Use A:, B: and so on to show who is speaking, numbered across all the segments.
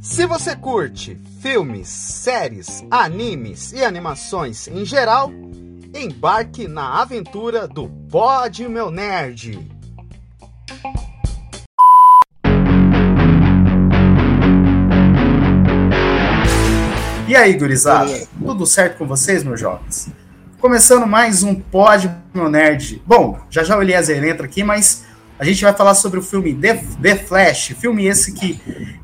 A: Se você curte filmes, séries, animes e animações em geral, embarque na aventura do Pod Meu Nerd. E aí, gurizada? Tudo certo com vocês, meus jovens? Começando mais um Pod Meu Nerd. Bom, já já o Eliezer entra aqui, mas a gente vai falar sobre o filme The, The Flash, filme esse que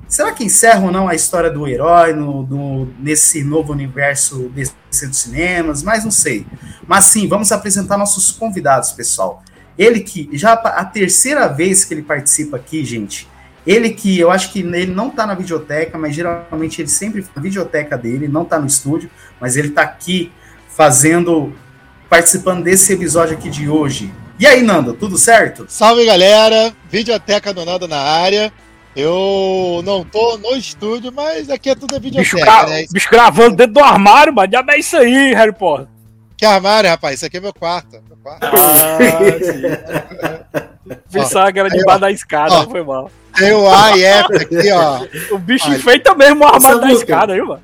A: será que encerra ou não a história do herói no, no, nesse novo universo desse dos cinemas, mas não sei. Mas sim, vamos apresentar nossos convidados, pessoal. Ele que já a terceira vez que ele participa aqui, gente. Ele que eu acho que ele não tá na videoteca, mas geralmente ele sempre na videoteca dele, não tá no estúdio, mas ele tá aqui fazendo, participando desse episódio aqui de hoje. E aí, Nando, tudo certo?
B: Salve galera, videoteca do Nando na área. Eu não tô no estúdio, mas aqui é tudo videoteca,
C: bicho, gra
B: né?
C: bicho gravando dentro do armário, mano. Já é isso aí, Harry Potter.
B: Que armário, rapaz? Isso aqui é meu quarto. Meu quarto.
C: Ah, sim. Pensava que era debaixo da escada,
B: ó.
C: foi mal.
B: Tem o A e F aqui, ó.
C: O bicho
B: Olha.
C: enfeita mesmo o armário da escada, viu, mano?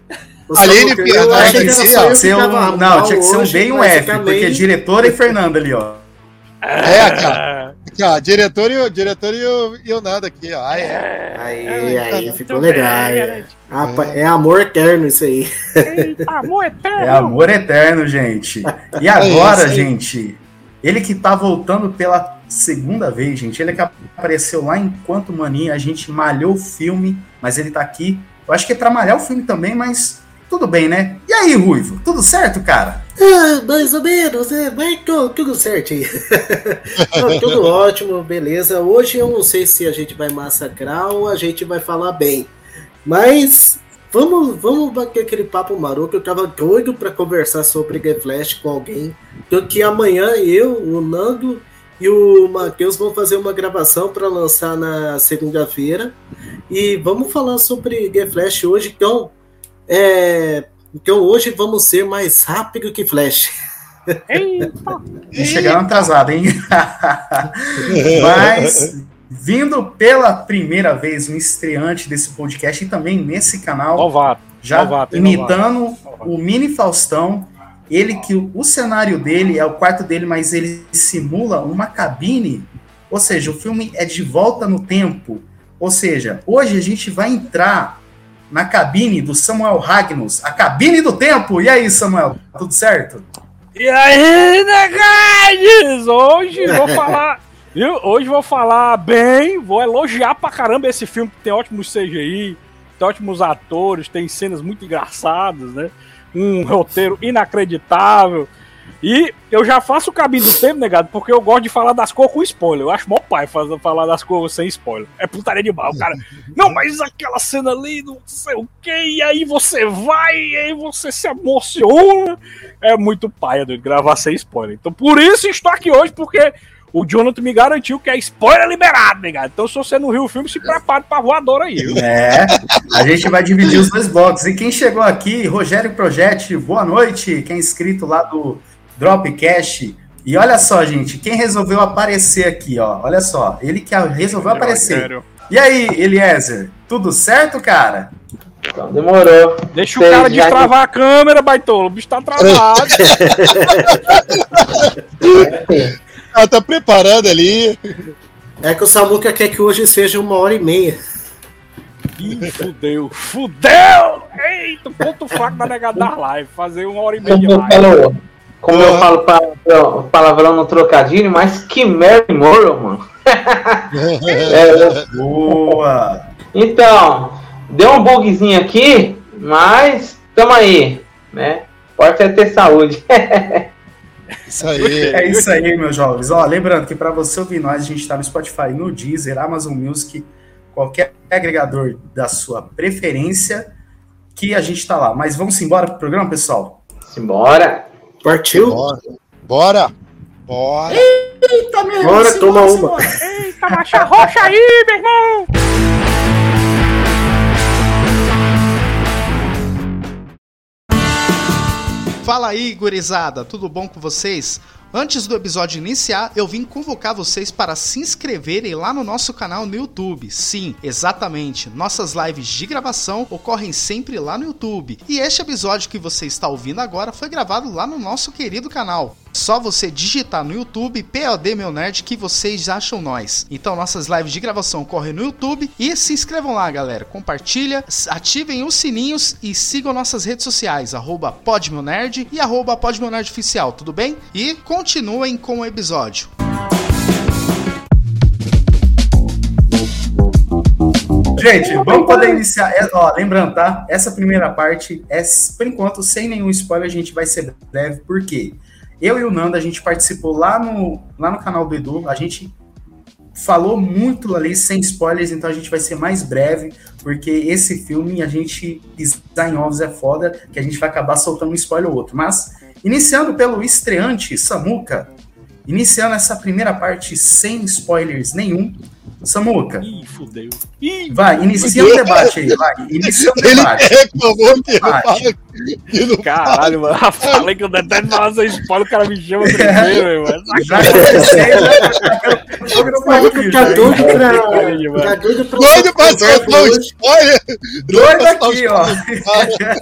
B: Aline
D: era
B: Tinha
A: que ser um- não, tinha que ser um
D: hoje,
A: B e um F, porque é diretora e Fernanda ali, ó.
B: É, aqui, ó. Aqui, ó. Diretor e o, diretor e o, e o Nando aqui, ó. Ah, é.
D: Aí, aí, ficou
C: bem,
D: legal.
C: galera.
D: Apa- É amor eterno isso aí.
C: Eita, amor eterno.
A: É amor eterno, gente. E
B: É
A: agora,
B: aí.
A: gente, ele que tá voltando pela segunda vez, gente. Ele que apareceu lá enquanto Maninha, a gente malhou o filme, mas ele tá aqui. Eu acho que é pra malhar o filme também, mas tudo bem, né? E aí, Ruivo? Tudo certo, cara?
D: Ah, mais ou menos, é, mas tô, tudo certo aí. Não, tudo ótimo, beleza. Hoje eu não sei se a gente vai massacrar ou a gente vai falar bem. Mas vamos, vamos bater aquele papo maroto. Eu tava doido pra conversar sobre The Flash com alguém. Porque amanhã eu, o Nando e o Matheus vão fazer uma gravação para lançar na segunda-feira. E vamos falar sobre The Flash hoje. Então, é, então hoje vamos ser mais rápido que Flash.
C: Eita.
A: E chegaram atrasado, hein? Mas, vindo pela primeira vez, um estreante desse podcast e também nesse canal,
C: Novato.
A: já
C: novato,
A: imitando
C: novato.
A: o mini Faustão. Ele que o cenário dele é o quarto dele, mas ele simula uma cabine. Ou seja, o filme é de volta no tempo. Ou seja, hoje a gente vai entrar na cabine do Samuel Ragnos, a cabine do tempo. E aí, Samuel, tudo certo?
C: E aí, negades? Hoje vou falar. Viu? Hoje vou falar bem, vou elogiar pra caramba esse filme que tem ótimos CGI, tem ótimos atores, tem cenas muito engraçadas, né? Um roteiro inacreditável. E eu já faço o cabine do tempo, negado, porque eu gosto de falar das cores com spoiler. Eu acho mó pai fazer, falar das cores sem spoiler. É putaria de mal, cara. Não, mas aquela cena ali, não sei o que, e aí você vai, e aí você se emociona é muito paia de gravar sem spoiler. Então por isso estou aqui hoje, porque o Jonathan me garantiu que é spoiler liberado, negado. Então se você não viu o filme, se prepare pra voadora aí, viu?
A: É, a gente vai dividir os dois blocos. E quem chegou aqui, Rogério Projete, boa noite. Quem é inscrito lá do Dropcast. E olha só, gente, quem resolveu aparecer aqui, ó. Olha só, ele que resolveu aparecer.
C: Sério.
A: E aí, Eliezer, tudo certo, cara?
E: Então, demorou.
C: Deixa o cara destravar a câmera, baitolo. O bicho tá travado.
B: Ela tá preparando ali.
D: É que o Samuca quer que hoje seja uma hora e meia.
C: Ih, fudeu. Fudeu! Eita, ponto fraco da negada da live. Fazer uma hora e meia de live.
E: Como eu
B: Porra.
E: falo palavrão, palavrão no trocadilho, mas que Mary Morrow, mano. É,
A: Boa!
E: então, deu um bugzinho aqui, mas tamo aí, né? Pode é ter saúde.
B: Isso aí.
A: É isso aí, meus jovens. Ó, lembrando que para você ouvir nós, a gente tá no Spotify, no Deezer, Amazon Music, qualquer agregador da sua preferência, que a gente tá lá. Mas vamos embora pro programa, pessoal?
E: Simbora.
D: Partiu?
B: Bora. Bora. Bora.
A: Eita, meu
D: Bora, toma uma.
C: Eita, marcha roxa aí, meu irmão!
A: Fala aí, gurizada, tudo bom com vocês?
F: Antes do episódio iniciar, eu vim convocar vocês para se inscreverem lá no nosso canal no YouTube. Sim, exatamente. Nossas lives de gravação ocorrem sempre lá no YouTube. E este episódio que você está ouvindo agora foi gravado lá no nosso querido canal. Só você digitar no YouTube POD Meu Nerd que vocês acham nós. Então nossas lives de gravação ocorrem no YouTube e se inscrevam lá, galera. Compartilha, ativem os sininhos e sigam nossas redes sociais, arroba Nerd e arroba Nerd Oficial, tudo bem? E continuem com o episódio.
A: Gente, vamos poder iniciar. É, ó, lembrando, tá? Essa primeira parte é, por enquanto, sem nenhum spoiler, a gente vai ser breve, por quê? Eu e o Nando, a gente participou lá no, lá no canal do Edu, a gente falou muito ali, sem spoilers, então a gente vai ser mais breve, porque esse filme, a gente pisar em ovos é foda, que a gente vai acabar soltando um spoiler ou outro. Mas, iniciando pelo estreante, Samuca, iniciando essa primeira parte sem spoilers nenhum, Samuca.
C: Ih, fudeu.
A: Ih, vai, inicia o debate aí, vai. Inicia o debate.
B: Ele reclamou que
C: que não Caralho, mano. Eu falei que eu detesto falar sem spoiler, o cara me chama primeiro, mano.
D: Tá doido pra. Tá doido pra.
B: Doido pra soltar o spoiler.
A: Doido aqui, ó.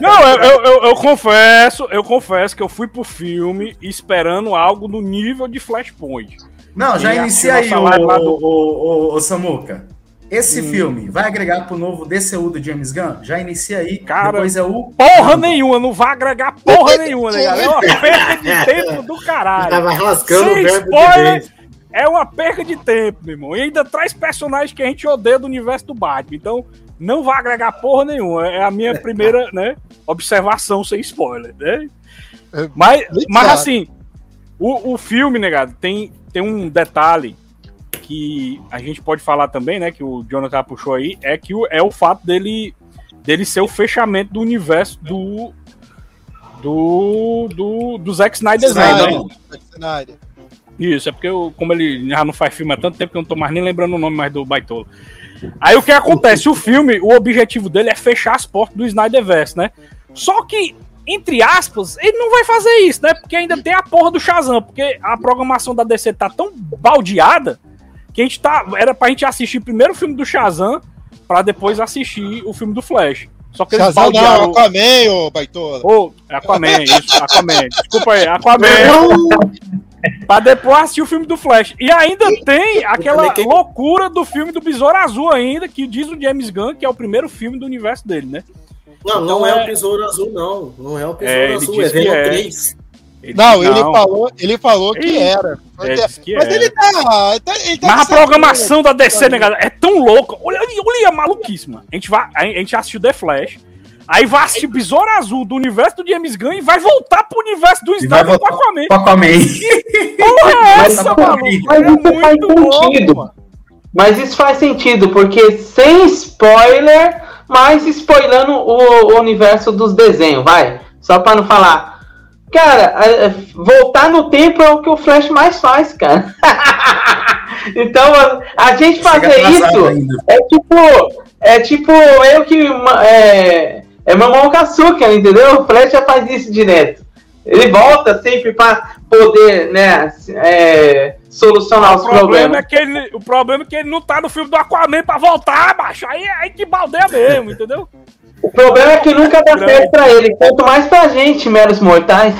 C: Não, eu, eu, eu confesso, eu confesso que eu fui pro filme esperando algo no nível de Flashpoint.
A: Não, já inicia aí, o, o, o, o, Samuca. Esse hum. filme vai agregar pro novo DCU do James Gunn? Já inicia aí,
C: Cara,
A: depois é o...
C: Porra nenhuma, não vai agregar porra nenhuma, né, galera? É uma perca de tempo do caralho.
D: Tava rascando
C: Sem
D: o
C: spoiler, de é uma perca de tempo, meu irmão. E ainda traz personagens que a gente odeia do universo do Batman. Então, não vai agregar porra nenhuma. É a minha primeira né, observação sem spoiler, né? É, mas, mas assim, o, o filme, negado, tem, tem um detalhe que a gente pode falar também, né? Que o Jonathan puxou aí, é que o, é o fato dele, dele ser o fechamento do universo do. Do, do, do Zack Snyder,
B: Snyder. Né?
C: Isso, é porque eu, como ele já não faz filme há tanto tempo que eu não tô mais nem lembrando o nome mais do Baitola. Aí o que acontece? O filme, o objetivo dele é fechar as portas do Snyderverse, né? Só que entre aspas, ele não vai fazer isso, né? Porque ainda tem a porra do Shazam, porque a programação da DC tá tão baldeada que a gente tá. Era pra gente assistir primeiro o filme do Shazam para depois assistir o filme do Flash. Só que eles
B: Shazam baldearam... não, Aquaman, ô baitola.
C: Ô, é Aquaman, isso, Aquaman. Desculpa aí, Aquaman. pra depois assistir o filme do Flash. E ainda tem aquela loucura do filme do Besouro Azul ainda, que diz o James Gunn que é o primeiro filme do universo dele, né?
D: Não, não é... é... o Besouro Azul, não. Não é o Besouro é, Azul, é Venom 3.
B: Ele não, ele falou, ele falou que ele, era.
C: que mas era. ele tá. tá ele tá mas a programação da DC, né, galera, é tão louca. Olha, olha a maluquíssima. A gente, vai, a gente assistiu The Flash. Aí vai assistir Besouro Azul do universo do James Gunn e vai voltar pro universo do Snyder com Aquaman.
A: Com Aquaman.
C: Porra é essa, maluco?
E: Mas é faz sentido. Louco, mas isso faz sentido, porque sem spoiler mas spoilando o, o universo dos desenhos, vai. Só para não falar. Cara, voltar no tempo é o que o Flash mais faz, cara. então, a, a gente fazer isso ainda. é tipo. É tipo eu que. É, é mamão com açúcar, entendeu? O Flash já faz isso direto. Ele volta sempre para poder, né, é, solucionar os problemas.
C: É que ele, o problema é que ele não tá no filme do Aquaman pra voltar, macho. Aí, aí que baldeia mesmo, entendeu?
E: O problema é que nunca dá certo pra ele, quanto mais pra gente, meros mortais.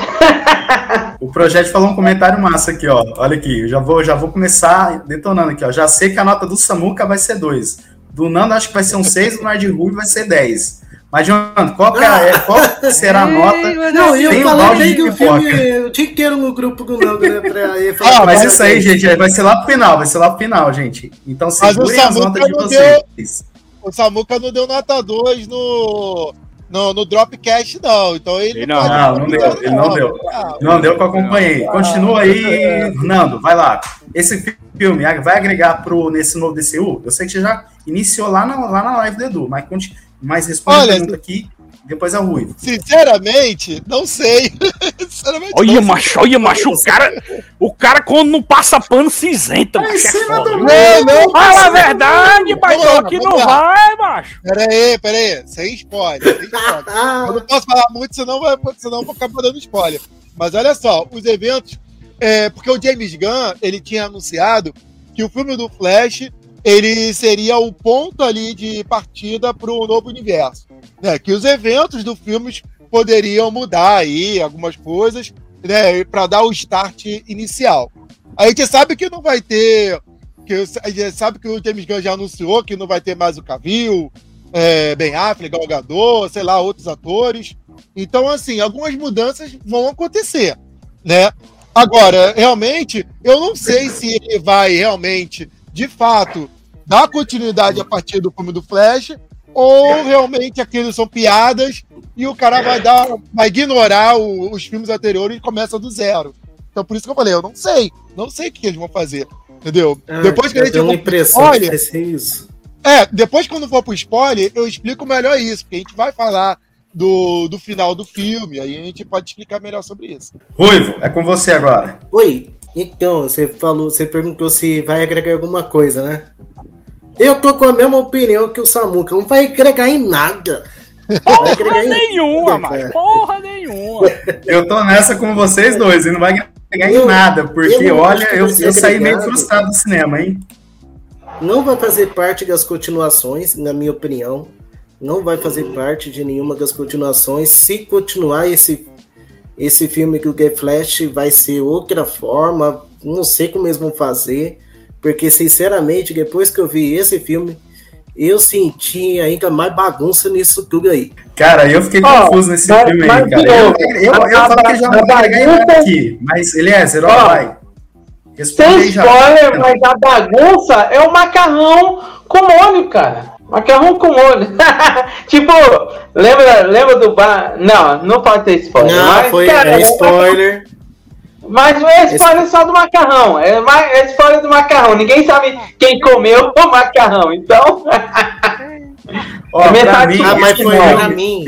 A: o Projeto falou um comentário massa aqui, ó. Olha aqui, eu já vou, já vou começar detonando aqui, ó. Já sei que a nota do Samuca vai ser 2. Do Nando acho que vai ser um 6, do Nard Ruby vai ser 10. Mas, Jonathan, qual, é, qual será a nota?
D: Não, eu falei que o filme o dia inteiro no grupo do Nando, né? Pra
A: falar ah, mas isso aí, gente, vai ser lá pro final, vai ser lá pro final, gente. Então segurem as notas de vocês.
B: Deu, o Samuca não deu nota 2 no, no, no Dropcast, não. Então ele,
A: não, não, não deu, ele não deu. Não deu que eu acompanhei. Continua aí, Nando, vai lá. Esse filme vai agregar pro, nesse novo DCU? Eu sei que você já iniciou lá na, lá na live do Edu, mas continua mas responde Olha, a pergunta aqui, depois é o Ruivo.
B: Sinceramente, não sei.
C: sinceramente, olha, não macho, sei. olha, macho, o cara, o cara quando não passa pano cinzenta,
A: é macho. É
C: não, não, Fala a verdade, baitão, aqui não vai, macho.
B: Pera aí, pera aí, sem spoiler, sem spoiler. eu não posso falar muito, senão, vai, senão eu vou acabar dando spoiler. Mas olha só, os eventos é, porque o James Gunn, ele tinha anunciado que o filme do Flash, ele seria o ponto ali de partida para o novo universo. Né? Que os eventos do filme poderiam mudar aí algumas coisas, né? Para dar o start inicial. A gente sabe que não vai ter. Que, a gente sabe que o James Gunn já anunciou que não vai ter mais o Cavill, é, Ben Affleck, Gal Gadot, sei lá, outros atores. Então, assim, algumas mudanças vão acontecer, né? Agora, realmente, eu não sei se ele vai realmente, de fato, dar continuidade a partir do filme do Flash, ou realmente aqueles são piadas e o cara vai dar, vai ignorar o, os filmes anteriores e começa do zero. Então por isso que eu falei, eu não sei, não sei o que eles vão fazer, entendeu?
D: Ah,
B: depois que a gente
D: eu tenho
B: for
D: impressão que
B: spoiler,
D: vai ser isso.
B: é, depois quando for pro spoiler, eu explico melhor isso, porque a gente vai falar do, do final do filme, aí a gente pode explicar melhor sobre isso.
A: Ruivo, é com você agora.
D: Oi, então, você falou, você perguntou se vai agregar alguma coisa, né? Eu tô com a mesma opinião que o Samuca, não vai agregar em nada. Vai agregar
C: Porra
D: em
C: nenhuma,
D: nada,
C: mas porra nenhuma.
A: Eu tô nessa com vocês dois e não vai em
D: Eu-
A: nada, porque
D: eu
A: olha, eu, eu saí meio frustrado do cinema, hein?
D: Não vai fazer parte das continuações, na minha opinião. Não vai fazer parte de nenhuma das continuações. Se continuar esse, esse filme que o The Flash vai ser outra forma, não sei como eles vão fazer. Porque, sinceramente, depois que eu vi esse filme, eu senti ainda mais bagunça nisso tudo aí.
A: Cara, eu fiquei
E: Ó,
A: confuso nesse
E: mas-
A: filme aí,
E: mas,
A: cara. Eu, eu, eu,
E: a-
A: falo que já não vai aqui, mas Eliezer, ó,
E: Ó,
A: vai. Responde
E: Sem
A: aí já.
E: spoiler, mas a bagunça é o macarrão com molho, cara. Macarrão com molho. tipo, lembra, lembra do bar? Não, não pode ter spoiler.
D: Não,
E: mas,
D: foi
E: cara,
D: é spoiler.
E: Mas não é spoiler só do macarrão. É, é spoiler do macarrão. Ninguém sabe quem comeu o macarrão. Então,
A: Ó, pra
E: metade-
A: mim,
D: Ah, mas
A: esse
D: foi
A: filme-
D: pra mim.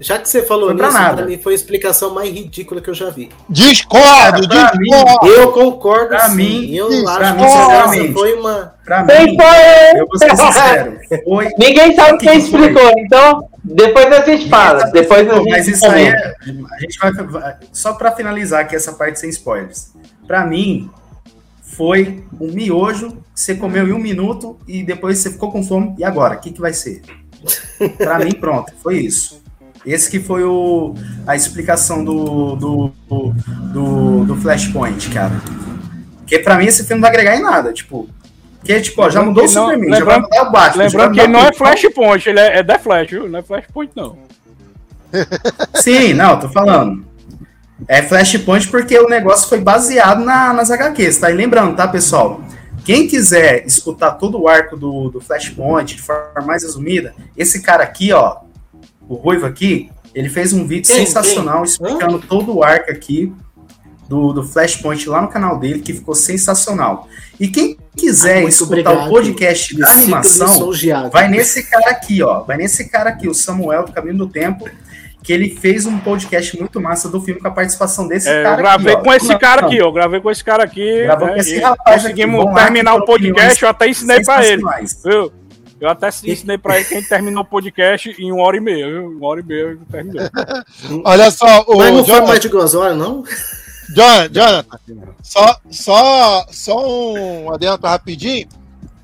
D: Já que você falou
A: Foi pra
D: nisso,
A: nada.
D: pra mim foi a explicação mais ridícula que eu já vi.
B: Discordo,
A: Pra mim-
B: discordo.
D: Eu concordo
A: Pra
D: sim.
A: mim,
D: eu acho
A: pra
D: que
A: mim,
D: foi uma.
A: Pra
E: sem
A: mim,
E: spoiler.
A: eu vou ser sincero, foi
E: Ninguém sabe
A: Que
E: quem
A: que foi?
E: explicou. Então, depois a gente fala. Depois a gente
A: Mas isso aí, é, a gente vai, só pra finalizar aqui essa parte sem spoilers. Pra mim, foi um miojo que você comeu em um minuto e depois você ficou com fome. E agora? O que, que vai ser? Pra mim, pronto, foi isso. Esse que foi o, a explicação do, do, do, do, Flashpoint, cara. Porque pra mim esse filme não vai agregar em nada, tipo... Porque, tipo, ó, já mudou o
C: que não-
A: Superman, já vai
C: lembrando-
A: mudar o Batman.
C: Lembrando que não é. Flashpoint, ele é, é The Flash, viu? Não é Flashpoint, não.
A: Sim, não, tô falando. É Flashpoint porque o negócio foi baseado na, nas HQs, tá? E lembrando, tá, pessoal? Quem quiser escutar todo o arco do, do Flashpoint de forma mais resumida, esse cara aqui, ó, o Ruivo aqui, ele fez um vídeo
D: Quem?
A: sensacional
D: Quem?
A: explicando todo o arco aqui do, do Flashpoint lá no canal dele, que ficou sensacional. E quem quiser
D: Ah, muito
A: escutar
D: obrigado.
A: o podcast
D: sinto
A: animação. Vai nesse cara aqui, ó. Vai nesse cara aqui, o Samuel do Caminho do Tempo, que ele fez um podcast muito massa do filme com a participação desse
C: É,
A: cara
C: eu gravei
A: aqui, ó.
C: com esse cara aqui, ó. Eu gravei com esse cara aqui.
A: Gravou
C: né,
A: com esse rapaz
C: Conseguimos
A: aqui.
C: Terminar o podcast, eu até ensinei pra ele. Viu? Eu até ensinei pra ele que a gente terminou o podcast em uma hora e meia, viu? Uma hora e meia ele terminou.
B: Olha só, o
D: Mas não foi mais de duas horas, não?
B: Jonathan, Jonathan, só, só, só um adentro rapidinho,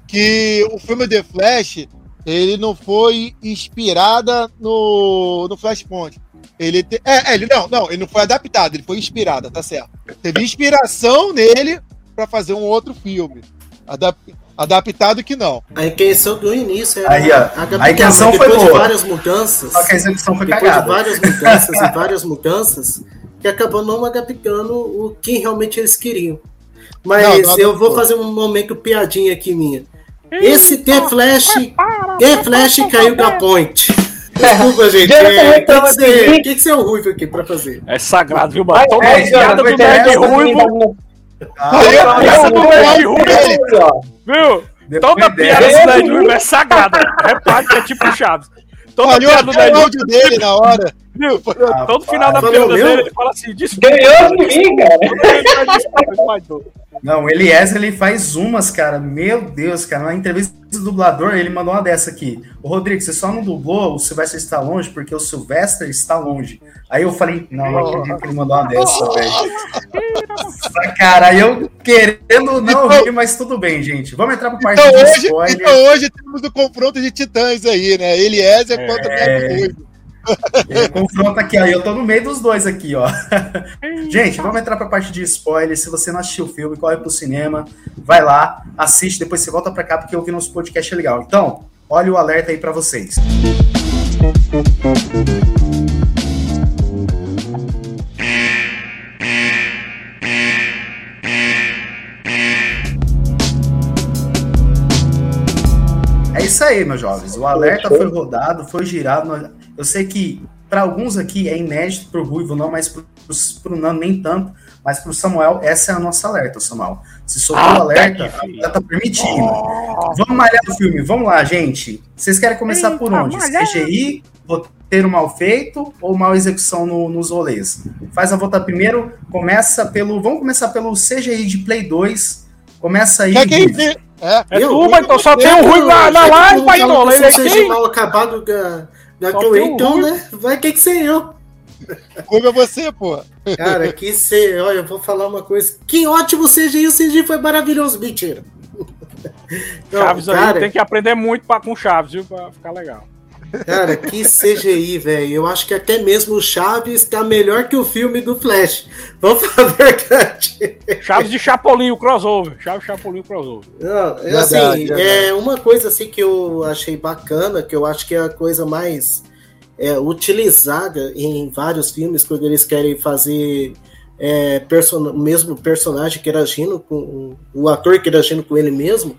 B: que o filme The Flash, ele não foi inspirada no, no Flashpoint. Ele te- é, é, ele não, não, ele não foi adaptado, ele foi inspirada, tá certo. Teve inspiração nele pra fazer um outro filme. Adap- adaptado que não.
D: A intenção do início era
A: Aí, ó, a intenção foi
D: depois de
A: boa.
D: várias mudanças.
A: Só que a execução foi
D: depois de
A: cagada.
D: várias mudanças e várias mudanças, que acabou não adaptando o que realmente eles queriam. Mas
B: Não, não
D: eu vou fazer um momento piadinha aqui minha. Esse The Flash, The Flash caiu da ponte. Desculpa, gente.
E: Já
D: O que, que, que, que você é o Ruivo aqui pra fazer?
C: É sagrado, viu, mano? Toda
E: vai,
C: piada do Nerd Ruivo, Toda piada do Nerd Ruivo, viu? Toda piada do Nerd Ruivo é sagrada. Repare que é tipo Chaves. Toda
B: Olhou
C: piada do Nerd
B: o
C: Ruivo
B: áudio dele na hora.
C: Viu? Todo final da piada
D: meu?
C: dele, ele fala assim, desculpa.
G: Ganhou de mim, cara.
A: Não, o Elias ele faz umas, cara. Meu Deus, cara. Na entrevista do dublador, ele mandou uma dessa aqui. Ô, Rodrigo, você só não dublou o Sylvester está longe porque o Sylvester está longe. Aí eu falei, não, não acredito que ele mandou uma dessa, velho. Cara, eu querendo não rir, mas tudo bem, gente. Vamos entrar pra parte
B: Então hoje,
A: spoiler.
B: então hoje temos o confronto de titãs aí, né? Eliezer contra
A: É.
B: o
A: Ele confronta aqui, ó. e Eu tô no meio dos dois aqui, ó. Gente, vamos entrar pra parte de spoiler. Se você não assistiu o filme, corre pro cinema, vai lá, assiste, depois você volta pra cá, porque eu vi nosso podcast é legal. Então, olha o alerta aí pra vocês. É isso aí, meus jovens. O alerta foi rodado, foi girado. Eu sei que para alguns aqui é inédito, pro Ruivo não, mas pro, pro Nano nem tanto. Mas pro Samuel, essa é a nossa alerta, Samuel. Se soltou o alerta, já tá permitindo. Vamos malhar o filme, vamos lá, gente. Vocês querem começar por
C: Eita,
A: onde?
C: malhar.
A: CGI, roteiro mal feito ou mal execução no- nos rolês? Faz a volta primeiro, começa pelo. Vamos começar pelo CGI de Play 2. Começa aí.
B: Quer quem? É.
C: É
D: Eu-
C: tu, mas então só tem um ruim na, na live, Baitola. Ele é quem?
D: mal acabado Toei,
C: tem um
D: então, né? Vai ter que ser eu.
B: Como é você, pô?
D: Cara, que ser. Olha, eu vou falar uma coisa. Que ótimo CGI, o CGI foi maravilhoso. Mentira. Não,
C: Chaves aí
D: cara,
C: tem que aprender muito pra, com Chaves, viu? Pra ficar legal.
D: Cara, que CGI, velho. Eu acho que até mesmo o Chaves tá melhor que o filme do Flash. Vamos falar a verdade.
C: Chaves de Chapolin, o crossover. Chaves de Chapolin, o crossover.
D: Não, é
B: Verdade,
D: assim,
B: verdade.
D: é uma coisa assim que eu achei bacana, que eu acho que é a coisa mais é, utilizada em vários filmes quando eles querem fazer é, person o mesmo personagem interagindo com o ator interagindo com ele mesmo.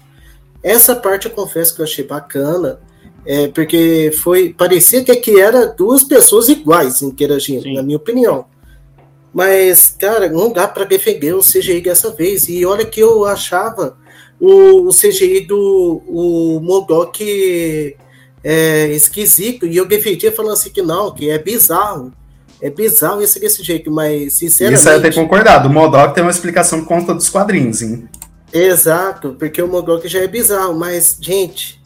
D: Essa parte eu confesso que eu achei bacana, é, porque foi parecia que, que era duas pessoas iguais interagindo,
C: Sim.
D: na minha opinião. Mas, cara, não dá para defender o CGI dessa vez. E olha que eu achava o, o CGI do o Modok é, esquisito. E eu defendia falando assim que não, que é bizarro. É bizarro esse desse jeito, mas sinceramente.
A: Isso aí eu tenho concordado. O Modok tem uma explicação por conta dos quadrinhos, hein?
D: Exato, porque o Modok já é bizarro, mas, gente,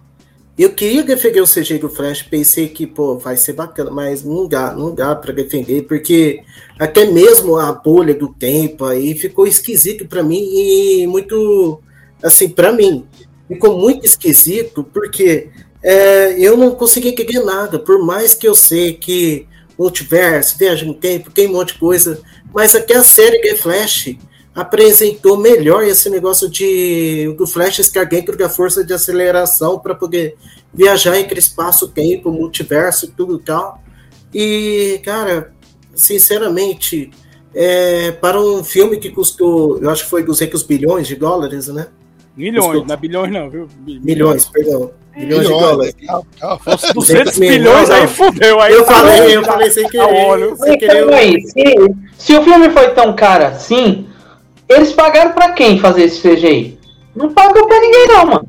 D: eu queria defender o CG do Flash, pensei que, pô, vai ser bacana, mas não dá, não dá pra defender, porque até mesmo a bolha do tempo aí ficou esquisito pra mim e muito, assim, pra mim, ficou muito esquisito, porque é, eu não consegui entender nada, por mais que eu sei que multiverso, viagem no tempo, tem um monte de coisa, mas até a série The Flash apresentou melhor esse negócio de do Flash estar dentro da força de aceleração para poder viajar entre espaço, tempo, multiverso, tudo e tal. E, cara, sinceramente, é, para um filme que custou, eu acho que foi 200 bilhões de dólares, né?
C: Milhões,
D: Desculpa.
C: não é bilhões não, viu? Mi-
D: Milhões, perdão. Milhões de dólares.
B: Calma, calma.
C: Fosse
D: 200
C: 200
D: milhões,
C: bilhões, aí
D: não.
C: fudeu. Aí
D: Eu
C: tá
D: falei, eu
C: tá-
D: falei sem
C: tá
D: querer. Sem querer.
G: Então, aí, se, se o filme foi tão caro assim, eles pagaram pra quem fazer esse CGI? Não pagam pra ninguém, não, mano.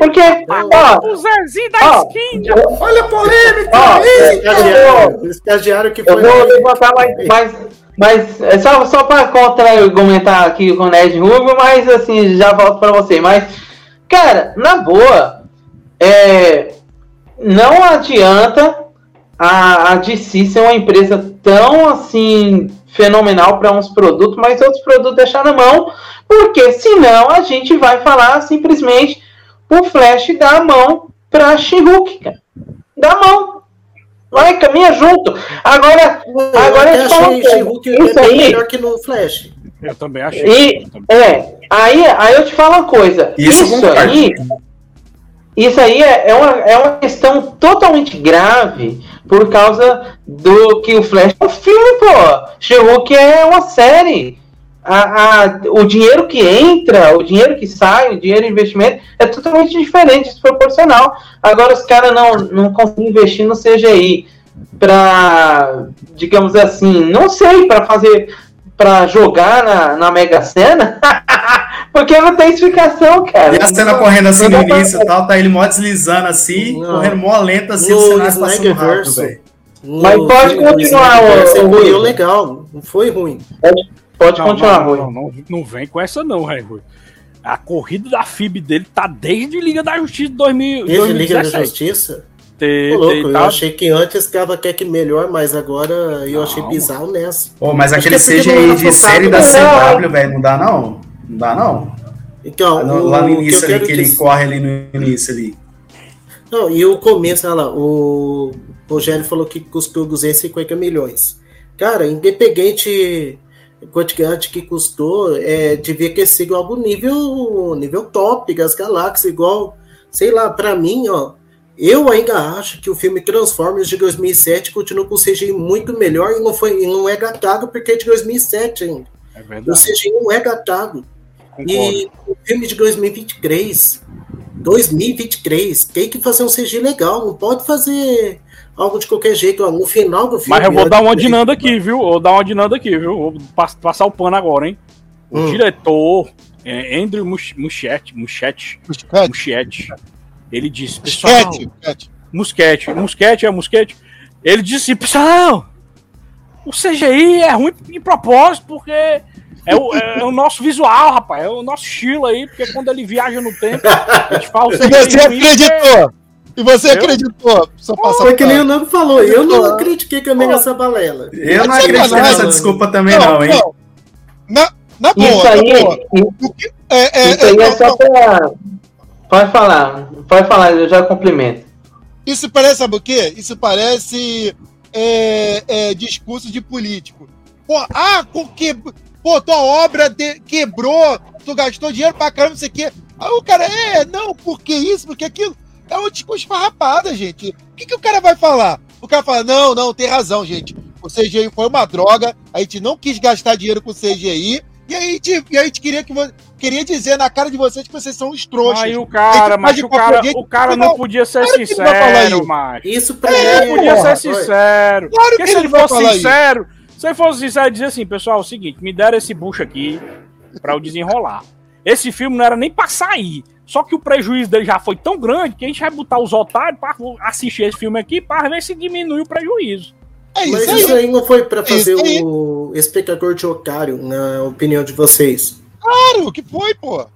G: Porque, ó,
C: O Zezinho da
G: ó,
C: skin.
G: eu-
A: Olha a polêmica!
G: ó,
D: É,
G: eu
D: Estagiário, estagiário que
G: Eu
D: foi.
G: vou levantar mais, mais, mas é só, só para contra-argumentar aqui com o Ned Rubio, mas assim, já volto para você. Mas, cara, na boa, é, não adianta a, a DC ser uma empresa tão assim fenomenal para uns produtos, mas outros produtos deixar na mão, porque senão a gente vai falar simplesmente o Flash dá a mão para She-Hulk, cara. Dá a mão. Vai, caminha junto. Agora, agora
D: eu
G: eu te falo
D: achei She-Hulk é bem
G: aí,
D: melhor que no Flash.
C: Eu também achei.
G: e,
C: Eu também.
G: é, aí, aí eu te falo uma coisa.
A: Isso eu
G: Isso, aí, isso aí é, é, uma, é uma questão totalmente grave por causa do que o Flash é um filme, pô. She-Hulk é uma série. A, a- o dinheiro que entra, o dinheiro que sai, o dinheiro de investimento é totalmente diferente, desproporcional. Agora os caras não, não conseguem investir no CGI para, digamos assim, não sei, para fazer, para jogar na, na Mega Sena, porque não tem explicação, cara.
A: E a cena
G: Não-
A: correndo assim
G: não
A: no início e tal, tá ele mó deslizando assim,
D: Não.
A: correndo mó lento assim,
D: No
A: o cenário passando rápido, velho.
E: Mas pode continuar,
D: Você
E: ô,
D: correu
E: Rui.
D: legal, não foi ruim.
E: Pode
C: Não,
E: continuar,
C: não,
E: Rui.
C: não, não, não vem com essa não, Rui. A corrida da FIB dele tá desde Liga da Justiça de 2000,
D: Desde Liga da
C: 2017.
D: Justiça?
C: Tem-
D: Ô, louco,
C: tem-
D: eu
C: tá-
D: achei que antes ficava até que melhor, mas agora eu achei
C: Não.
D: bizarro nessa.
A: Ô, mas aquele
D: é não era
A: de série da. CW, velho, não dá não? Não dá não?
D: Então, o,
A: lá no
D: que
A: início ali,
D: quero
A: que ele
D: dizer-
A: corre ali no início ali.
D: Não, e o começo, olha lá, o Rogério falou que custou 250 milhões. Cara, independente quantidade que custou, é, devia ter sido algo nível, nível top das galáxias, igual, sei lá, pra mim, ó, eu ainda acho que o filme Transformers de 2007 continua com CGI muito melhor e não, foi, e não é gatado porque é de 2007 ainda.
C: É
D: O
C: verdade,
D: CGI não é gatado.
C: Concordo.
D: E o filme de 2023, 2023, tem que fazer um CG legal, não pode fazer algo de qualquer jeito. ó, no final do filme.
C: Mas eu vou
D: ó,
C: dar uma
D: de-
C: dinanda aqui, viu? Vou dar uma dinanda aqui, viu? Vou pass- passar o pano agora, hein? O
D: Hum.
C: diretor, é, Andrew Musch- Muschietti, Muschietti, Muschietti, ele disse, pessoal,
B: musquete, musquete.
C: É Musquete. Ele disse, pessoal, o CGI é ruim de propósito, porque é o, é o nosso visual, rapaz, é o nosso estilo aí, porque quando ele viaja no tempo, a gente fala o
B: E você
C: porque-
B: acreditou? E você
C: Eu?
B: acreditou? Só passar
D: Foi que nem o. Nando falou, eu não critiquei também
B: Ah.
D: nessa balela.
A: Eu não acredito nessa desculpa também não, hein?
B: Na, na boa,
E: Isso
B: na
E: aí,
B: boa. O que- é, é,
E: isso aí
B: é,
E: é
B: não,
E: só
B: não,
E: pra. Pode falar, pode falar, eu já cumprimento.
B: Isso parece, sabe o quê? Isso parece é, é, discurso de político. Pô, ah, com que, pô, tua obra de- quebrou, tu gastou dinheiro pra caramba, não sei o quê. Aí o cara, é, não, porque isso, porque aquilo. É um discurso farrapada, gente. O que, que o cara vai falar? O cara fala, não, não, tem razão, gente. O CGI foi uma droga, a gente não quis gastar dinheiro com o CGI, e a gente, e a gente queria, que, queria dizer na cara de vocês que vocês são os trouxas.
C: Aí o cara,
B: Aí
C: mas o cara, o cara
B: Não,
C: não podia ser
B: claro
C: sincero,
B: isso.
D: Isso pra
B: É,
D: mim.
C: podia
B: porra,
C: ser sincero.
B: Claro
C: Porque
B: que
C: se
B: ele
C: fosse
B: falar isso.
C: Se ele fosse sincero dizer assim, pessoal, é o seguinte, me deram esse bucho aqui pra eu desenrolar. Esse filme não era nem pra sair. Só que o prejuízo dele já foi tão grande que a gente vai botar os otários pra assistir esse filme aqui pra ver se diminui o prejuízo.
B: É
D: Mas
B: isso
D: isso
B: aí.
D: aí não foi pra fazer
B: Isso aí.
D: o espectador de otário, na opinião de vocês.
B: Claro que foi, pô.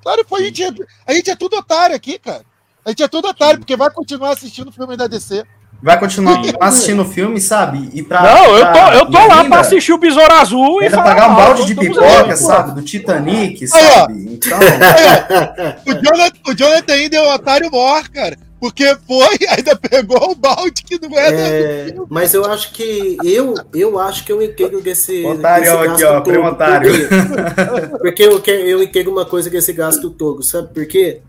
B: Claro que foi. A gente, é, a gente é tudo otário aqui, cara. A gente é tudo otário, porque vai continuar assistindo o filme da DC.
A: Vai continuar assistindo o filme, sabe? E pra,
C: não, eu tô, eu tô
A: e
C: lá
A: ainda-
C: pra assistir o Besouro Azul e falar
A: pagar um
C: mal,
A: balde de pipoca,
C: aí,
A: sabe? Do Titanic, sabe? Então,
B: O Jonathan, o Jonathan ainda é o otário maior, cara. Porque foi, ainda pegou o balde que não era.
D: É, mas eu acho que eu, eu acho que eu entendo desse,
A: Otário
D: desse
A: aqui,
D: gasto
A: ó,
D: todo.
A: primo otário.
D: Porque, porque eu, que- eu entendo uma coisa desse gasto todo, sabe por quê?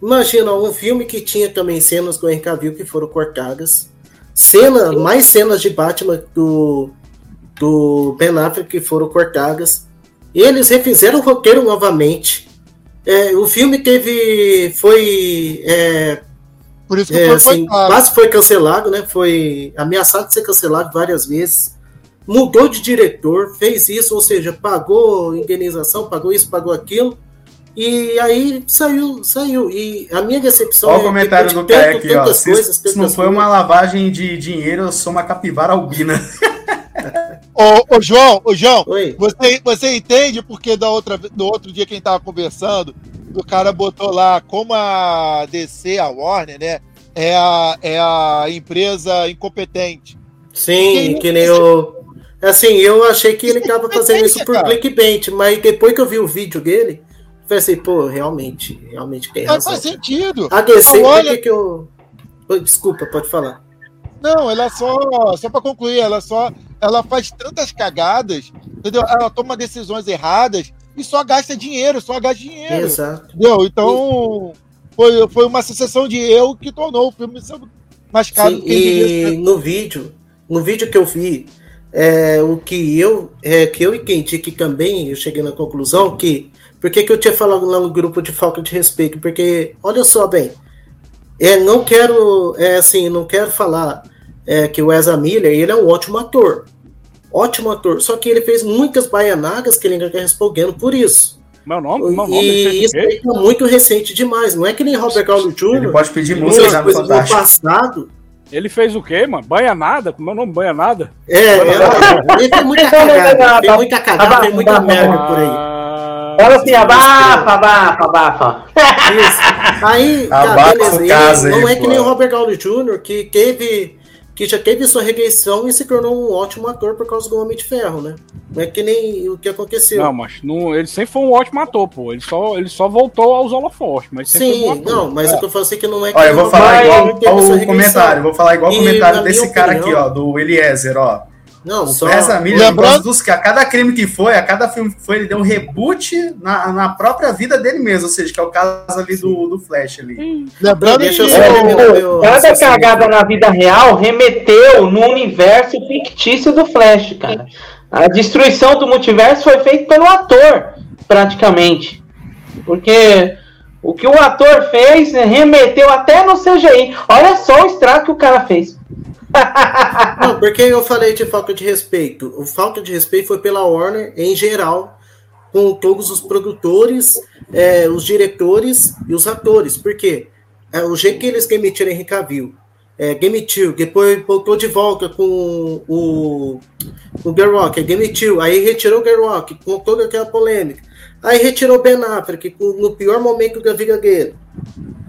D: Imagina um filme que tinha também cenas do Henry Cavill que foram cortadas, cena, mais cenas de Batman do, do Ben Affleck que foram cortadas. Eles refizeram o roteiro novamente. É, o filme teve. Foi. é,
B: Por isso que
D: é,
B: foi
D: assim, quase foi cancelado, né? Foi ameaçado de ser cancelado várias vezes. Mudou de diretor, fez isso, ou seja, pagou indenização, pagou isso, pagou aquilo. E aí saiu, saiu. E a minha decepção
A: olha o comentário do Caio aqui, ó. Se,
D: coisas,
A: se não foi
D: coisas.
A: uma lavagem de dinheiro, eu sou uma capivara albina.
B: Ô, ô, João, ô, João,
D: Oi.
B: você, você entende porque da outra, do outro dia que a gente tava conversando, o cara botou lá como a DC, a Warner, né? É a, é a empresa incompetente.
D: Sim,
B: Que
D: que nem eu. Assim, eu achei que ele tava fazendo isso por clickbait, mas depois que eu vi o vídeo dele, pensei, pô, realmente, realmente tem
B: Mas
D: razão.
B: faz sentido.
D: A DC,
B: Olha-
D: por que eu. Oi, Desculpa, pode falar.
B: Não, ela só, só para concluir, ela só, ela faz tantas cagadas, entendeu? Ela toma decisões erradas e só gasta dinheiro, só gasta dinheiro,
D: Exato.
B: entendeu? Então foi, foi uma sucessão de erro que tornou o filme mais caro
D: Sim,
B: do que
D: e no vídeo, no vídeo que eu vi, é, o que eu, é, que eu entendi que também eu cheguei na conclusão que, por que que eu tinha falado lá no grupo de falta de respeito? Porque, olha só bem, é, não quero, é, assim, não quero falar é, que o Ezra Miller, ele é um ótimo ator, ótimo ator, só que ele fez muitas baianagas que ele ainda está respondendo por isso.
C: Meu nome, meu nome,
D: E isso aí tá muito recente demais, não é que nem Robert Downey Jr.
A: Ele pode pedir música já no Fantástico.
D: passado,
C: Ele fez o quê, mano? Banha nada? Como é o nome? Banha nada?
D: É, é, ele fez muita cagada, fez muita cagada, fez muita merda por aí.
C: Ah,
G: Fala assim, abafa, abafa, abafa.
D: Isso. Aí, tá,
A: Abafa
D: beleza.
A: caso
D: não
A: aí,
D: é que
A: pô.
D: nem o Robert Downey Jr., que teve. Que já teve sua rejeição e se tornou um ótimo ator por causa do Homem de Ferro, né? Não é que nem o que aconteceu.
C: Não, mas não, ele sempre foi um ótimo ator, pô. Ele só, ele só voltou aos holofortes, mas sempre foi um
D: Sim,
C: ator.
D: não, mas o que eu falo assim é que não é que
A: Olha, eu vou falar
G: Mas-
A: igual, o comentário. Vou falar igual o comentário desse cara
D: opinião-
A: aqui, ó, do Eliezer, ó.
D: Não,
A: O
D: só.
A: Ezra Miller,
B: Lembrando-
A: dos que a cada crime que foi, a cada filme que foi, ele deu um reboot na, na própria vida dele mesmo, ou seja, que é o caso ali do, do Flash ali.
B: Lembrando
D: Deixa eu
B: que
D: só ver meu-
G: Cada cagada na vida real remeteu no universo fictício do Flash, cara. A destruição do multiverso foi feita pelo ator, praticamente. Porque o que o ator fez remeteu até no CGI. Olha só o estrago que o cara fez.
D: Não, porque eu falei de falta de respeito. O falta de respeito foi pela Warner em geral, com todos os produtores, é, os diretores e os atores. Por quê? É, o jeito que eles demitiram Henry Cavill, é, demitiu, depois voltou de volta com o, o Gerrock, aí demitiu, aí retirou o Gerrock com toda aquela polêmica. Aí retirou Ben Affleck no pior momento da vida dele.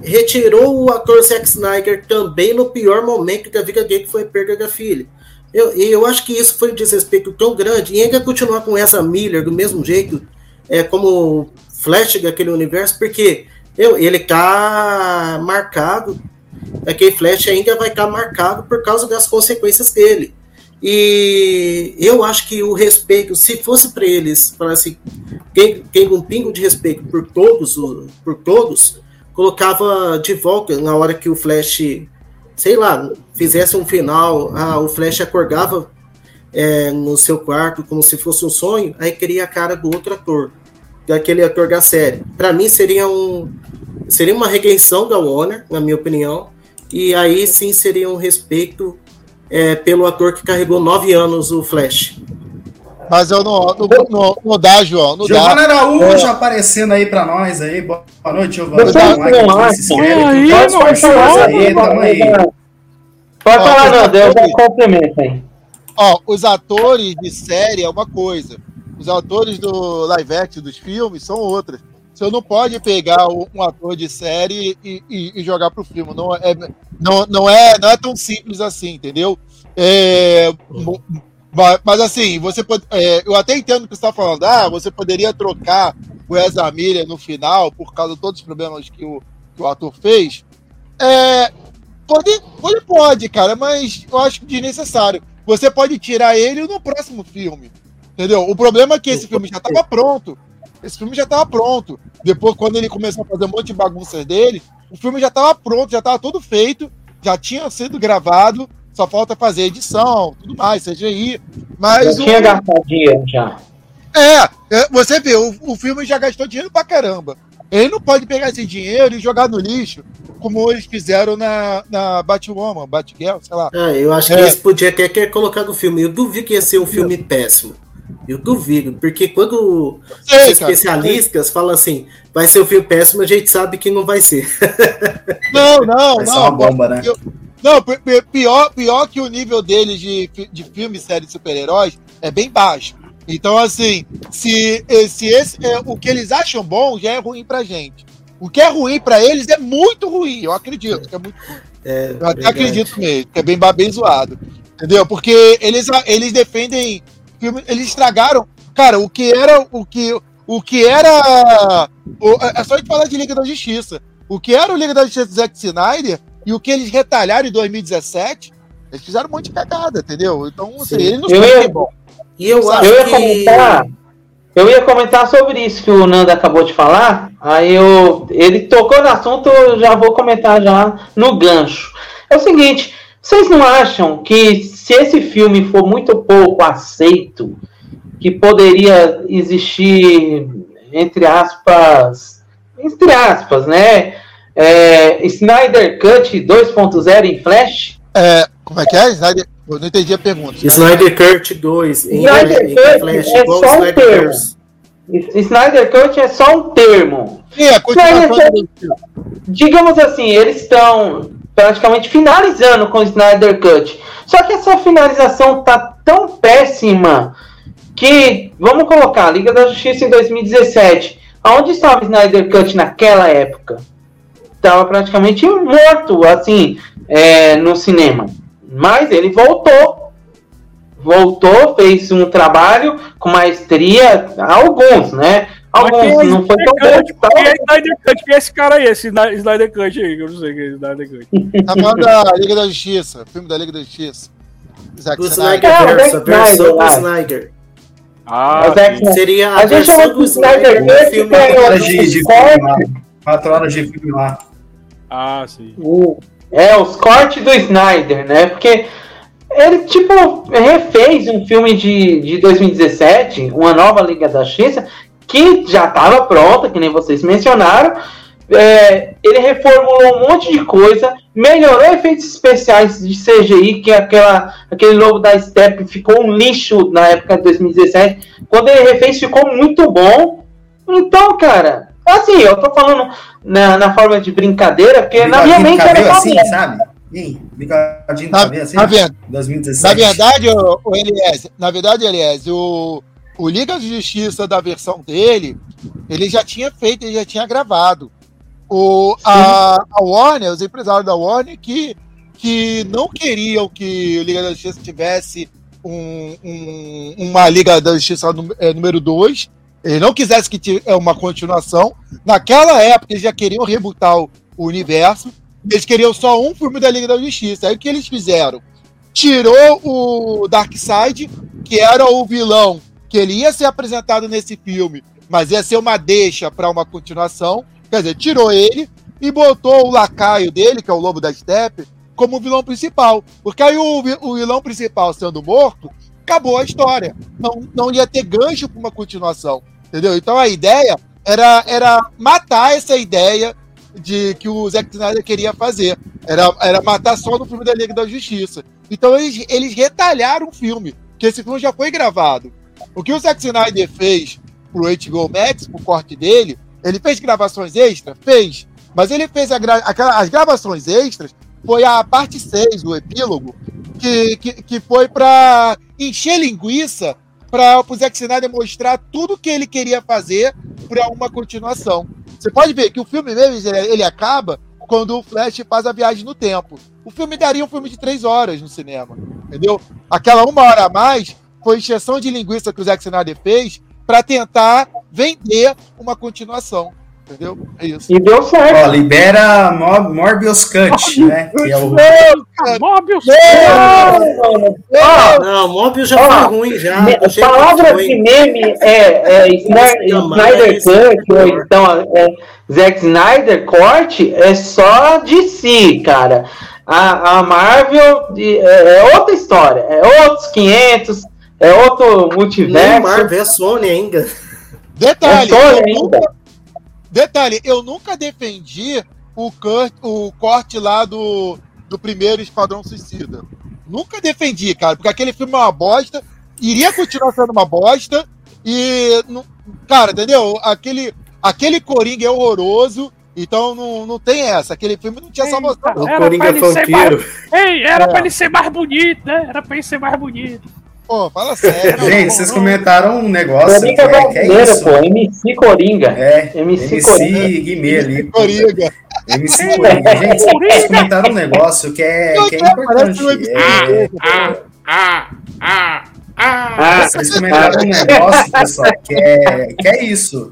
D: Retirou o ator Zack Snyder também no pior momento da vida dele, que foi a perda da filha. Eu, eu acho que isso foi um desrespeito tão grande. E ainda continuar com essa Miller do mesmo jeito, é, como Flash daquele universo, porque eu, ele tá marcado, aquele Flash ainda vai estar marcado por causa das consequências dele. E eu acho que o respeito, se fosse para eles, falar assim, tem, um pingo de respeito por todos, por todos, colocava de volta na hora que o Flash, sei lá, fizesse um final, ah, o Flash acordava é, no seu quarto como se fosse um sonho, aí queria a cara do outro ator, daquele ator da série. Para mim seria um seria uma redenção da Warner, na minha opinião, e aí sim seria um respeito é, pelo ator que carregou nove anos o Flash.
B: Mas eu não, não, não, não dá, João. Não
A: Giovana
B: dá.
A: Araújo aparecendo aí pra nós aí. Boa noite, Giovana.
G: Não
A: vocês
G: acham?
A: querem.
C: Aí,
A: Pode falar
C: João.
A: aí, tamo aí.
G: Pode
B: Ó,
G: falar, não, eu já complemento aí.
B: Ó, os atores de série é uma coisa. Os atores do live action dos filmes são outras. Você não pode pegar um ator de série e, e- e jogar pro filme. Não é, não, não, é, não é tão simples assim, entendeu? É, mas assim, você pode, é, eu até entendo o que você está falando. Ah, você poderia trocar o Ezra Miller no final por causa de todos os problemas que o, que o ator fez. É, pode, pode, pode, cara, mas eu acho desnecessário. Você pode tirar ele no próximo filme. Entendeu? O problema é que esse filme já estava pronto. Esse filme já estava pronto. Depois, quando ele começou a fazer um monte de bagunças dele, o filme já estava pronto, já estava tudo feito, já tinha sido gravado, só falta fazer edição, tudo mais, CGI. Mas
G: Já
B: o-
G: tinha gastado dinheiro já.
B: é, é, você vê, o, o filme já gastou dinheiro pra caramba. Ele não pode pegar esse dinheiro e jogar no lixo, como eles fizeram na, na Batwoman, Batgirl, sei lá.
D: Ah, eu acho que
B: É.
D: eles podiam até ter colocado no filme. Eu duvido que ia ser um filme péssimo. Eu duvido, porque quando
B: Sei,
D: os
B: cara.
D: especialistas falam assim, vai ser um filme péssimo, a gente sabe que não vai ser.
B: Não, não,
A: Vai ser uma
B: não.
A: bomba, né?
B: Eu- Não, pi- pi- pior, pior que o nível deles de, de filme e série de super-heróis é bem baixo. Então, assim, se, se esse, é, o que eles acham bom já é ruim pra gente. O que é ruim pra eles é muito ruim, eu acredito que é muito
D: É,
B: Eu até acredito mesmo, que é bem, bem zoado. Entendeu? Porque eles, eles defendem. filme- Eles estragaram. Cara, o que era. O que, o que era. o- é só a gente falar de Liga da Justiça. O que era o Liga da Justiça do Zack Snyder e o que eles retalharam em 2017, eles fizeram um monte de cagada, entendeu? Então, assim,
D: Sim.
B: ele não
G: Eu
B: foi
G: ia-
B: bom.
D: Eu acho
G: Eu ia
D: que.
G: comentar. Eu ia comentar sobre isso que o Nando acabou de falar. Aí eu, ele tocou no assunto, eu já vou comentar já no gancho. É o seguinte, vocês não acham que se esse filme for muito pouco aceito, que poderia existir, entre aspas, entre aspas, né? É, Snyder Cut 2.0 em Flash?
B: É, como é que é? Snyder? Eu não entendi a pergunta.
D: Snyder Cut 2 em,
G: Snyder
D: em
G: Cut
D: Flash,
G: é só um
D: Snyderverse.
G: Snyder Cut é só um termo.
B: Sim, a continuação filme.
G: digamos assim, eles estão praticamente finalizando com o Snyder Cut. Só que essa finalização tá tão péssima que, vamos colocar, a Liga da Justiça em 2017. Aonde estava o Snyder Cut naquela época? Estava praticamente morto, assim, é, no cinema. Mas ele voltou. Voltou, fez um trabalho com maestria, alguns, né? Alguns, não foi tão bom.
C: Tá? Quem é Snyder Cut? Quem é esse cara aí, esse Snyder Cut aí? Eu não sei quem é Snyder Cut.
B: Tá falando da Liga da Justiça, filme da Liga da Justiça.
D: Zack Snyder, Snyder, a versão do Snyder.
C: Ah,
D: seria a, a versão do Snyder
A: Cut. Filme de, de Quatro horas de filme lá.
C: Ah, sim.
G: É, os cortes do Snyder, né? Porque ele, tipo, refez um filme de, de 2017, Uma Nova Liga da Justiça, que já estava pronta, que nem vocês mencionaram. É, ele reformulou um monte de coisa, melhorou efeitos especiais de CGI, que aquela, aquele logo da Step ficou um lixo na época de 2017. Quando ele refez, ficou muito bom. Então, cara, assim, eu tô falando na, na forma de brincadeira, porque na minha mente era
A: assim, sabe? Sim, bigodinho
B: na, assim, na, 2017. na verdade, o, o Elias, na verdade, Elias, o, o Liga de Justiça da versão dele, ele já tinha feito, ele já tinha gravado. O, a, a Warner, os empresários da Warner, que, que não queriam que o Liga da Justiça tivesse um, um, uma Liga da Justiça é, número 2, eles não quisessem que tivesse é, uma continuação. Naquela época, eles já queriam rebutar o, o universo. Eles queriam só um filme da Liga da Justiça. Aí o que eles fizeram? Tirou o Darkseid, que era o vilão que ele ia ser apresentado nesse filme, mas ia ser uma deixa para uma continuação. Quer dizer, tirou ele e botou o lacaio dele, que é o Lobo da Steppe, como vilão principal. Porque aí o, o vilão principal sendo morto, acabou a história. Não, não ia ter gancho para uma continuação. Entendeu? Então a ideia era, era matar essa ideia de que o Zack Snyder queria fazer. Era, era matar só no filme da Liga da Justiça. Então eles, eles retalharam o filme, que esse filme já foi gravado. O que o Zack Snyder fez pro HBO Max, pro corte dele, ele fez gravações extras? Fez. Mas ele fez gra as gravações extras, foi a parte 6 do epílogo, que, que, que foi para encher linguiça para o Zack Snyder mostrar tudo que ele queria fazer para uma continuação. Você pode ver que o filme mesmo ele acaba quando o Flash faz a viagem no tempo. O filme daria um filme de três horas no cinema, entendeu? Aquela uma hora a mais foi injeção de linguiça que o Zack Snyder fez para tentar vender uma continuação. Entendeu? É isso.
G: E deu certo.
A: Ó, libera Mor Morbius Cut, né? Que é o...
C: Morbius
D: Não, não, Morbius já foi ruim já.
G: Me, palavra de meme é, é Snyder, Cut, ou então é, Zack Snyder corte, é só de si, cara. A, a Marvel é, é outra história, é outros 500, é outro multiverso. Nem
D: Marvel, é Sony ainda.
B: Detalhe, é Sony nunca, detalhe, eu nunca defendi o, Kurt, o corte lá do, do primeiro Esquadrão Suicida. Nunca defendi, cara, porque aquele filme é uma bosta, iria continuar sendo uma bosta, e, cara, entendeu? Aquele, aquele Coringa é horroroso, então não, não tem essa. Aquele filme não tinha essa
D: moção. O Coringa
C: funkeiro. Mais... Ei, era é. pra ele ser mais bonito, né? Era pra ele ser mais bonito.
B: Pô, fala sério.
A: Gente, vocês comentaram um negócio.
G: Coringa que é, que é isso. pô. MC Coringa.
A: É, MC, MC Coringa. Guimê ali.
B: Coringa.
A: MC Coringa. Gente, vocês comentaram um negócio que é, que é importante. É,
C: ah, ah, ah,
A: ah, ah. Vocês comentaram um negócio, pessoal, que é, que é isso.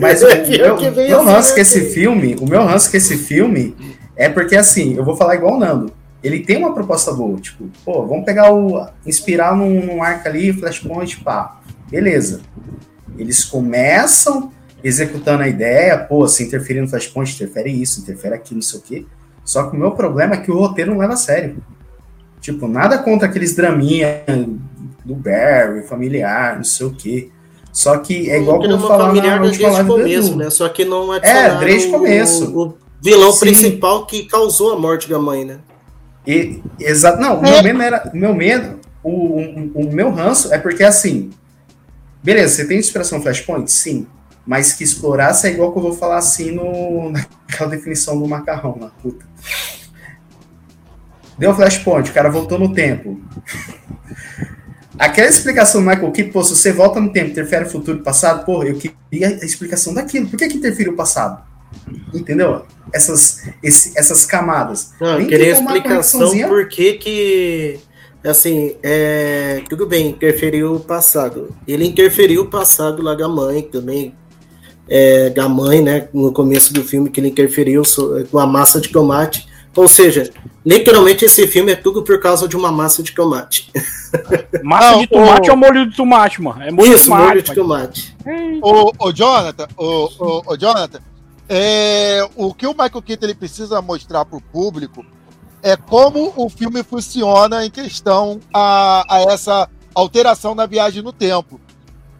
A: Mas o meu, meu ranço com esse filme, o meu ranço com esse filme é porque, assim, eu vou falar igual o Nando ele tem uma proposta boa, tipo, pô, vamos pegar o. inspirar num, num arco ali, Flashpoint, pá. Beleza. Eles começam executando a ideia, pô, se interferir no Flashpoint, interfere isso, interfere aqui, não sei o quê. Só que o meu problema é que o roteiro não leva a sério. Tipo, nada contra aqueles draminha do Barry, familiar, não sei o quê. Só que é igual que eu falar
D: na última live começo, né? Só que não
A: é desde o começo.
D: O, vilão Sim. principal que causou a morte da mãe, né?
A: E, exato, não, o meu medo era. O meu medo, o, o, o, meu ranço é porque assim. Beleza, você tem inspiração Flashpoint? Sim. Mas que explorasse é igual que eu vou falar assim no, naquela definição do macarrão na puta. deu flashpoint, o cara voltou no tempo. Aquela explicação do Michael Keaton, pô, se você volta no tempo, interfere o futuro e passado, pô, eu queria a explicação daquilo. Por que, que interfere o passado? Entendeu? Essas, esse, essas camadas.
D: Não, eu queria explicação por que que, assim, é, tudo bem, interferiu o passado. Ele interferiu o passado lá da mãe também, é, da mãe, né, no começo do filme, que ele interferiu com a massa de tomate. Ou seja, literalmente esse filme é tudo por causa de uma massa de tomate.
C: Massa Não, de tomate o... ou molho de tomate, mano?
D: É molho Isso, de tomate, molho de tomate.
B: Ô, ô, Jonathan, ô, ô, ô, Jonathan, é, o que o Michael Keaton ele precisa mostrar para o público é como o filme funciona em questão a, a essa alteração na viagem no tempo.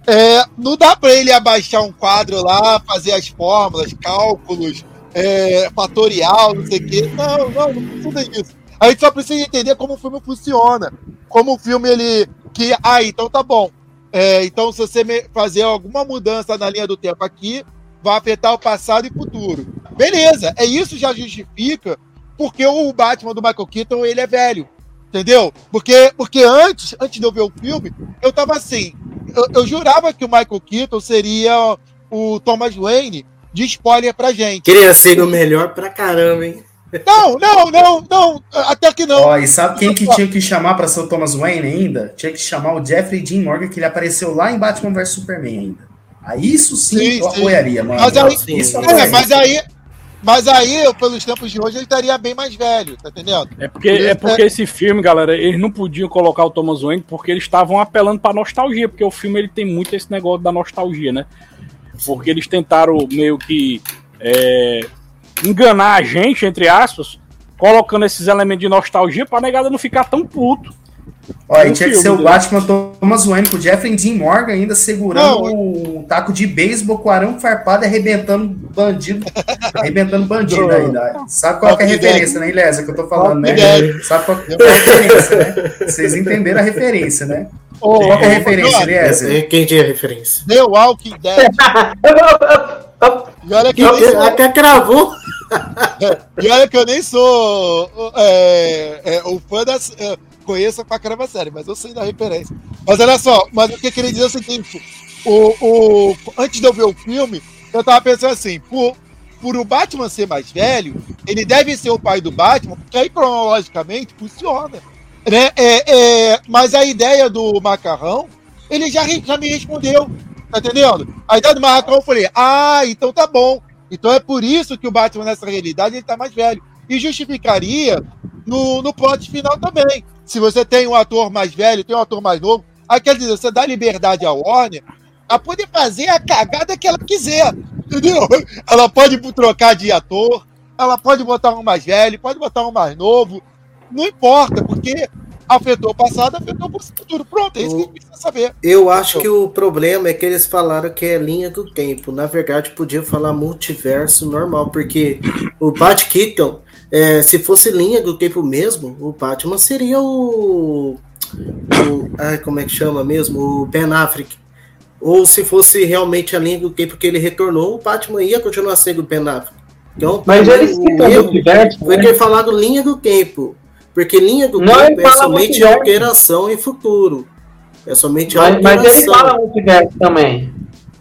B: É, não dá para ele abaixar um quadro lá, fazer as fórmulas, cálculos, é, fatorial, não sei o quê. Não, não, não precisa disso. A gente só precisa entender como o filme funciona. Como o filme ele. Que, ah, então tá bom. É, então, se você fazer alguma mudança na linha do tempo aqui, vai afetar o passado e futuro. Beleza, é isso já justifica porque o Batman do Michael Keaton ele é velho. Entendeu? Porque, porque antes, antes de eu ver o filme, eu tava assim. Eu, eu jurava que o Michael Keaton seria o Thomas Wayne de spoiler pra gente.
D: Queria ser o melhor pra caramba, hein?
B: Não, não, não, não, até que não.
A: Ó, e sabe quem que tinha que chamar para ser o Thomas Wayne ainda? Tinha que chamar o Jeffrey Dean Morgan, que ele apareceu lá em Batman vs Superman ainda. Aí isso sim, sim eu sim. apoiaria, mano.
B: Mas aí, isso é, mas aí, mas aí, pelos tempos de hoje, ele estaria bem mais velho, tá entendendo?
C: É porque, é porque é... esse filme, galera, eles não podiam colocar o Thomas Wayne porque eles estavam apelando pra nostalgia, porque o filme ele tem muito esse negócio da nostalgia, né? Porque eles tentaram meio que é, enganar a gente, entre aspas, colocando esses elementos de nostalgia pra negada não ficar tão puto.
A: Olha, tinha que ser o Batman Thomas Wayne com o Jeffrey Dean Morgan ainda segurando o taco de beisebol com o arame farpado e arrebentando bandido. arrebentando bandido ainda. Sabe qual é a referência, né, Ilésia, que eu tô falando, né? Sabe qual é a referência, né? Vocês entenderam a referência, né? Oh, qual é a referência, Ilésia?
D: Quem tinha a referência?
B: The Walking Dead.
D: e olha que eu, eu, até cravou.
B: e olha que eu nem sou é, é, o fã das conheço pra caramba série, mas eu sei da referência. Mas olha só, mas o que eu queria dizer é o seguinte: o, o, antes de eu ver o filme, eu tava pensando assim, por, por o Batman ser mais velho, ele deve ser o pai do Batman, porque aí cronologicamente funciona. Né? É, é, mas a ideia do macarrão, ele já, já me respondeu. Tá entendendo? A ideia do macarrão eu falei, ah, então tá bom. Então é por isso que o Batman nessa realidade ele tá mais velho. E justificaria no, no plot final também. Se você tem um ator mais velho, tem um ator mais novo, aí quer dizer, você dá liberdade à Warner a poder fazer a cagada que ela quiser. Entendeu? Ela pode trocar de ator, ela pode botar um mais velho, pode botar um mais novo. Não importa, porque afetou o passado, afetou o futuro. Pronto, é isso que a gente precisa saber.
D: Eu acho que o problema é que eles falaram que é linha do tempo. Na verdade, podia falar multiverso normal, porque o Bat Keaton é, se fosse linha do tempo mesmo, o Batman seria o. o ai, como é que chama mesmo? O Ben Affleck. Ou se fosse realmente a linha do tempo que ele retornou, o Batman ia continuar sendo o Ben Affleck. Então,
E: Mas eles citam diverso,
D: Foi né? falado linha do tempo. Porque linha do não, tempo é somente alteração em futuro. É somente
E: mas, alteração. Mas ele fala multiverso também.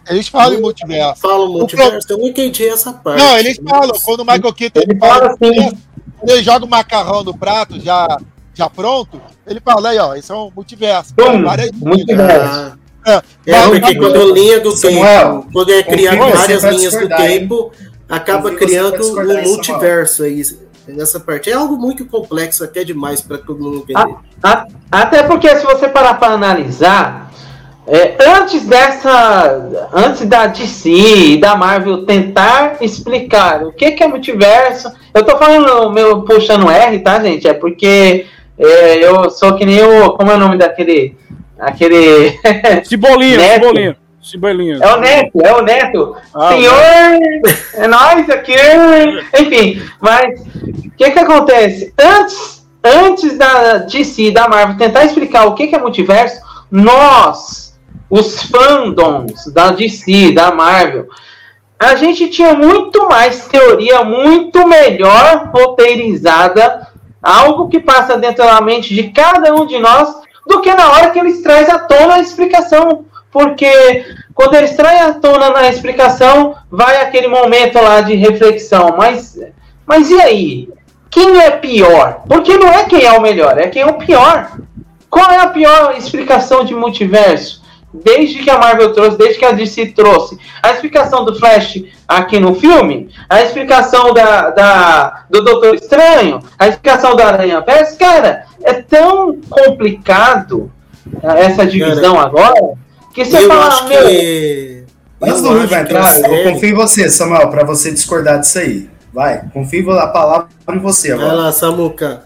B: Eles falam em multiverso.
D: Falam multiverso, eu não entendi essa parte.
B: Não, eles falam. Quando o Michael Keaton ele, fala, assim, ele joga o macarrão no prato já, já pronto, ele fala aí, ó, isso é um multiverso.
E: Hum, multiverso.
D: É, é porque quando linha do tempo, quando é criar várias linhas do tempo, acaba criando um multiverso aí. Nessa parte. É algo muito complexo, até demais para todo mundo entender.
E: A, a, até porque se você parar para analisar, é, antes dessa, antes da DC e da Marvel tentar explicar o que, que é multiverso, eu tô falando meu puxando R, tá, gente? É porque é, eu sou que nem o, como é o nome daquele, aquele
C: Cibolinho, Cibolinho. Cibolinho.
E: É o Neto, é o Neto. Ah, Senhor, é nós aqui. Enfim, mas o que que acontece? Antes, antes da DC e da Marvel tentar explicar o que, que é multiverso, nós os fandoms da DC, da Marvel, a gente tinha muito mais teoria, muito melhor roteirizada algo que passa dentro da mente de cada um de nós, do que na hora que eles trazem à tona a explicação. Porque quando eles trazem à tona na explicação, vai aquele momento lá de reflexão. Mas, mas e aí? Quem é pior? Porque não é quem é o melhor, é quem é o pior. Qual é a pior explicação de multiverso? Desde que a Marvel trouxe, desde que a DC trouxe. A explicação do Flash aqui no filme, a explicação da, da do Doutor Estranho, a explicação da Aranha Verso, cara, é tão complicado essa divisão cara, agora que você fala, meu. Que...
A: Mas não vai entrar, eu confio em você, Samuel, para você discordar disso aí. Vai, confio a palavra em você agora.
D: Vai lá, Samuca.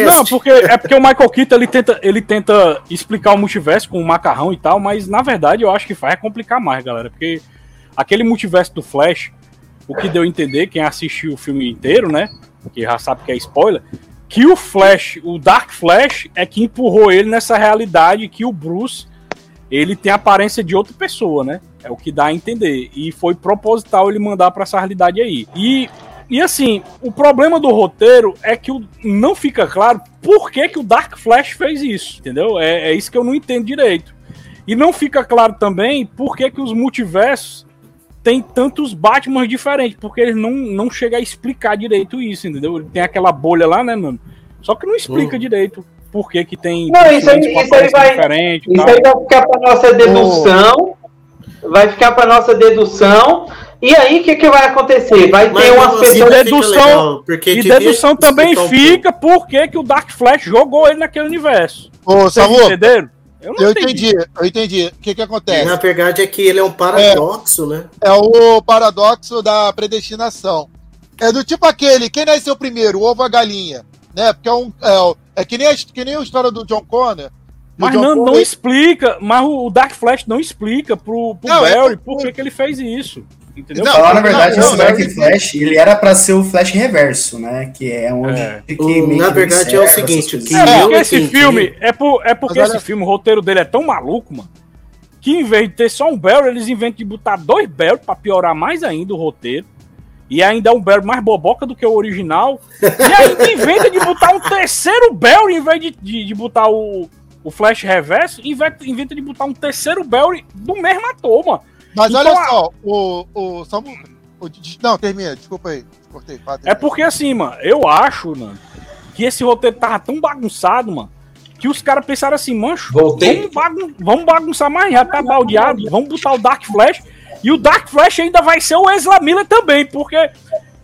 D: Vai lá.
C: Não, porque é porque o Michael Keaton ele tenta, ele tenta explicar o multiverso com o macarrão e tal, mas na verdade eu acho que vai complicar mais, galera, porque aquele multiverso do Flash, o que deu a entender, quem assistiu o filme inteiro, né, que já sabe que é spoiler, que o Flash, o Dark Flash é que empurrou ele nessa realidade que o Bruce ele tem a aparência de outra pessoa, né? É o que dá a entender. E foi proposital ele mandar para essa realidade aí. E, e assim, o problema do roteiro é que o, não fica claro por que, que o Dark Flash fez isso, entendeu? É, é isso que eu não entendo direito. E não fica claro também por que, que os multiversos têm tantos Batman diferentes, porque eles não, não chegam a explicar direito isso, entendeu? Tem aquela bolha lá, né, mano? Só que não explica uhum. direito por que, que tem.
E: Não, isso aí, isso aí vai. Isso aí vai ficar para nossa dedução. Oh. Vai ficar para nossa dedução. E aí, o que, que vai acontecer? Vai Mas ter um aspecto.
C: E dedução, porque e dedução também fica por que, que o Dark Flash jogou ele naquele universo.
B: Ô, Vocês entenderam? Eu, eu entendi. entendi, eu entendi. O que, que acontece?
D: Na verdade é que ele é um paradoxo, é, né?
B: É o paradoxo da predestinação. É do tipo aquele, quem nasceu primeiro, o ovo ou a galinha? Né? Porque é um. É, é que, nem a, que nem a história do John Connor.
C: Mas não, não explica, mas o Dark Flash não explica pro, pro não, Barry é, por que, que ele fez isso. Entendeu?
A: Não, Falar, na verdade, não, esse Dark Flash, ele era para ser o Flash reverso, né? Que é onde. É.
D: Que na verdade é o seguinte: que
C: é, porque esse entendi. filme. É, por, é porque esse filme, o roteiro dele é tão maluco, mano. Que em vez de ter só um Barry, eles inventam de botar dois Barry pra piorar mais ainda o roteiro. E ainda é um Barry mais boboca do que o original. E ainda inventa de botar um terceiro Barry em vez de, de, de botar o, o Flash Reverso. Inventa, inventa de botar um terceiro Barry do mesmo ator, mano.
B: Mas então, olha só, o. o, o não, termina, desculpa aí. Cortei,
C: é porque assim, mano, eu acho, mano, que esse roteiro tava tão bagunçado, mano, que os caras pensaram assim, mancho, vamos, bagun vamos, bagunçar mais, já tá baldeado, vamos botar o Dark Flash e o Dark Flash ainda vai ser o Ezra Miller também, porque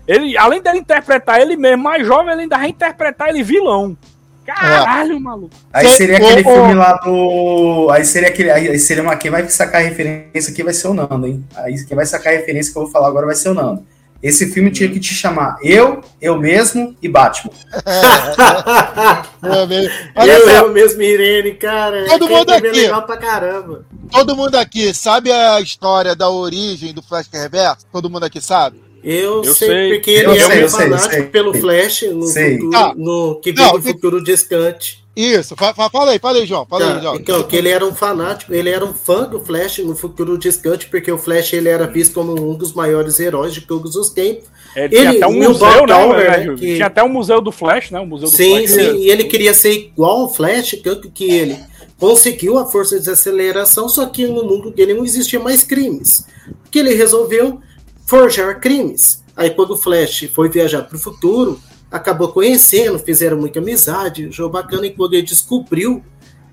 C: ele, além dele interpretar ele mesmo mais jovem, ele ainda vai interpretar ele vilão. Caralho, é. maluco.
A: Aí seria aquele oh, filme lá do. Aí seria aquele. Aí seria uma. Quem vai sacar a referência aqui vai ser o Nando, hein? Aí quem vai sacar a referência que eu vou falar agora vai ser o Nando. Esse filme tinha que te chamar Eu, Eu Mesmo e Batman.
D: eu, eu, eu mesmo, Irene, cara.
B: Todo mundo aqui.
D: legal pra caramba.
B: Todo mundo aqui sabe a história da origem do Flash Reverso? Todo mundo aqui sabe?
D: Eu, eu sei, sei, porque ele é sei, um fanático sei, pelo Flash no futuro, ah, no, que vem do futuro distante.
B: Isso, fa, fa, fala aí, fala aí, João. Fala
D: tá,
B: aí, João.
D: Então, que ele era um fanático, ele era um fã do Flash no futuro distante, porque o Flash ele era visto como um dos maiores heróis de todos os tempos.
C: É, ele, tinha até um museu, né, né, que... Tinha até um museu do Flash, né? O museu do
D: sim, Flash. sim, e ele queria ser igual ao Flash, tanto que ele conseguiu a força de aceleração, só que no mundo dele não existia mais crimes. O que ele resolveu forjar crimes. Aí quando o Flash foi viajar para o futuro, acabou conhecendo, fizeram muita amizade, jogo bacana, e quando ele descobriu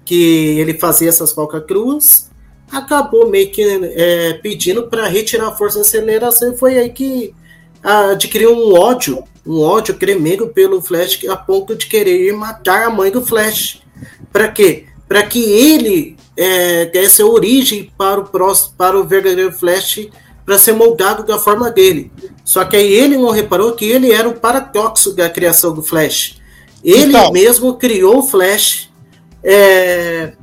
D: que ele fazia essas falcatruas, acabou meio que é, pedindo para retirar a força de aceleração, e foi aí que adquiriu um ódio, um ódio tremendo pelo Flash, a ponto de querer matar a mãe do Flash. Para quê? Para que ele é, desse origem para o, próximo, para o verdadeiro Flash para ser moldado da forma dele. Só que aí ele não reparou que ele era um paradoxo da criação do Flash. Ele então, mesmo criou o Flash, é,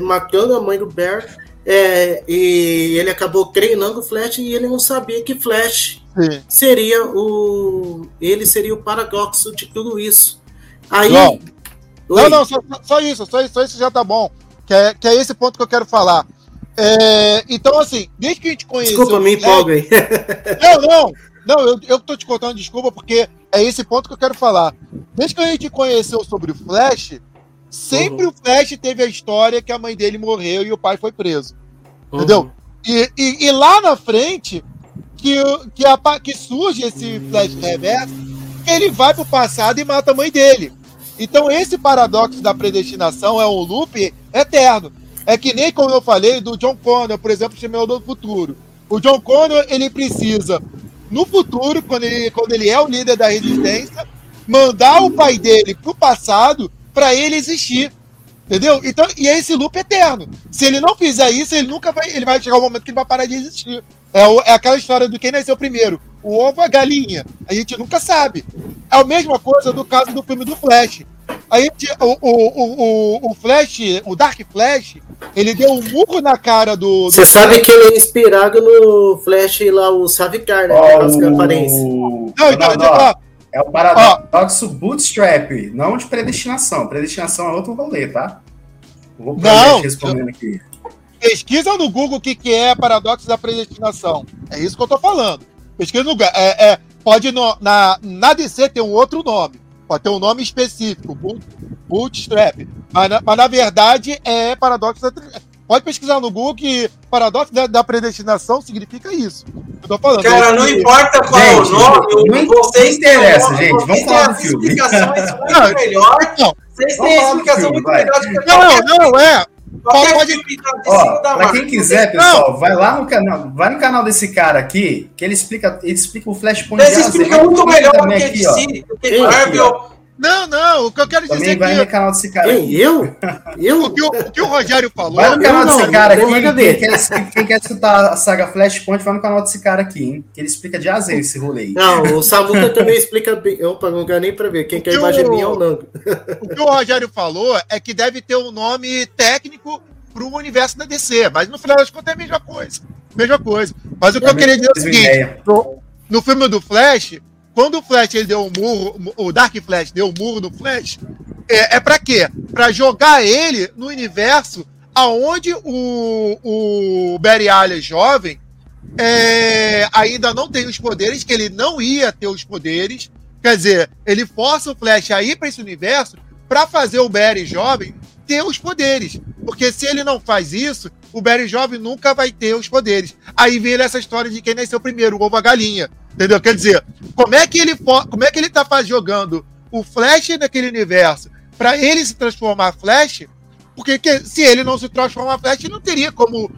D: matando a mãe do Bear, é, e ele acabou treinando o Flash e ele não sabia que Flash sim. seria o. Ele seria o paradoxo de tudo isso. Aí.
B: Não, não, não só, só, isso, só, só isso já tá bom. Que é, que é esse ponto que eu quero falar. É, então, assim, desde que a gente conheceu.
D: Desculpa, me empolga aí.
B: Não, não. Não, eu, eu tô te contando desculpa porque é, é esse ponto que eu quero falar. Desde que a gente conheceu sobre o Flash, sempre
D: Uhum.
B: o Flash teve a história que a mãe dele morreu e o pai foi preso.
D: Uhum.
B: Entendeu? E, e- e lá na frente, que, que, a que surge esse Flash reverso, ele vai pro passado e mata a mãe dele. Então esse paradoxo da predestinação é um loop eterno. É que nem como eu falei do John Connor, por exemplo, Exterminador do Futuro. O John Connor, ele precisa, no futuro, quando ele, quando ele é o líder da resistência, mandar o pai dele pro passado para ele existir. Entendeu? Então, e é esse loop eterno. Se ele não fizer isso, ele nunca vai. Ele vai chegar um momento que ele vai parar de existir. É, o- é aquela história do quem nasceu primeiro. O ovo ou a galinha. A gente nunca sabe. É a mesma coisa do caso do filme do Flash. A gente, o, o, o, o- Flash, o Dark Flash, ele deu um murro na cara do.
D: Você sabe que ele é inspirado no Flash lá, o Savitar, né?
A: Ó,
D: Aquelas
A: o-
D: aparências.
A: Não,
B: Não, então,
A: não,
B: ó,
A: É o paradoxo bootstrap, não de predestinação. Predestinação é outro rolê, tá? Vou
B: Não,
A: respondendo aqui.
B: pesquisa no Google o que, que é paradoxo da predestinação. É isso que eu tô falando. Pesquisa no Google. É, é, pode no- na, na DC ter um outro nome. Pode ter um nome específico, boot- bootstrap. Mas na, mas na verdade é paradoxo da. Pode pesquisar no Google que paradoxo da, da predestinação significa isso. Eu tô falando.
G: Cara, não
B: Esse-
G: importa qual
A: Gente,
G: é o nome,
A: não
G: vocês têm
A: interessa,
G: um-
A: gente,
G: vocês
A: vamos
G: têm
A: falar
G: as
A: do filme.
G: explicações muito
B: Não,
G: melhor.
B: não.
G: Vocês têm explicação muito melhor do que
B: Não, não, é.
G: Qualquer
B: pode-
A: Ó, pra quem quiser, pessoal, vai lá no canal, vai no canal desse cara aqui, que ele explica, ele explica o Flashpoint
G: Vocês
A: de A a Z.
G: explicam muito melhor do que. DC, do que Marvel.
B: Não, não. O que eu quero dizer
A: Também
B: é
A: vai
B: que
A: no canal desse cara aqui.
D: Eu? Eu?
B: o que o, o que o Rogério falou.
A: Vai no canal
D: eu
A: desse
D: não,
A: cara aqui. Quem quer, quem quer escutar a saga Flashpoint, vai no canal desse cara aqui, hein? Que ele explica de A a Z esse rolê aí.
D: Não, o Samuca também explica bem. Opa, não nem pra ver. Quem quer
B: Eu-
D: imagem minha ou não.
B: O que o Rogério falou é que deve ter um nome técnico pro universo da DC, mas no final das contas é a mesma coisa. Mesma coisa. Mas o que eu queria dizer é o seguinte: no filme do Flash, quando o Flash ele deu um murro, o Dark Flash deu um murro no Flash, é, é para quê? Pra jogar ele no universo aonde o, o Barry Allen jovem é, ainda não tem os poderes, que ele não ia ter os poderes. Quer dizer, ele força o Flash a ir para esse universo para fazer o Barry jovem ter os poderes. Porque se ele não faz isso, o Barry jovem nunca vai ter os poderes. Aí vem essa história de quem nasceu primeiro, o ovo a galinha. Entendeu? Quer dizer, como é que ele como é que ele tá jogando o Flash naquele universo para ele se transformar Flash? Porque que- se ele não se transformar Flash, ele não teria como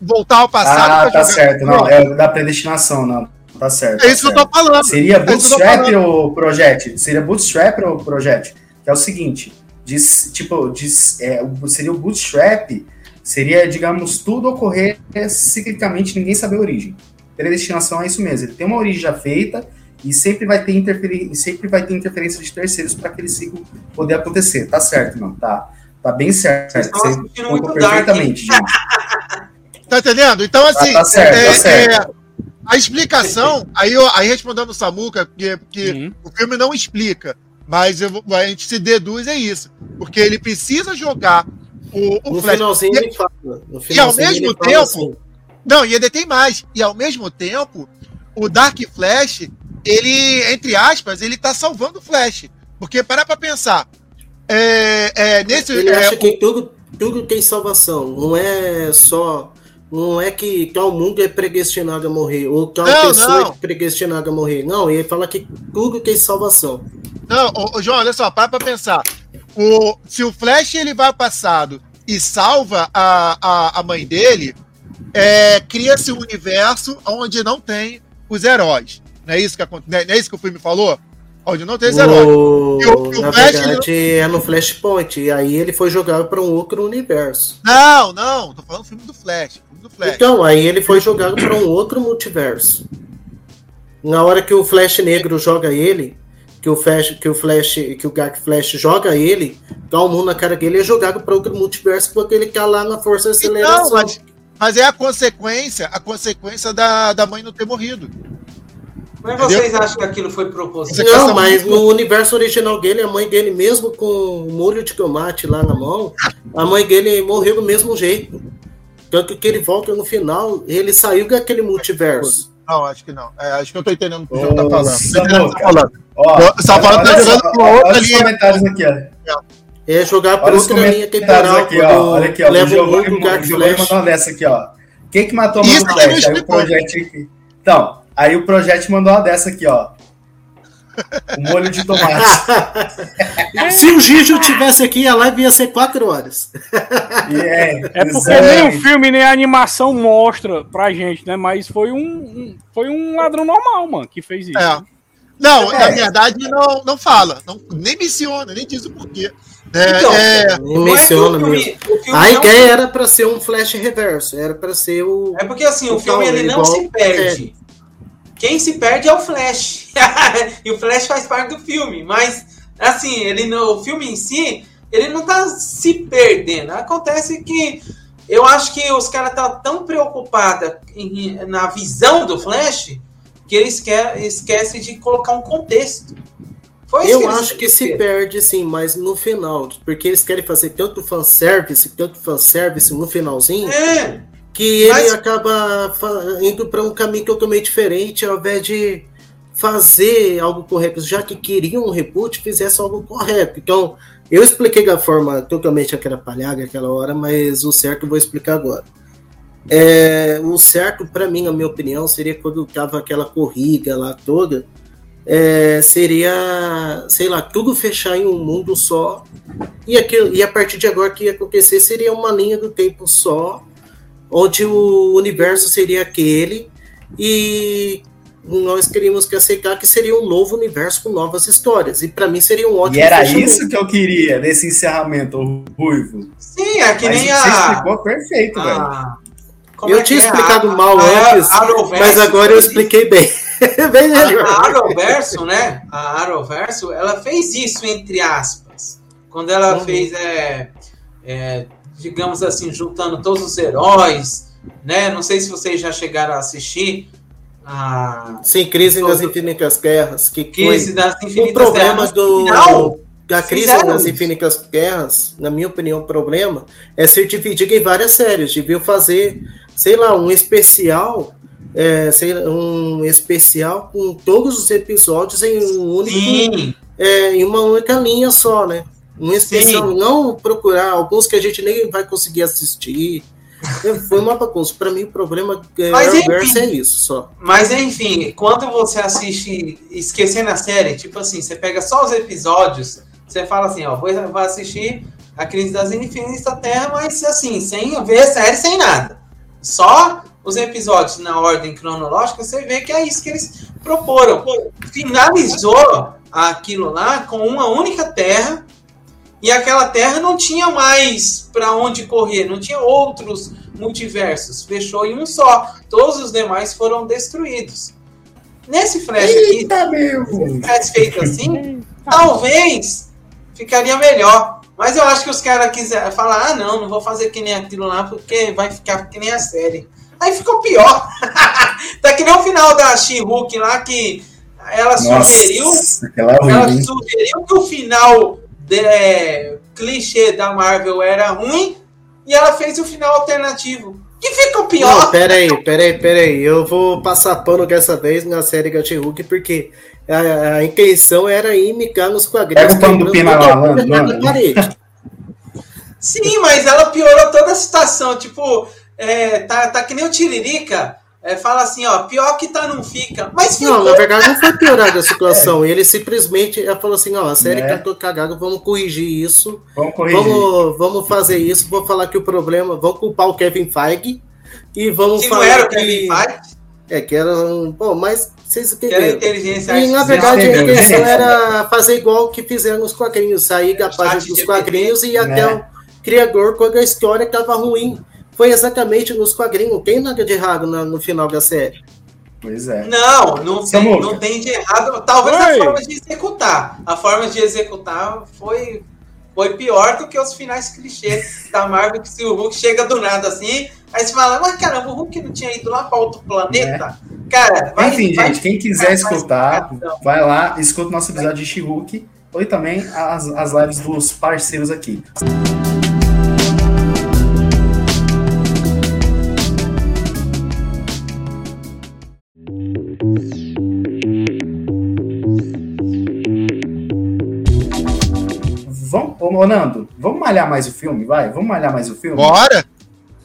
B: voltar ao passado.
A: Ah, tá certo. Não, é da predestinação, não. Tá certo.
B: É
A: tá
B: isso que eu
A: certo.
B: tô falando.
A: Seria
B: É
A: Bootstrap
B: falando.
A: ou Project? Seria Bootstrap ou Project? Que é o seguinte, diz, tipo, diz, é, seria o Bootstrap, seria, digamos, tudo ocorrer ciclicamente, ninguém saber a origem. Predestinação é isso mesmo, ele tem uma origem já feita e sempre vai ter, interferi sempre vai ter interferência de terceiros para aquele ciclo poder acontecer. Tá certo, não, tá, tá bem certo.
G: Vocês estão
A: Você contou
G: muito
A: perfeitamente.
B: Tá entendendo? Então, assim,
A: tá certo,
B: é-
A: tá certo.
B: é, a explicação, aí, aí respondendo o Samuca, que, que
C: Uhum.
B: o filme não explica, mas eu a gente se deduz é isso. Porque ele precisa jogar o, o
D: No
B: Flash.
D: finalzinho
B: E-
D: ele fala. No finalzinho
B: mesmo
D: ele fala
B: tempo,
D: assim,
B: Não, e ainda tem mais. E ao mesmo tempo, o Dark Flash, ele, entre aspas, ele tá salvando o Flash. Porque para pra pensar. É, é, nesse,
D: Ele
B: é,
D: acha que tudo, tudo tem salvação. Não é só. Não é que tal mundo é predestinado a morrer, ou tal
B: Não,
D: pessoa
B: não.
D: é predestinada a morrer. Não, ele fala que tudo tem salvação.
B: Não, ô, ô, João, olha só, para pra pensar. O, se o Flash ele vai ao passado e salva a, a, a mãe dele, é, cria-se um universo onde não tem os heróis. Não é isso que, não é, não é isso que o filme falou? Onde não tem os heróis.
D: O-
B: E o- e o
D: na
B: Flash,
D: verdade, é no Flashpoint. E aí ele foi jogado para um outro universo.
B: Não, não, tô falando do filme do Flash. filme do Flash.
D: Então, aí ele foi jogado para um outro multiverso. Na hora que o Flash Negro joga ele, que o Flash, que o Flash, que o Dark Flash joga ele, dá um mundo na cara dele, é jogado para outro multiverso porque ele tá lá na força de
B: Então,
D: aceleração.
B: mas, mas é a consequência, a consequência da, da mãe não ter morrido.
G: Mas vocês acham que aquilo foi proposital?
D: Não, mas no universo original dele, a mãe dele, mesmo com o molho de tomate lá na mão, a mãe dele morreu do mesmo jeito. Tanto que ele volta no final, ele saiu daquele multiverso.
B: Não, acho que não. É, acho que eu tô entendendo o que o João tá falando. O que
A: boca.
B: tá falando.
A: Ó,
B: Você tá falando que tá jogando
A: só,
B: pra outra linha.
A: comentários aqui, ó.
D: É jogar por
A: Olha
D: outra linha temporal.
A: aqui, ó. Olha aqui, ó. O
D: leva o
A: Giovanni, o mandou uma dessa aqui, ó. Quem que matou o
B: Isso
A: Mano Flash? Aí o
B: explicou.
A: Project aqui. Então, aí o Project mandou uma dessa aqui, ó. O molho de tomate.
D: Se o Gijo tivesse aqui, a live ia ser 4 horas.
A: E é,
C: É porque
A: exatamente.
C: nem o filme nem a animação mostra pra gente, né? Mas foi um, um- foi um ladrão normal, mano, que fez isso.
B: É. Não,
A: É.
B: na verdade, não, não fala. Não, nem menciona, nem diz o porquê. É,
G: Então,
B: é,
G: Não é
D: menciona
G: o filme-
D: mesmo.
G: o filme
D: A
G: não-
D: ideia era pra ser um flash reverso, era pra ser o.
G: É porque assim, o
D: Então,
G: filme ele não se perde. Quem se perde é o Flash. e o Flash faz parte do filme. Mas, assim, ele no, o filme em si, ele não tá se perdendo. Acontece que eu acho que os caras estão tão preocupados na visão do Flash que eles esque esquecem de colocar um contexto. Foi
D: Eu
G: eles
D: acho que se perde sim, mas no final, porque eles querem fazer tanto fanservice, tanto fanservice no finalzinho,
G: É,
D: que ele
G: Mas-
D: acaba indo para um caminho totalmente diferente, ao invés de fazer algo correto, já que queriam um reboot, fizesse algo correto. Então, eu expliquei da forma totalmente aquela palhaga aquela hora, mas o certo eu vou explicar agora. É, o certo, para mim, na minha opinião, seria quando tava aquela corrida lá toda, é, seria, sei lá, tudo fechar em um mundo só. E, aquilo, e a partir de agora o que ia acontecer seria uma linha do tempo só, onde o universo seria aquele e nós queríamos que aceitar que seria um novo universo com novas histórias. E para mim seria um ótimo
A: E era
D: fechamento.
A: isso que eu queria nesse encerramento, o Ruivo.
G: sim, é que
A: Mas
G: nem
A: você
G: a.
A: explicou perfeito, velho.
G: a- como
D: Eu
G: é
D: tinha
G: é?
D: explicado
G: A-
D: mal
G: a-
D: antes, Mas agora eu expliquei bem. bem melhor.
G: A Arrowverso, né? A Arrowverso, ela fez isso, entre aspas. Quando ela
D: Uhum.
G: fez, é, é, digamos assim, juntando todos os heróis, né? Não sei se vocês já chegaram a assistir a
D: Sim, crise nas infinitas guerras, que
G: Crise das
D: o
G: Infinitas
D: problema
G: Terras.
D: do
G: final,
D: da crise
G: fizeram
D: nas
G: isso.
D: infinitas guerras, na minha opinião, o problema é ser dividido em várias séries. Deviam fazer, sei lá, um especial, é, sei lá, um especial com todos os episódios em um único,
G: sim,
D: é, em uma única linha só, né? Especial, não procurar alguns que a gente nem vai conseguir assistir. É, Foi uma bagunça. Para mim, o problema é,
G: Mas, enfim.
D: é isso só.
G: Mas enfim, quando você assiste esquecendo a série, tipo assim, você pega só os episódios, você fala assim, ó, vou, vou assistir a Crise das Infinitas da Terra, mas assim, sem ver a série, sem nada. Só os episódios na ordem cronológica, você vê que é isso que eles proporam. Finalizou aquilo lá com uma única terra, e aquela terra não tinha mais para onde correr, não tinha outros multiversos, fechou em um só. Todos os demais foram destruídos. Nesse flash aqui,
A: Eita, meu!
G: se tivesse feito assim, talvez ficaria melhor. Mas eu acho que os caras quiseram falar, ah não, não vou fazer que nem aquilo lá, porque vai ficar que nem a série. Aí ficou pior. tá que nem o final da She-Hulk lá, que ela sugeriu
A: Nossa, é
G: ela sugeriu que o final de- é, clichê da Marvel era ruim e ela fez o final alternativo. Que ficou
D: Não,
G: pior.
D: peraí, peraí, peraí. Eu vou passar pano dessa vez na série Gat Hulk, porque a, a intenção era imitar nos quadrinhos.
A: Pega o pano do Pina lá.
G: Sim, mas ela piorou toda a situação. Tipo, é, tá, tá que nem o Tiririca. É, fala assim, ó, pior que tá não fica. Mas ficou.
D: Não, na verdade não foi piorada a situação. Ele simplesmente falou assim: ó, a série
A: É.
D: cantou cagada, vamos corrigir isso.
A: Vamos corrigir.
D: Vamos, vamos fazer isso. Vou falar que o problema. Vamos culpar o Kevin Feige. E vamos
G: que não
D: falar.
G: era o
D: que,
G: Kevin Feige,
D: É, que era um. Bom, mas vocês
G: que era
D: entenderam.
G: inteligência
D: E na verdade a
A: Entendeu?
D: intenção era fazer igual o que fizeram nos quadrinhos, sair da página dos quadrinhos e até
A: né?
D: o criador quando a história estava ruim. Foi exatamente nos quadrinhos, não tem nada de errado na- no final da série.
A: Pois é.
G: Não, não tem, não tem de errado. Talvez
C: Oi.
G: a forma de executar. A forma de executar foi, foi pior do que os finais clichês da Marvel, que se o Hulk chega do nada assim, aí você fala, mas caramba, o Hulk não tinha ido lá para outro planeta? Cara, vai,
A: Enfim,
G: vai-
A: gente, quem quiser escutar, vai lá, escuta o nosso episódio de She-Hulk ou também as, as lives dos parceiros aqui. Vamos, ô, Nando, vamos malhar mais o filme, vai? Vamos malhar mais o filme?
B: Bora!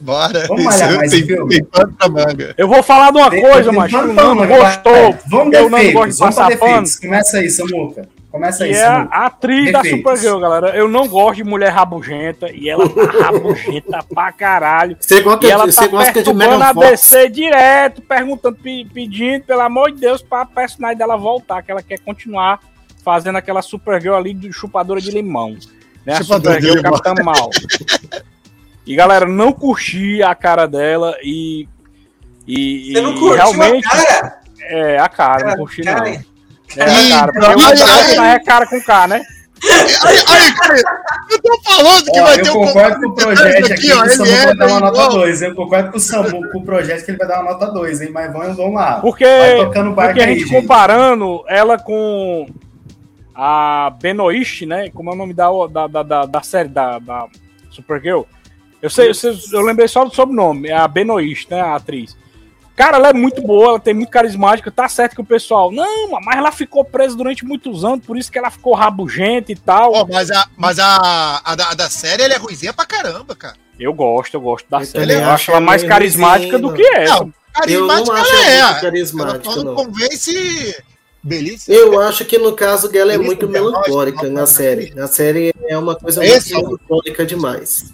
B: Bora!
A: Vamos malhar mais
B: tem,
A: o filme?
B: tem pano pra manga.
C: Eu vou falar de uma
A: Tem-
C: coisa, mas
A: pano
C: o
A: pra
C: Nando
A: manga, vai.
C: gostou.
A: Vamos
C: Eu não
A: defeitos,
C: gosto de passar pano.
A: Começa aí, Samuca. Começa aí,
C: E é
A: Samuca.
C: a atriz da
A: Defeitos.
C: Supergirl, galera. Eu não gosto de mulher rabugenta. E ela tá rabugenta pra caralho.
D: Você gosta,
C: E ela
D: você
C: tá
D: gosta de
C: perturbando
D: Megan
C: a? DC direto, perguntando, pe- pedindo, pelo amor de Deus, pra personagem dela voltar, que ela quer continuar fazendo aquela Supergirl ali de chupadora de limão. Né? A
B: Chupadora de
C: Supergirl
B: limão.
C: Capitã Mal. E galera, não curti a cara dela e. E,
G: Você não curtiu
C: realmente.
G: a cara?
C: É, a cara, não curti não.
G: Cara,
C: É a cara, porque o personagem
B: ai.
C: é cara com K, né?
B: Aí, aí, cara, eu tô falando que
A: Ó,
B: vai
A: eu
B: ter um
A: concordo com o projeto aqui,
B: ó,
A: que o Samu
B: ele é
A: vai dar uma nota
B: igual.
A: 2. Eu concordo com o Samu, com o projeto que ele vai dar uma nota 2, hein? Mas vamos, vamos lá.
C: Porque, porque a
A: aí,
C: gente. comparando ela com a Benoist, né? Como é o nome da, da, da, da, da série da, da Supergirl. Eu sei, eu, sei- eu lembrei só do sobrenome, é a Benoist, né? A atriz. Cara, ela é muito boa, ela tem muito carismática, tá certo que o pessoal. Não, mas ela ficou presa durante muitos anos, por isso que ela ficou rabugenta e tal.
B: Ó, mas a, mas a, a, da, a da série ela é ruizinha pra caramba, cara.
C: Eu gosto, eu gosto da
D: Eu
C: série. Eu acho ela mais carismática do que essa.
B: Não, carismática
D: Eu não acho
B: ela é.
D: carismática,
B: ela não. convence belíssima.
D: Eu acho que no caso dela é muito melancólica na série. Na série é uma coisa
B: Esse
D: muito
B: é
D: melancólica demais.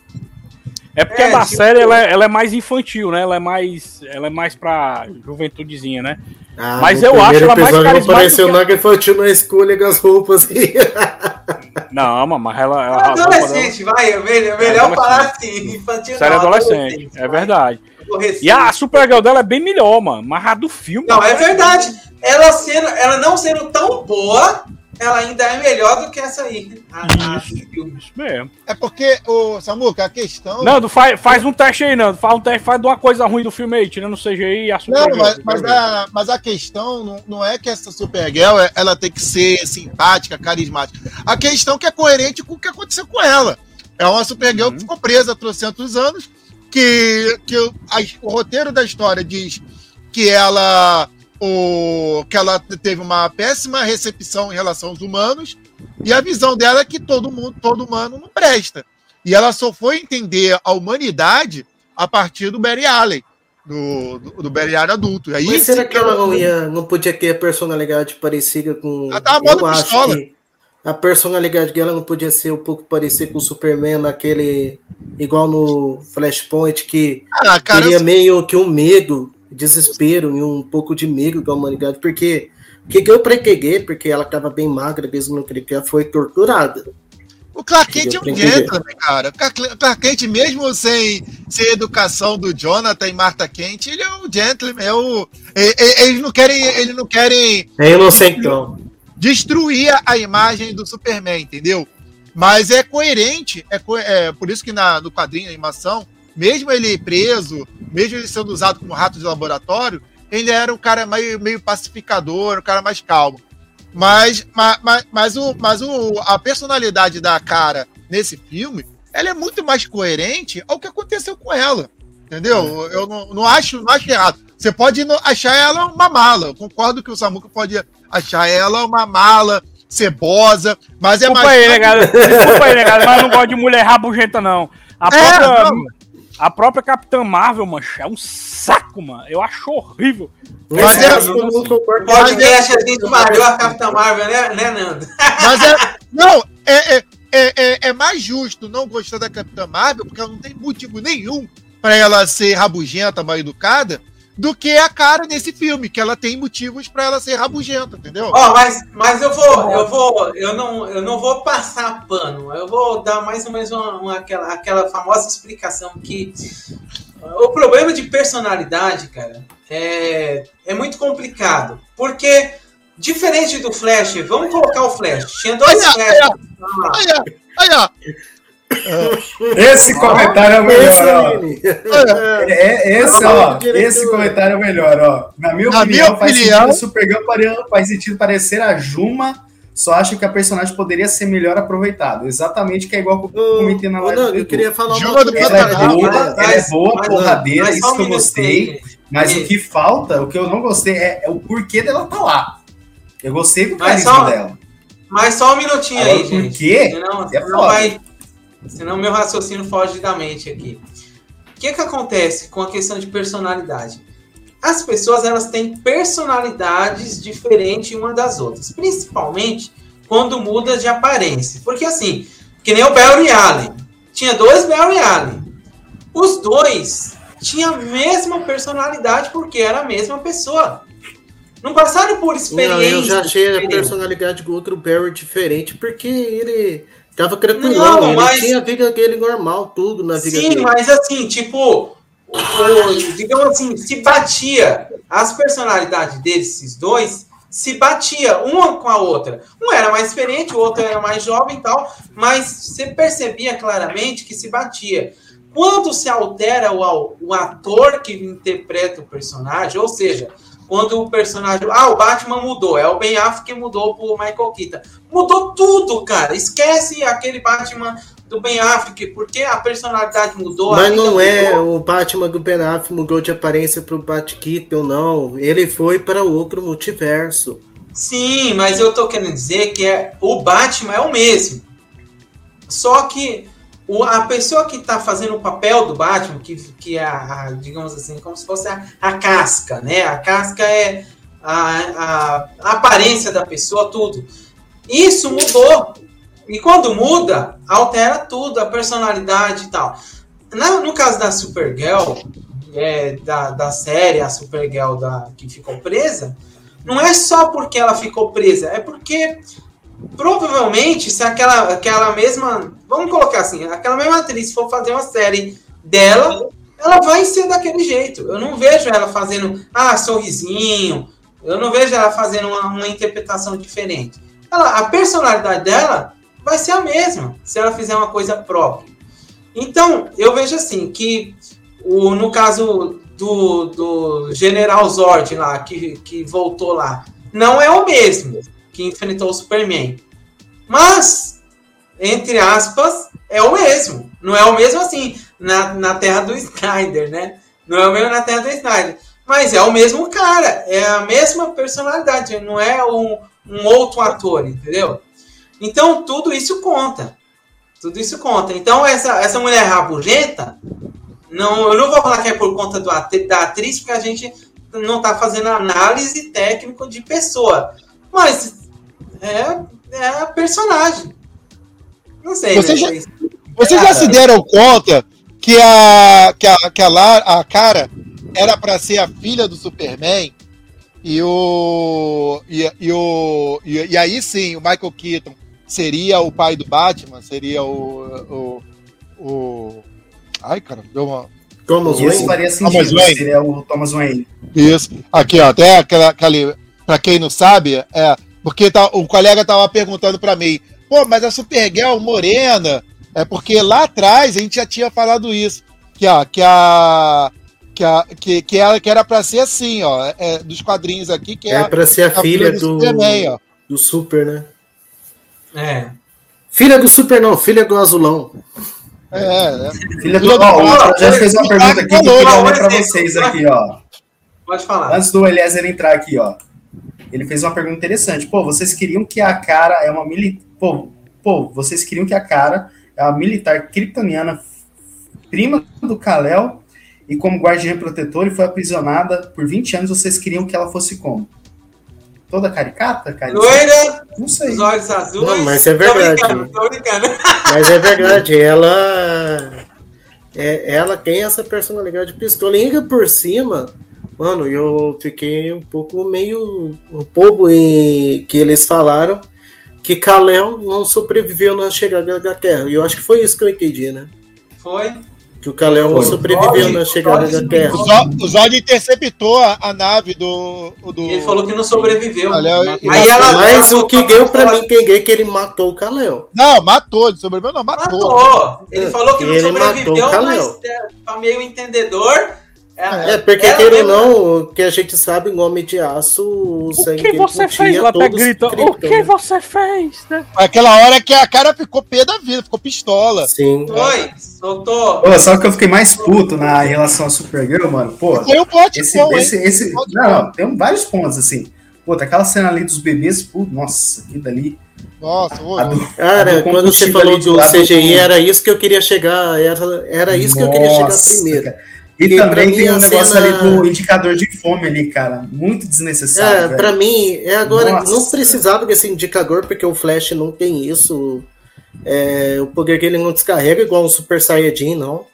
C: É porque
G: É,
C: a da
G: tipo-
C: série ela é, ela é mais infantil, né? Ela é mais, ela é mais pra juventudezinha, né?
D: Ah,
C: Mas eu acho ela mais carismática
D: apareceu
C: que-
D: nada infantil na escolha das roupas.
C: Não, mas ela, ela
G: É
C: a roupa dela-
G: adolescente, vai. É melhor, melhor
C: adolescente.
G: falar assim. Infantil
C: série
G: não,
C: adolescente, é
G: vai.
C: verdade.
G: Adolescente.
C: E a Supergirl dela é bem melhor, mano. Mas a do filme.
G: Não, é verdade. Ela, sendo, ela não sendo tão boa, ela ainda é melhor do que essa aí. A- a filme.
C: Isso mesmo.
B: É porque, o Samuca, a questão.
C: Nando, faz, faz um teste aí, Nando. Faz um teste, faz de uma coisa ruim do filme aí, tirando o CGI e a
B: Não,
C: Supergirl.
B: mas,
C: eu
B: mas,
C: ver.
B: a, mas a questão não, não é que essa Supergirl é- ela tem que ser simpática, carismática. A questão é que é coerente com o que aconteceu com ela. É uma Supergirl que ficou presa há trocentos anos, que, que o, a- o roteiro da história diz que ela, o, que ela teve uma péssima recepção em relação aos humanos, e a visão dela é que todo mundo, todo humano não presta. E ela só foi entender a humanidade a partir do Barry Allen do, do, do Barry Allen adulto. E aí,
D: Mas será que ela não, ia, não podia ter a personalidade parecida com.
B: Ela tava
D: acho
B: pistola.
D: que a personalidade dela não podia ser um pouco parecida com o Superman naquele. Igual no Flashpoint, que
B: ah, cara,
D: teria meio que um medo, desespero e um pouco de medo da humanidade, porque o que que eu preguei, porque ela estava bem magra mesmo no que ela foi torturada.
B: o Clark Kent é um gentleman, cara. O Clark Kent, mesmo sem, sem educação do Jonathan e Martha Kent, ele é um gentleman. É o, eles, não querem, eles não querem
D: É inocentão.
B: Destruir a imagem do Superman, entendeu? Mas é coerente, é, co- é por isso que na, no quadrinho, animação, mesmo ele preso, mesmo ele sendo usado como rato de laboratório, ele era um cara meio, meio pacificador, um cara mais calmo. Mas, mas, mas, mas, o, mas o, a personalidade da cara nesse filme, ela é muito mais coerente ao que aconteceu com ela. Entendeu? Eu não, não, acho, não acho errado. Você pode achar ela uma mala. Eu concordo que o Samuca pode achar ela uma mala, cebosa, mas é
C: Desculpa
B: mais.
C: aí, negado. Desculpa aí, negado, mas eu não gosto de mulher rabugenta, não. A
B: É,
C: própria,
B: não.
C: a própria Capitã Marvel, mancha, é um saco, mano. Eu acho horrível.
B: Mas é-
D: concordo.
G: O podcast a gente malhou a Capitã Marvel, né, né Nando?
B: Mas é. Não, é, é, é, é- é mais justo não gostar da Capitã Marvel, porque ela não tem motivo nenhum pra ela ser rabugenta, mal educada, do que a cara nesse filme, que ela tem motivos pra ela ser rabugenta, entendeu?
G: Ó, mas, mas eu vou, eu vou, eu não, eu não vou passar pano. Eu vou dar mais ou menos uma, uma- aquela, aquela famosa explicação que o problema de personalidade, cara, é, é muito complicado. Porque, diferente do Flash, vamos colocar o Flash. Tinha dois
B: Olha,
G: Flash.
B: olha. Aí, ó, aí.
A: Esse comentário é o melhor, ó.
B: olha.
A: É, esse,
D: Não,
A: ó, esse comentário é o melhor, ó. Na minha
B: Na
A: opinião,
B: minha
A: faz
B: opinião-
A: sentido a Supergirl pare- faz sentido parecer a Juma, só acho que a personagem poderia ser melhor aproveitado. Exatamente que é igual que eu comentei na live. Do
D: eu queria falar uma
B: do
D: coisa.
A: Ela é boa,
G: Mas-
A: ela é boa,
G: mas-
A: porradeira,
G: mas
A: isso que eu gostei. Mas
G: E-
A: o que falta, o que eu não gostei, é, é o porquê dela tá lá. Eu gostei do
G: Mas
A: carisma
G: só-
A: dela.
G: Mas só um minutinho
A: Agora,
G: aí,
A: por
G: gente.
A: quê?
G: Senão,
A: É foda.
G: vai, senão meu raciocínio foge da mente aqui. O que que acontece com a questão de personalidade? As pessoas elas têm personalidades diferentes uma das outras, principalmente quando muda de aparência. Porque assim, que nem o Barry Allen. Tinha dois Barry Allen. Os dois tinham a mesma personalidade porque era a mesma pessoa. Não passaram por
D: Não,
G: experiências
D: eu já achei a
G: diferentes.
D: personalidade do outro Barry diferente, porque ele tava tranquilão,
G: Não,
D: ele
G: mas-
D: tinha a vida dele normal, tudo na vida
G: Sim,
D: dele.
G: mas assim, tipo, digamos assim, se batia. As personalidades desses dois se batia uma com a outra. Um era mais experiente, o outro era mais jovem e tal, mas você percebia claramente que se batia. Quando se altera o, o ator que interpreta o personagem, ou seja, quando o personagem. Ah, o Batman mudou, é o Ben Affleck que mudou pro Michael Keaton. Mudou tudo, cara. Esquece aquele Batman do Ben Affleck, porque a personalidade mudou.
D: Mas não é
G: mudou.
D: o Batman do Ben Affleck mudou de aparência pro Bat-Keaton, não. Ele foi para outro multiverso.
G: Sim, mas eu tô querendo dizer que é, o Batman é o mesmo. Só que o- a pessoa que tá fazendo o papel do Batman, que, que é, a, a, digamos assim, como se fosse a, a casca, né? A casca é a, a- a aparência da pessoa, tudo. Isso mudou. E quando muda, altera tudo, a personalidade e tal. Na- no caso da Supergirl, é, da, da série, a Supergirl da, que ficou presa, não é só porque ela ficou presa, é porque provavelmente se aquela, aquela mesma, vamos colocar assim, aquela mesma atriz for fazer uma série dela, ela vai ser daquele jeito. Eu não vejo ela fazendo, ah, sorrisinho, eu não vejo ela fazendo uma, uma interpretação diferente. Ela, a personalidade dela vai ser a mesma, se ela fizer uma coisa própria. Então, eu vejo assim, que o, no caso do, do General Zord lá, que, que voltou lá, não é o mesmo que enfrentou o Superman. Mas, entre aspas, é o mesmo. Não é o mesmo assim, na, na terra do Snyder, né? Não é o mesmo na terra do Snyder. Mas é o mesmo cara, é a mesma personalidade, não é um, um outro ator, entendeu? Então, tudo isso conta. Tudo isso conta. Então, essa, essa mulher rabugenta, não, eu não vou falar que é por conta do da atriz, porque a gente não está fazendo análise técnica de pessoa. Mas é, é a personagem. Não sei.
B: Você
G: né?
B: já-
G: Vocês-
B: Vocês já se deram conta que a, que a, que a, Lara- a cara era pra ser a filha do Superman? E o. E, e o. E, e aí sim, o Michael Keaton seria o pai do Batman? Seria o. O. o ai, cara, deu uma.
D: Thomas
A: Isso
D: Wayne.
A: faria
B: Thomas
A: sentido,
B: Wayne.
A: seria o Thomas Wayne.
B: Isso. Aqui, ó, até aquela, aquele. Pra quem não sabe, é. Porque tá, o colega tava perguntando pra mim, pô, mas a Supergirl morena. É porque lá atrás a gente já tinha falado isso. Que, ó, que a. Que, a, que, que, ela, que era pra ser assim, ó. É, dos quadrinhos aqui, que é,
D: É
B: a,
D: pra ser a,
B: a
D: filha do,
B: Superman, ó.
D: do Super, né?
G: É.
D: Filha do Super, não, filha do Azulão.
B: É, é.
A: Filha do.
B: Filha do-
A: Ó, o fez uma
B: o
A: pergunta aqui que eu queria ler
G: um exemplo.
A: vocês aqui, ó.
G: Pode falar.
A: Antes do Eliezer entrar aqui, ó. Ele fez uma pergunta interessante. Pô, vocês queriam que a cara é uma militar. Pô, pô, vocês queriam que a cara é uma militar kryptoniana, prima do Kal-El, e como guardiã protetor e foi aprisionada por 20 anos, vocês queriam que ela fosse como? Toda caricata, cara?
G: Loira,
A: Não sei.
G: os olhos azuis.
D: Não, mas é
G: Tô
D: verdade.
G: brincando, tô brincando.
D: Mas é verdade, ela. É, ela tem essa personalidade pistola. E ainda por cima, mano, eu fiquei um pouco meio. Um pouco em que eles falaram que Kalel não sobreviveu na chegada da Terra. E eu acho que foi isso que eu entendi, né?
G: Foi.
D: Que o Kalel não sobreviveu
G: Zod-
D: na chegada
G: Zod
D: da Terra.
B: O Zod, o Zod interceptou a, a nave do. do
G: Ele falou que não sobreviveu.
B: E-
G: Aí ela,
D: Mas o que deu pra mim entender é que ele matou o Kalel.
B: Não, matou, ele sobreviveu, não, matou.
G: Matou. Ele falou que não
D: Ele
G: sobreviveu,
D: Kal-El.
G: mas é, pra meio entendedor.
D: É, porque
G: ela
D: queira ou não, que a gente sabe, em Homem de Aço, o
C: O
D: sangue
C: que
D: dele
C: você fez? Ela até
D: todos
C: grita. O que
D: né?
C: você fez? Né?
B: Aquela hora que a cara ficou pé da vida, ficou pistola.
D: Sim.
G: Foi, soltou.
A: Pô, só que eu fiquei mais puto na em relação a Supergirl, mano. Pô,
B: Foi o bote
A: esse,
B: bom, hein?
A: esse, esse, não, não, tem vários pontos, assim. Pô, aquela cena ali dos bebês, pô, nossa, aquilo dali.
B: Nossa,
A: do-
D: Cara,
A: do
D: quando você falou do CGI, era isso que eu queria chegar. Era, era isso que eu queria chegar
A: Nossa,
D: primeiro.
A: cara. E também tem um negócio
D: cena-
A: ali do indicador de fome ali, cara. Muito desnecessário.
D: É, pra mim, é agora
A: Nossa.
D: não precisava desse indicador, porque o Flash não tem isso. É, o poder dele não descarrega igual um Super Saiyajin, não.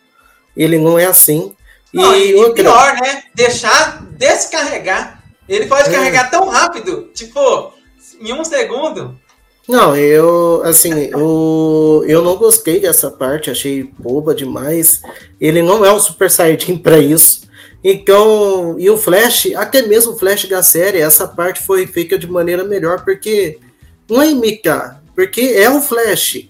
D: Ele não é assim. E,
G: Não, e,
D: outra,
G: pior, né? Deixar descarregar. Ele pode
D: É.
G: carregar tão rápido, tipo, em um segundo.
D: Não, eu, assim, eu, eu não gostei dessa parte, achei boba demais. Ele não é um Super Saiyajin pra isso. Então, e o Flash, até mesmo o Flash da série, essa parte foi feita de maneira melhor, porque não é imitar, porque é o Flash.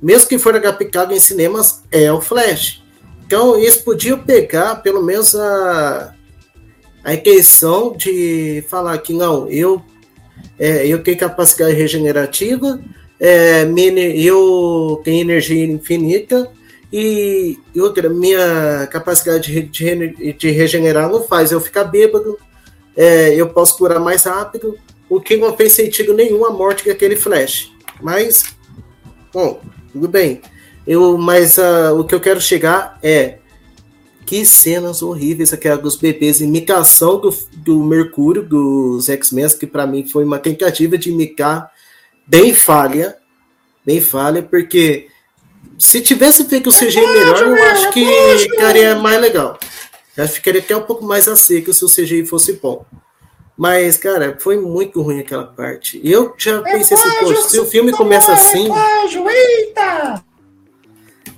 D: Mesmo que for agapicado em cinemas, é o Flash. Então, eles podiam pegar, pelo menos, a, a intenção de falar que não, eu é, eu tenho capacidade regenerativa, é, eu tenho energia infinita e, e outra, minha capacidade de, de re- de regenerar não faz eu ficar bêbado, é, eu posso curar mais rápido, o que não fez sentido nenhum a morte daquele Flash. Mas, bom, tudo bem. Eu, mas ah, o que eu quero chegar é que cenas horríveis aquela dos bebês, imitação do, do Mercúrio, dos X-Men, que para mim foi uma tentativa de imitar bem falha, bem falha, porque se tivesse feito o CGI melhor, eu acho que ficaria mais legal. Eu acho que ficaria até um pouco mais a seco se o CGI fosse bom. Mas, cara, foi muito ruim aquela parte. Eu já pensei assim, poxa, se o filme começa assim.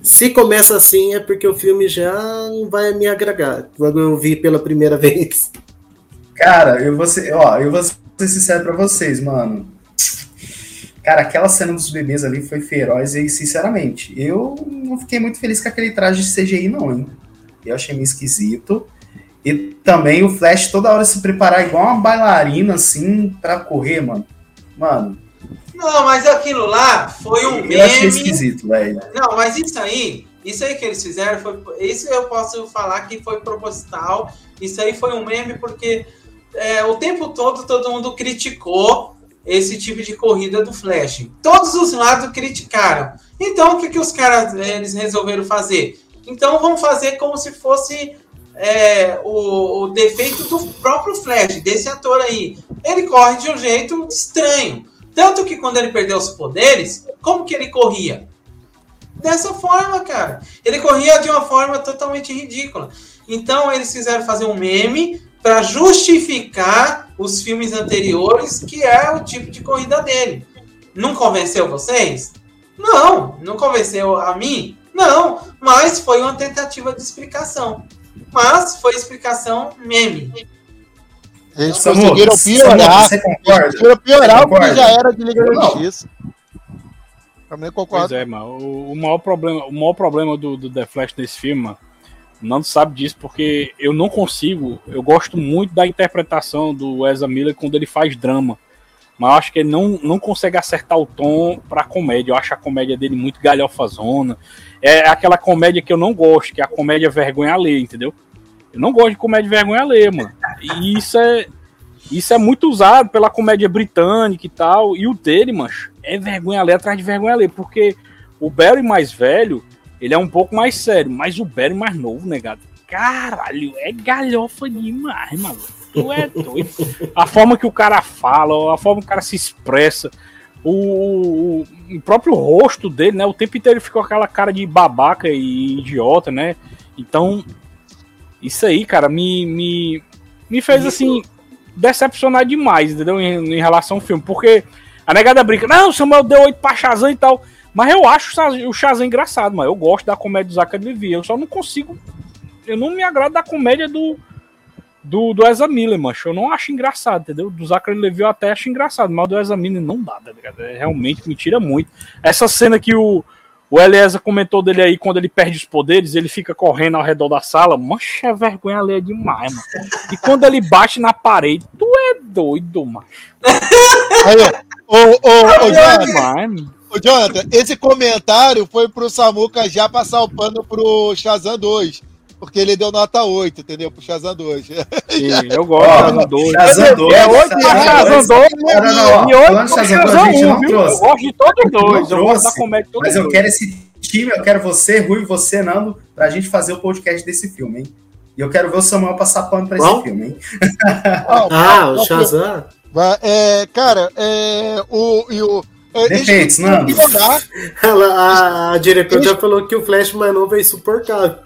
D: Se começa assim é porque o filme já não vai me agregar. Quando eu vi pela primeira vez.
A: Cara, eu vou ser, ó, eu vou ser sincero pra vocês, mano. Cara, aquela cena dos bebês ali foi feroz e, sinceramente, eu não fiquei muito feliz com aquele traje de CGI, não, hein? Eu achei meio esquisito. E também o Flash toda hora se preparar igual uma bailarina, assim, pra correr, mano. Mano,
G: Não, mas aquilo lá foi um
A: eu achei
G: meme.
A: esquisito, velho.
G: Não, mas isso aí, isso aí que eles fizeram, foi, isso eu posso falar que foi proposital. Isso aí foi um meme porque é, o tempo todo todo mundo criticou esse tipo de corrida do Flash. Todos os lados criticaram. Então o que, que os caras eles resolveram fazer? Então vamos fazer como se fosse é, o, o defeito do próprio Flash, desse ator aí. Ele corre de um jeito estranho. Tanto que quando ele perdeu os poderes, como que ele corria? Dessa forma, cara. Ele corria de uma forma totalmente ridícula. Então eles fizeram fazer um meme para justificar os filmes anteriores, que é o tipo de corrida dele. Não convenceu vocês? Não, não convenceu a mim? Não, mas foi uma tentativa de explicação. Mas foi explicação meme.
B: Eles
A: Samu,
B: conseguiram
A: Samu,
B: piorar.
A: Você
B: Eles
A: concorda?
B: conseguiram piorar
A: Você
B: o que
A: concorda?
B: já era de Liga da
A: não.
B: Justiça. Também
C: Pois
B: concordo.
C: é, mano. O, o maior problema, o maior problema do, do The Flash nesse filme, mano, o Nando sabe disso porque eu não consigo. Eu gosto muito da interpretação do Ezra Miller quando ele faz drama. Mas eu acho que ele não, não consegue acertar o tom pra comédia. Eu acho a comédia dele muito galhofazona. É aquela comédia que eu não gosto, que é a comédia vergonha alheia, entendeu? Eu não gosto de comédia vergonha alheia, mano. E isso é, isso é muito usado pela comédia britânica e tal. E o dele, mancho, é vergonha alheia atrás de vergonha alheia. Porque o Barry mais velho, ele é um pouco mais sério. Mas o Barry mais novo, negado, caralho, é galhofa demais, mano. Tu é doido. A forma que o cara fala, a forma que o cara se expressa. O, o- próprio rosto dele, né? O tempo inteiro ele ficou aquela cara de babaca e idiota, né? Então, isso aí, cara, me, me, me fez assim decepcionar demais, entendeu? Em, em relação ao filme. Porque a negada brinca, não, o Samuel deu 8 pra Shazam e tal. Mas eu acho o Shazam- engraçado, mas eu gosto da comédia do Zachary Levi. Eu só não consigo. Eu não me agrado da comédia do. Do, do Ezra Miller, mancho. Eu não acho engraçado, entendeu? Do Zachary Levi eu até acho engraçado, mas do Ezra Miller não dá, tá ligado? É, realmente me tira muito. Essa cena que o, o Eliezer comentou dele aí, quando ele perde os poderes, ele fica correndo ao redor da sala. Mancha, é vergonha alheia demais, mano. E quando ele bate na parede, tu é doido,
B: ó. Ô, ô, ô,
C: É
B: Jonathan, ô, Jonathan, esse comentário foi pro Samuca já passar o pano pro Shazam 2. Porque ele deu nota 8, entendeu? Pro Shazam 2.
C: Sim, eu gosto do Shazam 2.
A: Shazam 2.
C: É 8
A: Shazam
C: pra Shazam
A: 2.
C: 2
A: Não, não, não, ó,
C: e 8
A: falando de
C: pra
A: Shazam 2,
C: Shazam
A: a gente
C: 1,
A: não
C: viu?
A: trouxe.
C: Eu gosto de todos
A: Não
C: dois. Eu gosto
A: trouxe,
C: da comédia todos
A: Mas eu quero esse time, eu quero você, Rui, você, Nando, pra gente fazer o podcast desse filme, hein? E eu quero ver o Samuel passar pano pra esse
D: Bom.
A: filme, hein?
D: Ah, o Shazam.
B: Vai, é, cara, é, o, e o, é,
A: Defeitos,
D: Ela, a, a diretora já falou que o Flash mais novo é insuportável.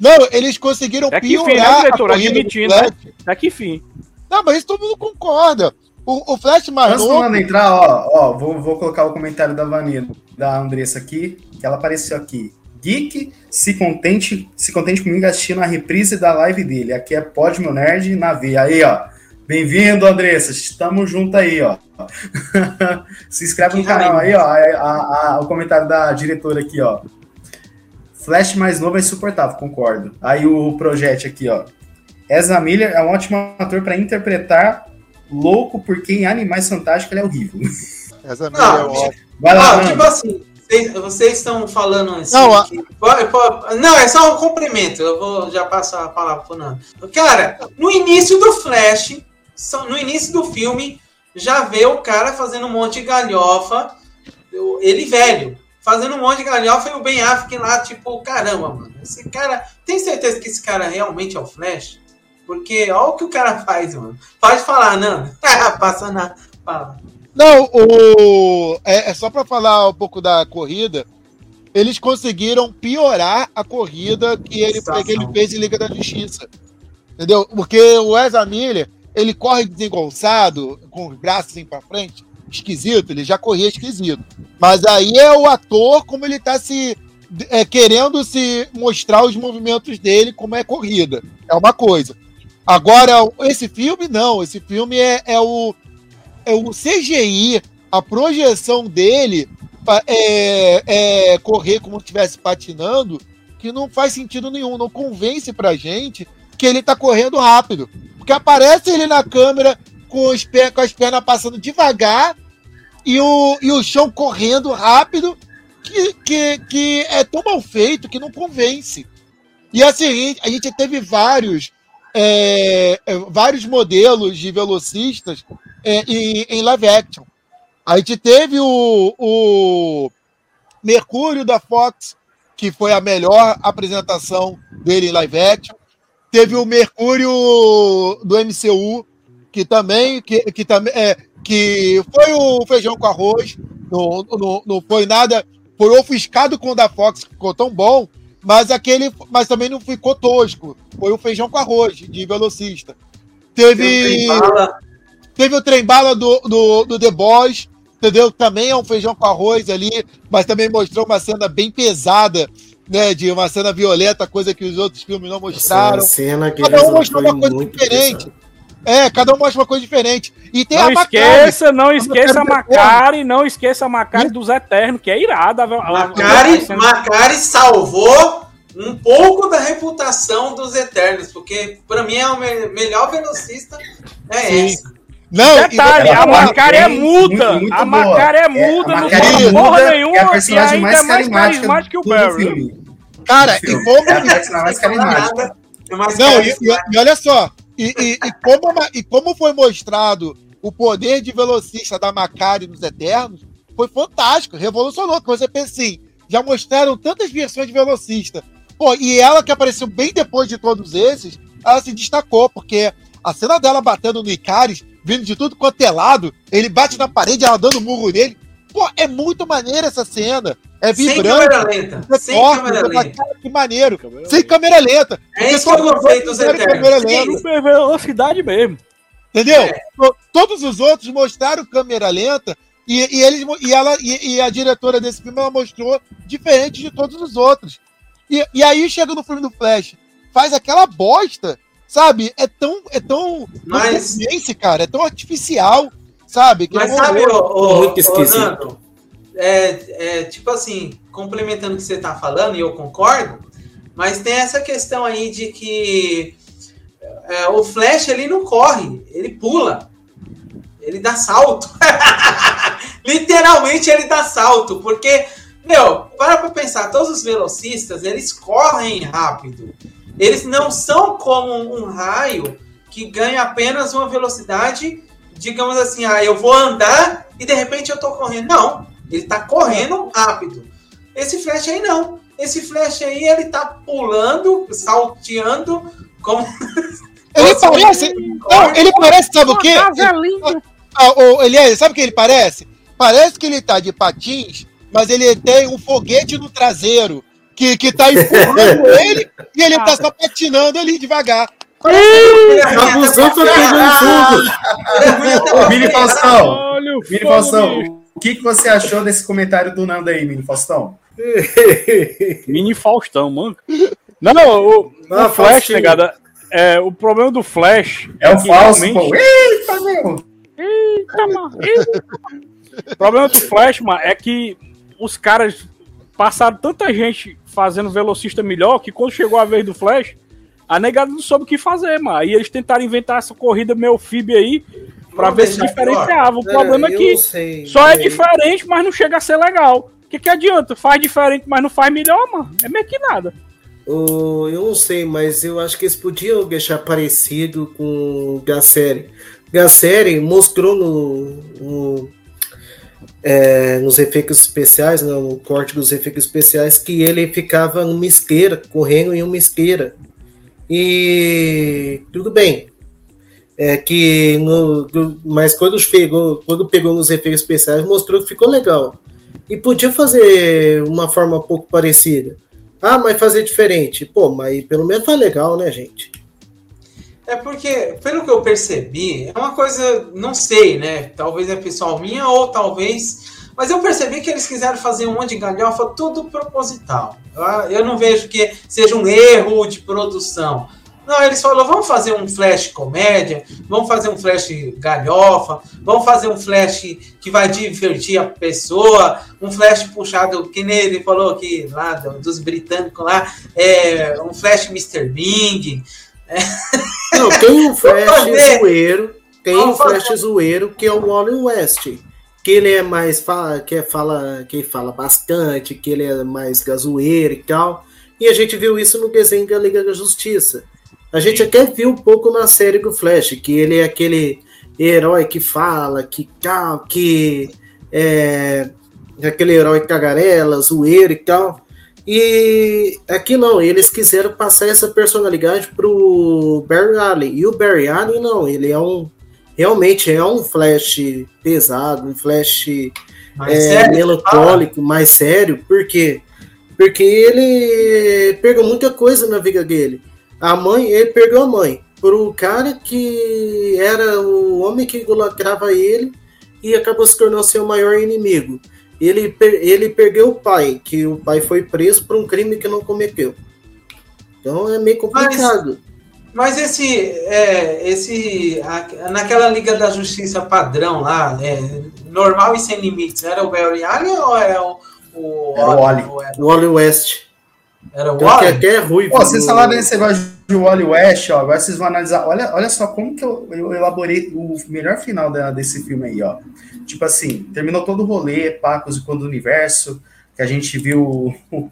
B: Não, eles conseguiram
C: É que fim, né,
B: piorar a
C: diretor?
B: corrida do
C: Admitindo,
B: Flash.
C: Tá que fim.
B: Não, mas isso todo mundo concorda. O, o Flash mais
A: Antes
B: novo,
A: entrar, ó, ó vou, vou colocar o comentário da Vanilla, da Andressa aqui, que ela apareceu aqui. Geek, se contente, se contente comigo assistindo a reprise da live dele. Aqui é Pod Meu Nerd na veia. Aí, ó. Bem-vindo, Andressa. Estamos junto aí, ó. se inscreve no
G: Que
A: canal aí, ó. A- a- o comentário da diretora aqui, ó. Flash mais novo é insuportável, concordo. Aí o projeto aqui, ó. Ezra Miller é um ótimo ator para interpretar louco porque em Animais Fantásticos ele é horrível.
B: essa
G: Não,
B: mulher é ótima.
A: Vai lá,
G: Ah, tipo assim, vocês, vocês estão falando assim.
B: Não, a-
G: que- pode- pode- não, é só um cumprimento. Eu vou já passar a palavra pro Nando. Cara, no início do Flash, no início do filme, já vê o cara fazendo um monte de galhofa, ele velho, fazendo um monte de galhofa e o Ben Affleck lá, tipo, caramba, mano. Esse cara. Tem certeza que esse cara realmente é o Flash? Porque olha o que o cara faz, mano. Pode falar, Nando. Passa na. Fala.
B: Não, o, é, é só pra falar um pouco da corrida. Eles conseguiram piorar a corrida que ele, que ele fez em Liga da Justiça. Entendeu? Porque o Ezra Miller, ele corre desengonçado, com os braços assim pra frente, esquisito, ele já corria esquisito. Mas aí é o ator como ele tá se é, querendo se mostrar os movimentos dele como é corrida. É uma coisa. Agora, esse filme não, esse filme é, é o é o CGI, a projeção dele é, é correr como se estivesse patinando, que não faz sentido nenhum, não convence pra gente que ele tá correndo rápido. Porque aparece ele na câmera com, os pé, com as pernas passando devagar e o, e o chão correndo rápido, que, que, que é tão mal feito que não convence. E assim, a gente teve vários, é, é, vários modelos de velocistas é, em, em live action. A gente teve o, o Mercúrio da Fox, que foi a melhor apresentação dele em live action. Teve o Mercúrio do MCU, que também, que, que, também é, que foi o feijão com arroz. Não, não, não foi nada. Foi ofuscado com o da Fox, que ficou tão bom, mas aquele. Mas também não ficou tosco. Foi o feijão com arroz, de velocista. Teve. Teve o trem bala do, do, do The Boys, entendeu? Também é um feijão com arroz ali, mas também mostrou uma cena bem pesada, né? De uma cena violenta, coisa que os outros filmes não mostraram.
D: Essa cena que
B: Cada um mostrou
D: foi
B: uma coisa
D: muito
B: diferente.
D: pesada.
B: É, cada um mostra uma coisa diferente. E tem
C: Não
B: a Macari.
C: esqueça, não esqueça a
B: ver
C: Macari, não esqueça a Macari dos Eternos, que é irada.
G: Macari,
C: a-
G: Macari salvou um pouco da reputação dos Eternos, porque pra mim é o me- melhor velocista. É
B: Sim.
G: essa.
B: Não,
C: Detalhe, a Macari é muda.
A: muito- muito
C: a. Macari é
A: É,
C: muda,
A: a
C: não fala
A: é
C: porra
A: muda,
C: nenhuma.
A: é a
C: e ainda
A: mais
C: é mais
A: carismática
C: carismática que o Barry.
A: filme.
B: cara, e como.
A: É a personagem mais carismática.
G: É mais
B: Não, e- e olha só, e, e- e como, e como foi mostrado o poder de velocista da Macari nos Eternos, foi fantástico, revolucionou. Que você pensa assim, já mostraram tantas versões de velocista. Pô, e ela que apareceu bem depois de todos esses, ela se destacou, porque a cena dela batendo no Icaris, vindo de tudo quanto é lado, ele bate na parede, ela dando murro nele. Pô, é muito maneira essa cena. É
G: Sem
B: vibrante.
G: câmera lenta.
B: é
G: Sem
B: forte,
G: câmera lenta.
B: "Cara, que maneiro. Sem câmera lenta.
G: É isso que eu gostei dos
B: câmera
G: Eternos.
C: Super velocidade mesmo.
B: Entendeu?
G: É.
B: To- Todos os outros mostraram câmera lenta e, e eles, e, ela, e, e a diretora desse filme ela mostrou diferente de todos os outros. E, e aí chega no filme do Flash, faz aquela bosta, sabe? É tão. É tão.
G: Mas-
B: cara, é tão artificial, sabe? Que
G: Mas
B: é um
G: sabe, ô, ô,
D: Muito esquisito.
G: É, é, tipo assim, complementando o que você tá falando, e eu concordo, mas tem essa questão aí de que é, o Flash ele não corre, ele pula. Ele dá salto. Literalmente ele dá salto, porque Meu, para pra pensar, todos os velocistas, eles correm rápido. Eles não são como um raio que ganha apenas uma velocidade, digamos assim, ah, eu vou andar e de repente eu tô correndo. Não, ele tá correndo rápido. Esse Flash aí não. Esse Flash aí, ele tá pulando, salteando, como...
B: Ele parece... Não, ele parece, sabe o quê? Ah, oh, Elias, sabe o que ele parece? Parece que ele tá de patins, mas ele tem um foguete no traseiro que, que tá empurrando ele e ele tá só patinando ali devagar.
D: A busão tá pegando fogo.
A: Mini Faustão, Mini Faustão, o que, que você achou desse comentário do Nando aí, Mini Faustão?
C: Mini Faustão, mano. Não, não, o,
D: Ah,
C: o Flash,
D: Faustinho.
C: negada, é, o problema do Flash
A: É o falso,
C: realmente-
A: pô. Eita, meu!
C: Eita, mano. Eita. O problema do Flash, mano, é que os caras passaram tanta gente fazendo velocista melhor que quando chegou a vez do Flash, a negada não soube o que fazer, mano. Aí eles tentaram inventar essa corrida meio FIB aí pra
G: Vamos
C: ver se diferenciava. O problema é que
D: sei,
C: só é diferente, mas não chega a ser legal. O que, que adianta? Faz diferente, mas não faz melhor, mano. É meio que nada.
D: O- eu não sei, mas eu acho que eles podiam deixar parecido com o Gasseri. Gasseri mostrou no, no- é, nos efeitos especiais, né, no corte dos efeitos especiais, que ele ficava numa esteira, correndo em uma esteira. E tudo bem. É que no, mas quando pegou, quando pegou nos efeitos especiais, mostrou que ficou legal. E podia fazer uma forma um pouco parecida. Ah, mas fazer diferente. Pô, mas pelo menos foi legal, né, gente?
G: É porque, pelo que eu percebi, é uma coisa, não sei, né? Talvez é pessoal minha ou talvez. Mas eu percebi que eles quiseram fazer um monte de galhofa, tudo proposital. Eu não vejo que seja um erro de produção. Não, eles falaram, vamos fazer um flash comédia, vamos fazer um flash galhofa, vamos fazer um flash que vai divertir a pessoa, um flash puxado, que nem ele falou aqui lá do- dos britânicos lá, é, um flash Mr. Bing,
D: Não, tem um
G: fazer.
D: Flash zoeiro, tem um
G: Vamos fazer.
D: Flash zoeiro que é o Wally West. Que ele é mais fala, que é fala, que fala bastante, que ele é mais gazoeiro e tal. E a gente viu isso no desenho da Liga da Justiça. A gente até viu um pouco na série do Flash, que ele é aquele herói que fala, que tal, que é aquele herói tagarela, zoeiro e tal. E aqui não, eles quiseram passar essa personalidade pro Barry Allen. E o Barry Allen não, ele é um. Realmente é um flash pesado, um flash
G: mas
D: é,
G: sério,
D: melancólico, mais sério. Por quê? Porque ele pegou muita coisa na vida dele. A mãe, ele perdeu a mãe. Por um cara que era o homem que idolatrava ele e acabou se tornando seu maior inimigo. Ele, ele perdeu o pai, que o pai foi preso por um crime que não cometeu. Então é meio complicado.
G: Mas esse, é, esse a- naquela Liga da Justiça padrão lá, é, normal e sem limites, era o Barry Allen ou era o, o,
A: Era o Wally.
G: ou era,
D: O Wally West.
G: era o
D: Então, que
G: Wally?
D: até é ruivo.
A: Pô, vocês falaram desse negócio de Wally West, ó, agora vocês vão analisar. Olha, olha só como que eu, eu elaborei o melhor final da- desse filme aí, ó. Tipo assim, terminou todo o rolê, Pacos e Quando do Universo, que a gente viu o, o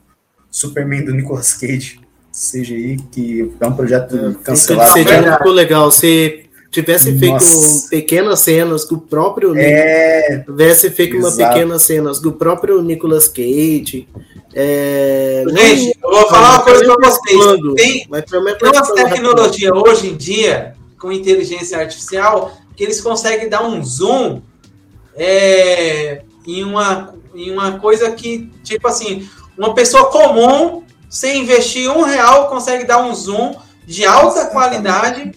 A: Superman do Nicolas Cage, CGI, que é um projeto
D: Cancelado.
A: cancelado.
D: Seria não ficou legal. Se tivesse feito
A: Nossa.
D: pequenas cenas do próprio
A: É,
D: tivesse feito uma
A: exato.
D: pequenas cenas do próprio Nicolas Cage. É,
G: Gente, eu vou falar uma coisa pra vocês.
D: Quando?
G: Tem, tem umas
D: falar
G: tecnologias hoje em dia, com inteligência artificial, que eles conseguem dar um zoom é, em, uma, em uma coisa que, tipo assim, uma pessoa comum, sem investir um real, consegue dar um zoom de alta qualidade,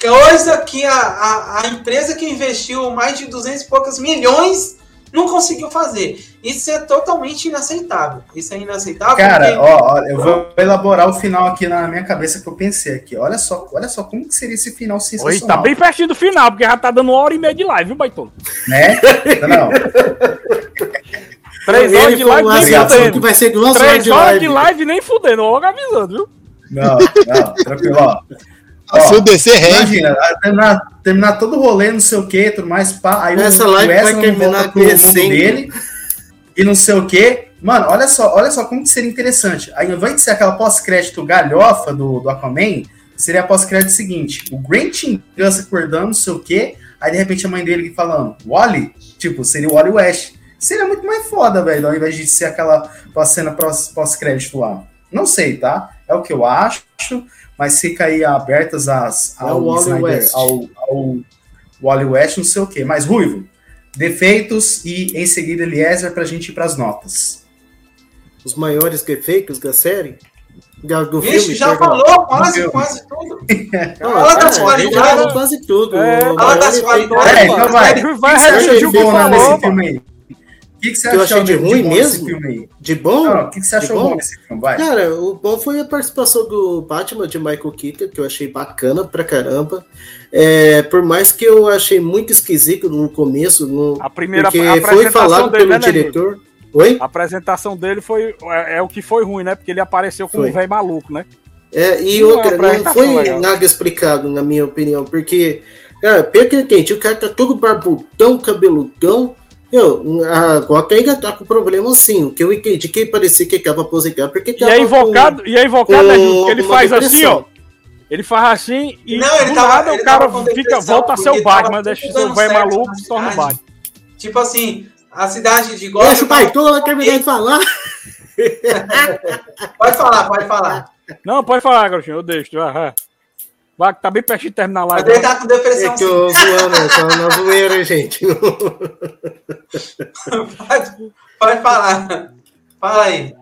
G: coisa que a, a, a empresa que investiu mais de 200 e poucos milhões não conseguiu fazer. Isso é totalmente inaceitável. Isso é inaceitável.
A: Cara,
G: porque-
A: ó, ó, eu vou elaborar o final aqui na minha cabeça que eu pensei aqui. Olha só, olha só como que seria esse final
C: Oi,
A: sensacional.
C: tá bem pertinho do final, porque já tá dando uma hora e meia de live, viu, Baitola?
A: Né? Não,
C: Três
D: Ele
C: horas de live nem
D: assim, que
C: fudendo.
D: vai ser duas horas
C: Três
D: de
C: horas
D: live.
C: de live nem fudendo, logo avisando, viu?
A: não, não, tranquilo, ó.
B: Se o DC rende,
A: Imagina, terminar, terminar todo o rolê, não sei o que, tudo mais, pá, aí
D: Essa
A: o
D: live vai
A: Wesley
D: terminar
A: mundo
D: descendo.
A: dele e não sei o que, Mano, olha só, olha só como que seria interessante. Aí, ao invés de ser aquela pós-crédito galhofa do, do Aquaman, seria a pós-crédito seguinte: o Grant Gus acordando, não sei o quê, aí de repente a mãe dele falando, Wally? Tipo, seria o Wally West. Seria muito mais foda, velho, ao invés de ser aquela cena pós-crédito lá. Não sei, tá? É o que eu acho, mas fica aí abertas as, ao,
D: É o Wally
A: Snyder,
D: West.
A: ao, ao Wally West, não sei o quê. Mas, Ruivo, defeitos e em seguida Eliezer pra gente ir pras notas.
D: Os maiores defeitos da série? Do
G: Vixe,
D: filme,
G: já
D: perdão.
G: falou quase, quase tudo.
D: Não,
G: Fala
D: ah,
G: das
D: a
G: qualidades.
D: gente já falou quase tudo.
C: É,
D: O
C: fala
D: maior
G: das qualidades.
A: É, então vai.
C: Vai
A: que você
C: repetir o que falou,
A: nesse filme aí? O que, que você
D: Que eu
A: achou
D: achei de ruim
A: bom
D: mesmo?
A: nesse filme aí?
D: De bom?
A: Não, o que, que você
D: De
A: achou
D: bom?
A: bom nesse filme? Vai.
D: Cara, o bom foi a participação do Batman de Michael Keaton, que eu achei bacana pra caramba. É, por mais que eu achei muito esquisito no começo, no,
C: A primeira
D: porque
C: a
D: foi falado
C: dele,
D: pelo
C: né,
D: diretor. Oi?
C: A apresentação dele foi é, é o que foi ruim, né? Porque ele apareceu com
D: Foi.
C: um velho maluco, né?
D: É, e
C: Não,
D: outra,
C: a
D: não foi
C: legal.
D: nada explicado, na minha opinião, porque, cara, pelo que eu entendi, o cara tá todo barbudão, cabeludão. Eu, a ainda tá com problema assim. O que eu entendi que parecia que tava aposentado, porque
C: E é invocado, e é invocado,
D: com-
C: né, ele
D: com uma
C: faz assim,
D: depressão.
C: ó. Ele faz assim e
G: Não, ele tava-
C: nada
G: ele
C: o cara
G: com
C: fica, volta a ser o Batman, deixa o velho
G: certo
C: maluco e se torna o. Batman.
G: Tipo assim, a cidade de
D: Deixa o
G: Gotham...
D: pai todo terminar de falar.
G: Pode falar, pode falar.
C: Não, pode falar, garotinho, eu deixo. Vai, vai. Vai, que tá bem pertinho de terminar a
G: Mas
C: live.
G: ele tá com depressão
D: É que
G: sim.
D: eu zoando, só na zoeira, gente.
G: Pode, pode falar. Fala aí.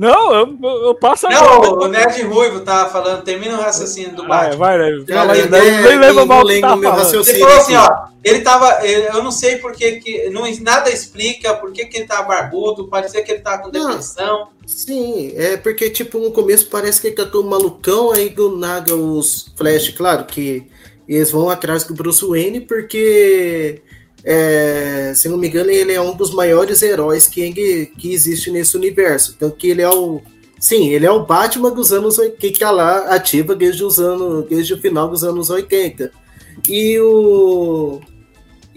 C: Não, eu, eu, passo
G: Não,
C: agora.
G: o Nerd Ruivo tá falando, termina o raciocínio do
C: Vai,
G: Batman.
C: vai, né?
D: Cara,
C: Fala aí,
D: é,
C: nem nem lembra mal que tá
D: no meu
C: falando.
G: Ele
D: raciocínio
G: falou assim, ó, ele tava, eu não sei porque que, não, nada explica por que que ele tá barbudo, parecia que ele tá com
D: Não.
G: depressão.
D: Sim, é porque, tipo, no começo parece que ele tá todo malucão, aí do nada os Flash, claro que eles vão atrás do Bruce Wayne, porque, é, se não me engano, ele é um dos maiores heróis que, que existe nesse universo. Então, que ele é o. Sim, ele é o Batman dos anos 80, que tá lá ativa desde os anos, desde o final dos anos 80. E o.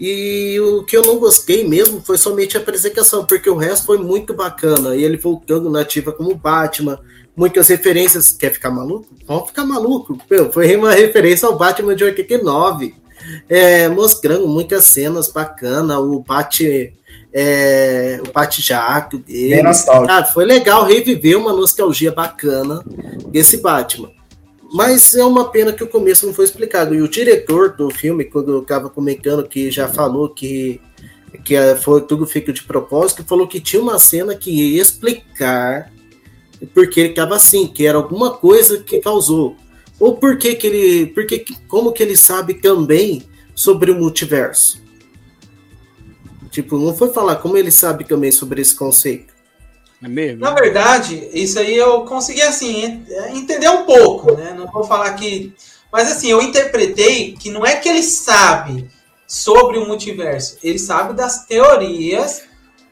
D: E o que eu não gostei mesmo foi somente a apresentação, porque o resto foi muito bacana. E ele voltando na ativa como Batman, muitas referências. Quer ficar maluco? Vamos ficar maluco. Meu, foi uma referência ao Batman de 89. É, mostrando muitas cenas bacanas, o Bat. É, o bate-jato dele.
A: Bem nostálgico.
D: Ah, foi legal reviver uma nostalgia bacana desse Batman. Mas é uma pena que o começo não foi explicado. E o diretor do filme, quando eu estava comentando, que já falou que, que eh, foi tudo feito de propósito, falou que tinha uma cena que ia explicar porque ele estava assim, que era alguma coisa que causou. Ou por que que ele. Porque, como que ele sabe também sobre o multiverso? Tipo, não foi falar como ele sabe também sobre esse conceito.
C: É mesmo?
G: Na verdade, isso aí eu consegui, assim, en- entender um pouco, né? Não vou falar que... Mas, assim, eu interpretei que não é que ele sabe sobre o multiverso, ele sabe das teorias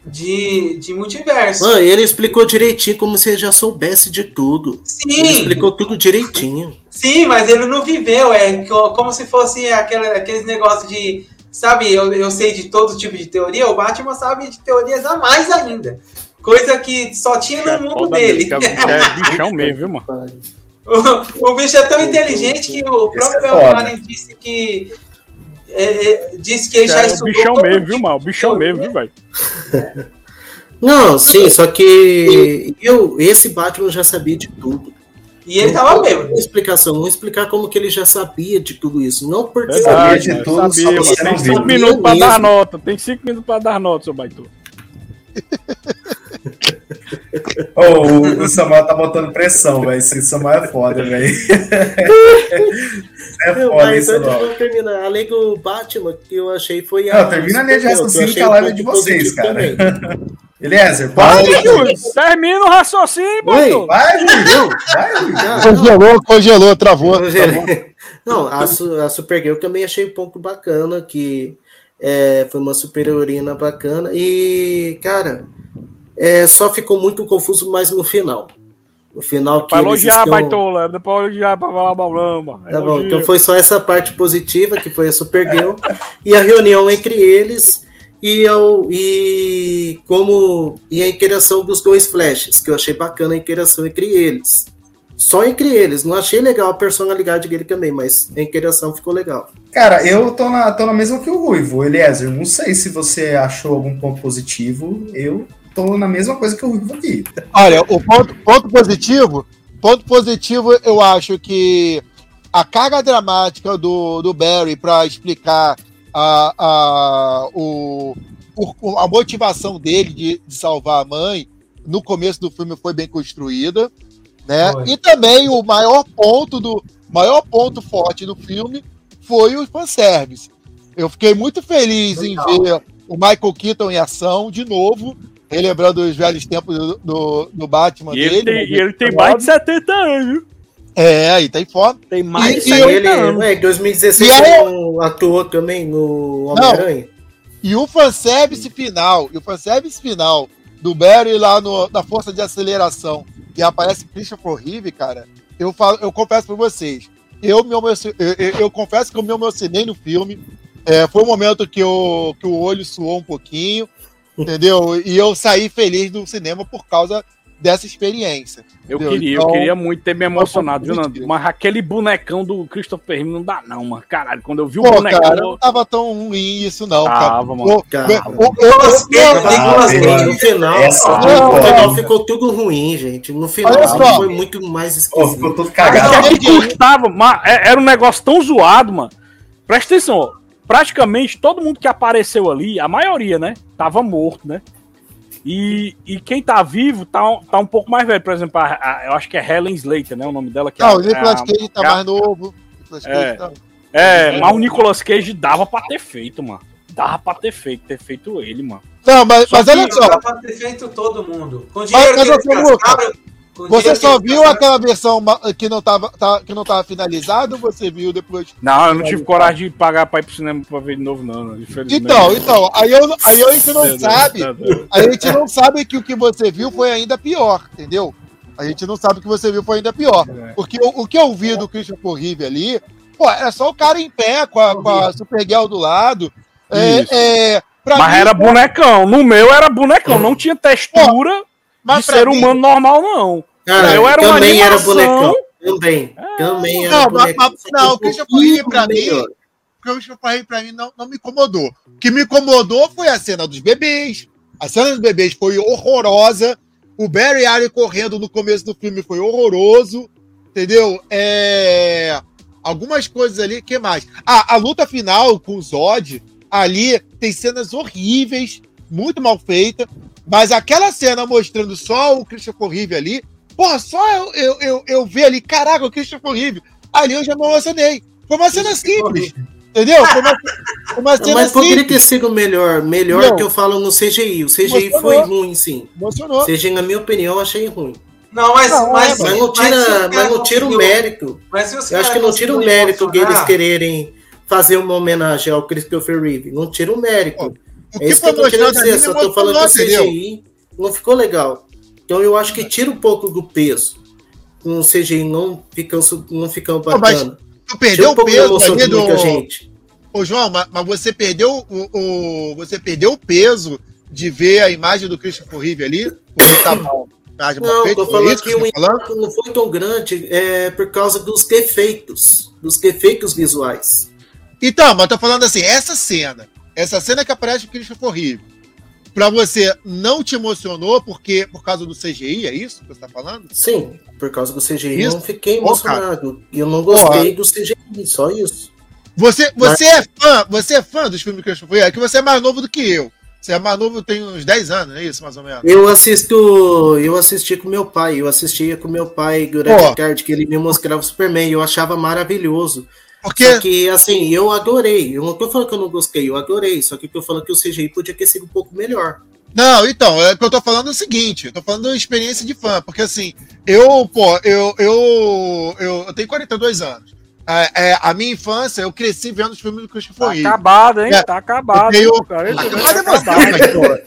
G: de, de multiverso.
D: Mano, ele explicou direitinho como se ele já soubesse de tudo. Ele
G: Sim,
D: explicou tudo direitinho.
G: Sim, mas ele não viveu, é co- como se fosse aquela, aqueles negócios de... Sabe, eu, eu sei de todo tipo de teoria, o Batman sabe de teorias a mais ainda. Coisa que só tinha no mundo
C: Foda
G: dele.
C: mesmo, É é bichão mesmo, viu, mano?
G: O, o bicho é tão inteligente que o próprio
A: é.
G: Allen disse que. é, é, disse que ele já
C: É o bichão mesmo, viu, mano? O bichão mesmo, viu, velho?
D: Não, sim, só que eu, esse Batman já sabia de tudo.
G: E ele tava bêbado.
D: tem explicação, não explicar como que ele já sabia de tudo isso. Não porque
A: Sabia
C: Verdade,
A: de tudo, só
C: sabia,
A: você
C: mano.
A: não
C: Tem
A: viu.
C: cinco minutos pra
D: Mesmo.
C: dar nota. Tem cinco minutos pra dar nota, seu baito.
A: Ô, o, o Samuel tá botando pressão, velho. Esse Samuel é foda, velho. é foda
D: mas
A: isso,
D: antes
A: não.
D: terminar, além do Batman, que eu achei foi
A: Não, termina a linha de raciocínio
D: que eu
A: que a
D: achei
A: live é de vocês, cara. Eliezer,
C: Júlio! Termina o raciocínio, baito!
A: vai.
B: Congelou, congelou, travou.
D: Não, a, a Supergirl também achei um pouco bacana, que é, foi uma super heroína bacana. E, cara, é, só ficou muito confuso mais no final. No final que
C: Pra elogiar,
D: estão...
C: baitola. Depois elogiar pra falar balamba.
D: Tá bom, então foi só essa parte positiva, que foi a Supergirl, e a reunião entre eles, e, eu, e como e a interação dos dois flashes, que eu achei bacana a interação entre eles. Só entre eles, não achei legal a personalidade dele também, mas a interação ficou legal.
A: Cara, eu tô na, tô na mesma que o Ruivo, Eliezer. Não sei se você achou algum ponto positivo. Eu tô na mesma coisa que o Ruivo aqui.
B: Olha, o ponto, ponto positivo, ponto positivo, eu acho que a carga dramática do, do Barry para explicar a, a, o, o, a motivação dele de, de salvar a mãe no começo do filme foi bem construída né? Foi. E também o maior ponto do maior ponto forte do filme foi o fanservice. Eu fiquei muito feliz Legal. em ver o Michael Keaton em ação de novo, relembrando os velhos tempos do, do, do Batman
C: e dele. Ele tem, e ele tem mais de 70 anos.
B: É, aí tem foto.
D: Tem mais de 70 ele, anos. Em 2016 e ele atuou também no Homem-Aranha.
B: E o fanservice final, e o fanservice final do Barry lá no, na força de aceleração e aparece Christopher Reeve, cara, eu, falo, eu confesso pra vocês, eu, me eu, eu, eu confesso que eu me emocionei no filme. É, foi um momento que, eu, que o olho suou um pouquinho, entendeu? E eu saí feliz do cinema por causa dessa experiência.
C: Eu queria, então, eu queria muito ter me emocionado, viu, Nando? Mas aquele bonecão do Christopher Reeve não dá, não, mano. Caralho, quando eu vi o Pô, bonecão. Cara,
B: não tava tão ruim isso, não.
C: Tava, mano.
D: No final, no final ficou tudo ruim, gente. No final foi muito mais esquisito. Ficou
C: tudo cagado. É que custava, mas é, era um negócio tão zoado, mano. Presta atenção, praticamente todo mundo que apareceu ali, a maioria, né, tava morto, né? E, e quem tá vivo tá, tá um pouco mais velho. Por exemplo, a, a, eu acho que é Helen Slater, né? O nome dela. Que
B: não, é, o Nicolas é Cage tá mais novo.
C: É, tá... é, mas o Nicolas Cage dava pra ter feito, mano. Dava pra ter feito, ter feito ele, mano.
B: Não, mas, mas olha só. Dava
G: pra ter feito todo mundo. Com dinheiro
B: mas, que eles gastaram, você só viu aquela versão que não tava, tá, que não tava finalizada ou você viu depois?
C: Não, eu não tive coragem de pagar pra ir pro cinema pra ver de novo, não.
B: Então, então, aí, eu, aí a gente não sabe. A gente não sabe que o que você viu foi ainda pior, entendeu? A gente não sabe o que você viu foi ainda pior. É. Porque o, o que eu vi do Christian Corrive ali, pô, era só o cara em pé com a, com a Supergirl do lado. É,
C: é, Mas mim, era bonecão. No meu era bonecão, não tinha textura. Pô, mas de ser mim... humano normal, não.
D: Cara, eu era também uma animação... era bonecão. Também. É. Também era
B: não, bonecão. Mas, não, o Christian Corrige pra mim. O Christian Corrige pra mim não, não me incomodou. O que me incomodou foi a cena dos bebês. A cena dos bebês foi horrorosa. O Barry Allen correndo no começo do filme foi horroroso. Entendeu? É... Algumas coisas ali. que mais? Ah, a luta final com o Zod. Ali tem cenas horríveis, muito mal feita. Mas aquela cena mostrando só o Christopher Reeve ali, porra, só eu, eu, eu, eu ver ali, caraca, o Christopher Reeve, ali eu já me emocionei. Foi uma cena simples. Entendeu? Foi uma,
D: uma cena Mas poderia simples. ter sido melhor. Melhor não. que eu falo no CGI. O CGI Emocionou. foi ruim, sim. Emocionou. CGI, na minha opinião, achei ruim.
G: Não, mas, não,
D: mas, mas, não tira, mas, não tira o mérito. eu acho que não tira o mérito deles quererem fazer uma homenagem ao Christopher Reeve. Não tira o mérito. É isso que eu tô querendo dizer, só tô falando que o CGI não ficou legal. Então eu acho que tira um pouco do peso. Com o CGI não ficando, não ficando bacana.
B: tu perdeu um o peso ali do... gente. Ô, João, mas, mas, você perdeu o, o, você perdeu o peso de ver a imagem do Christopher Reeve ali? Porque tá
D: mal. Não, feito, tô falando que, que o impacto não foi tão grande é, por causa dos defeitos, dos defeitos visuais.
B: Então, mas tô falando assim, essa cena, essa cena que aparece o Christopher Reeve, pra você não te emocionou porque por causa do CGI, é isso que você tá falando?
D: Sim, por causa do CGI isso? eu não fiquei emocionado. E eu não gostei do CGI, só isso.
B: Você, você Mas... é fã, você é fã dos filmes do Christopher Reeve? É que você é mais novo do que eu. Você é mais novo, tem uns 10 anos, é isso, mais ou menos?
D: Eu assisto. Eu assisti com meu pai. Eu assistia com meu pai durante a tarde, que ele me mostrava o Superman. Eu achava maravilhoso. Porque... Só que, assim, eu adorei. Eu não tô falando que eu não gostei, eu adorei. Só que eu tô falando que o CGI podia ter sido um pouco melhor.
B: Não, então, é que eu tô falando o seguinte, eu tô falando da experiência de fã, porque assim, eu, pô, eu, eu, eu, eu tenho 42 anos. É, é, a minha infância, eu cresci vendo os filmes do Christopher
C: Tá acabado, hein? É, tá acabado. Eu, cara, tá acabado.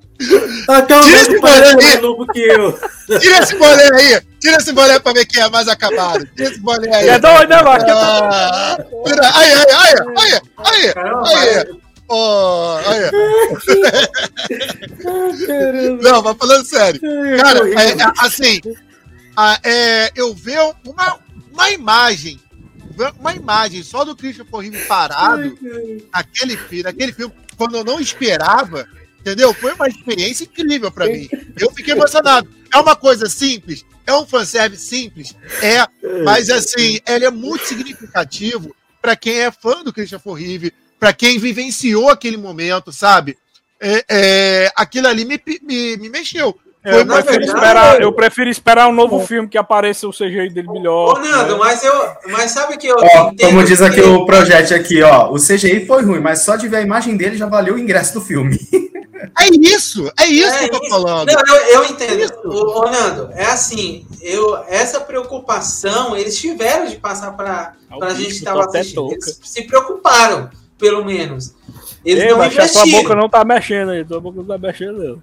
B: Tira esse boné aí. Novo que eu. Tira esse boné aí. Tira esse boné pra ver quem é mais acabado. Tira esse boné aí. É doido, né, Marcos? Ah, aí, aí, aí, aí, aí, aí. Oh, olha. Não, mas falando sério. Cara, é, é, assim, a- é, eu ver uma, uma imagem, uma imagem só do Christopher Reeve parado naquele filme, naquele filme, quando eu não esperava, entendeu? Foi uma experiência incrível pra mim. Eu fiquei emocionado. É uma coisa simples, é um fanservice simples, é, mas assim, ele é muito significativo pra quem é fã do Christopher Reeve, pra quem vivenciou aquele momento, sabe? É, é, aquilo ali me, me, me mexeu. Foi
C: Eu
B: uma
C: prefiro,
G: verdade-
C: esperar, eu prefiro esperar um novo filme que apareça o CGI dele melhor.
G: Ô, Nando, mas eu. Mas sabe que eu.
A: Ó, como diz aqui
G: que-
A: o projeto aqui, ó, o CGI foi ruim, mas só de ver a imagem dele já valeu o ingresso do filme.
B: É isso, é isso
G: É
B: que eu tô
G: isso.
B: falando.
G: Não, eu, eu entendo. Ô, ô, Nando, é assim, eu, essa preocupação eles tiveram de passar para
C: o
G: a
C: bicho
G: gente que estava assistindo. Eles se preocuparam, pelo menos. Eles
C: Ei,
G: não
C: mas a tua
G: investiram.
C: boca não tá mexendo aí, tua boca não tá mexendo, não.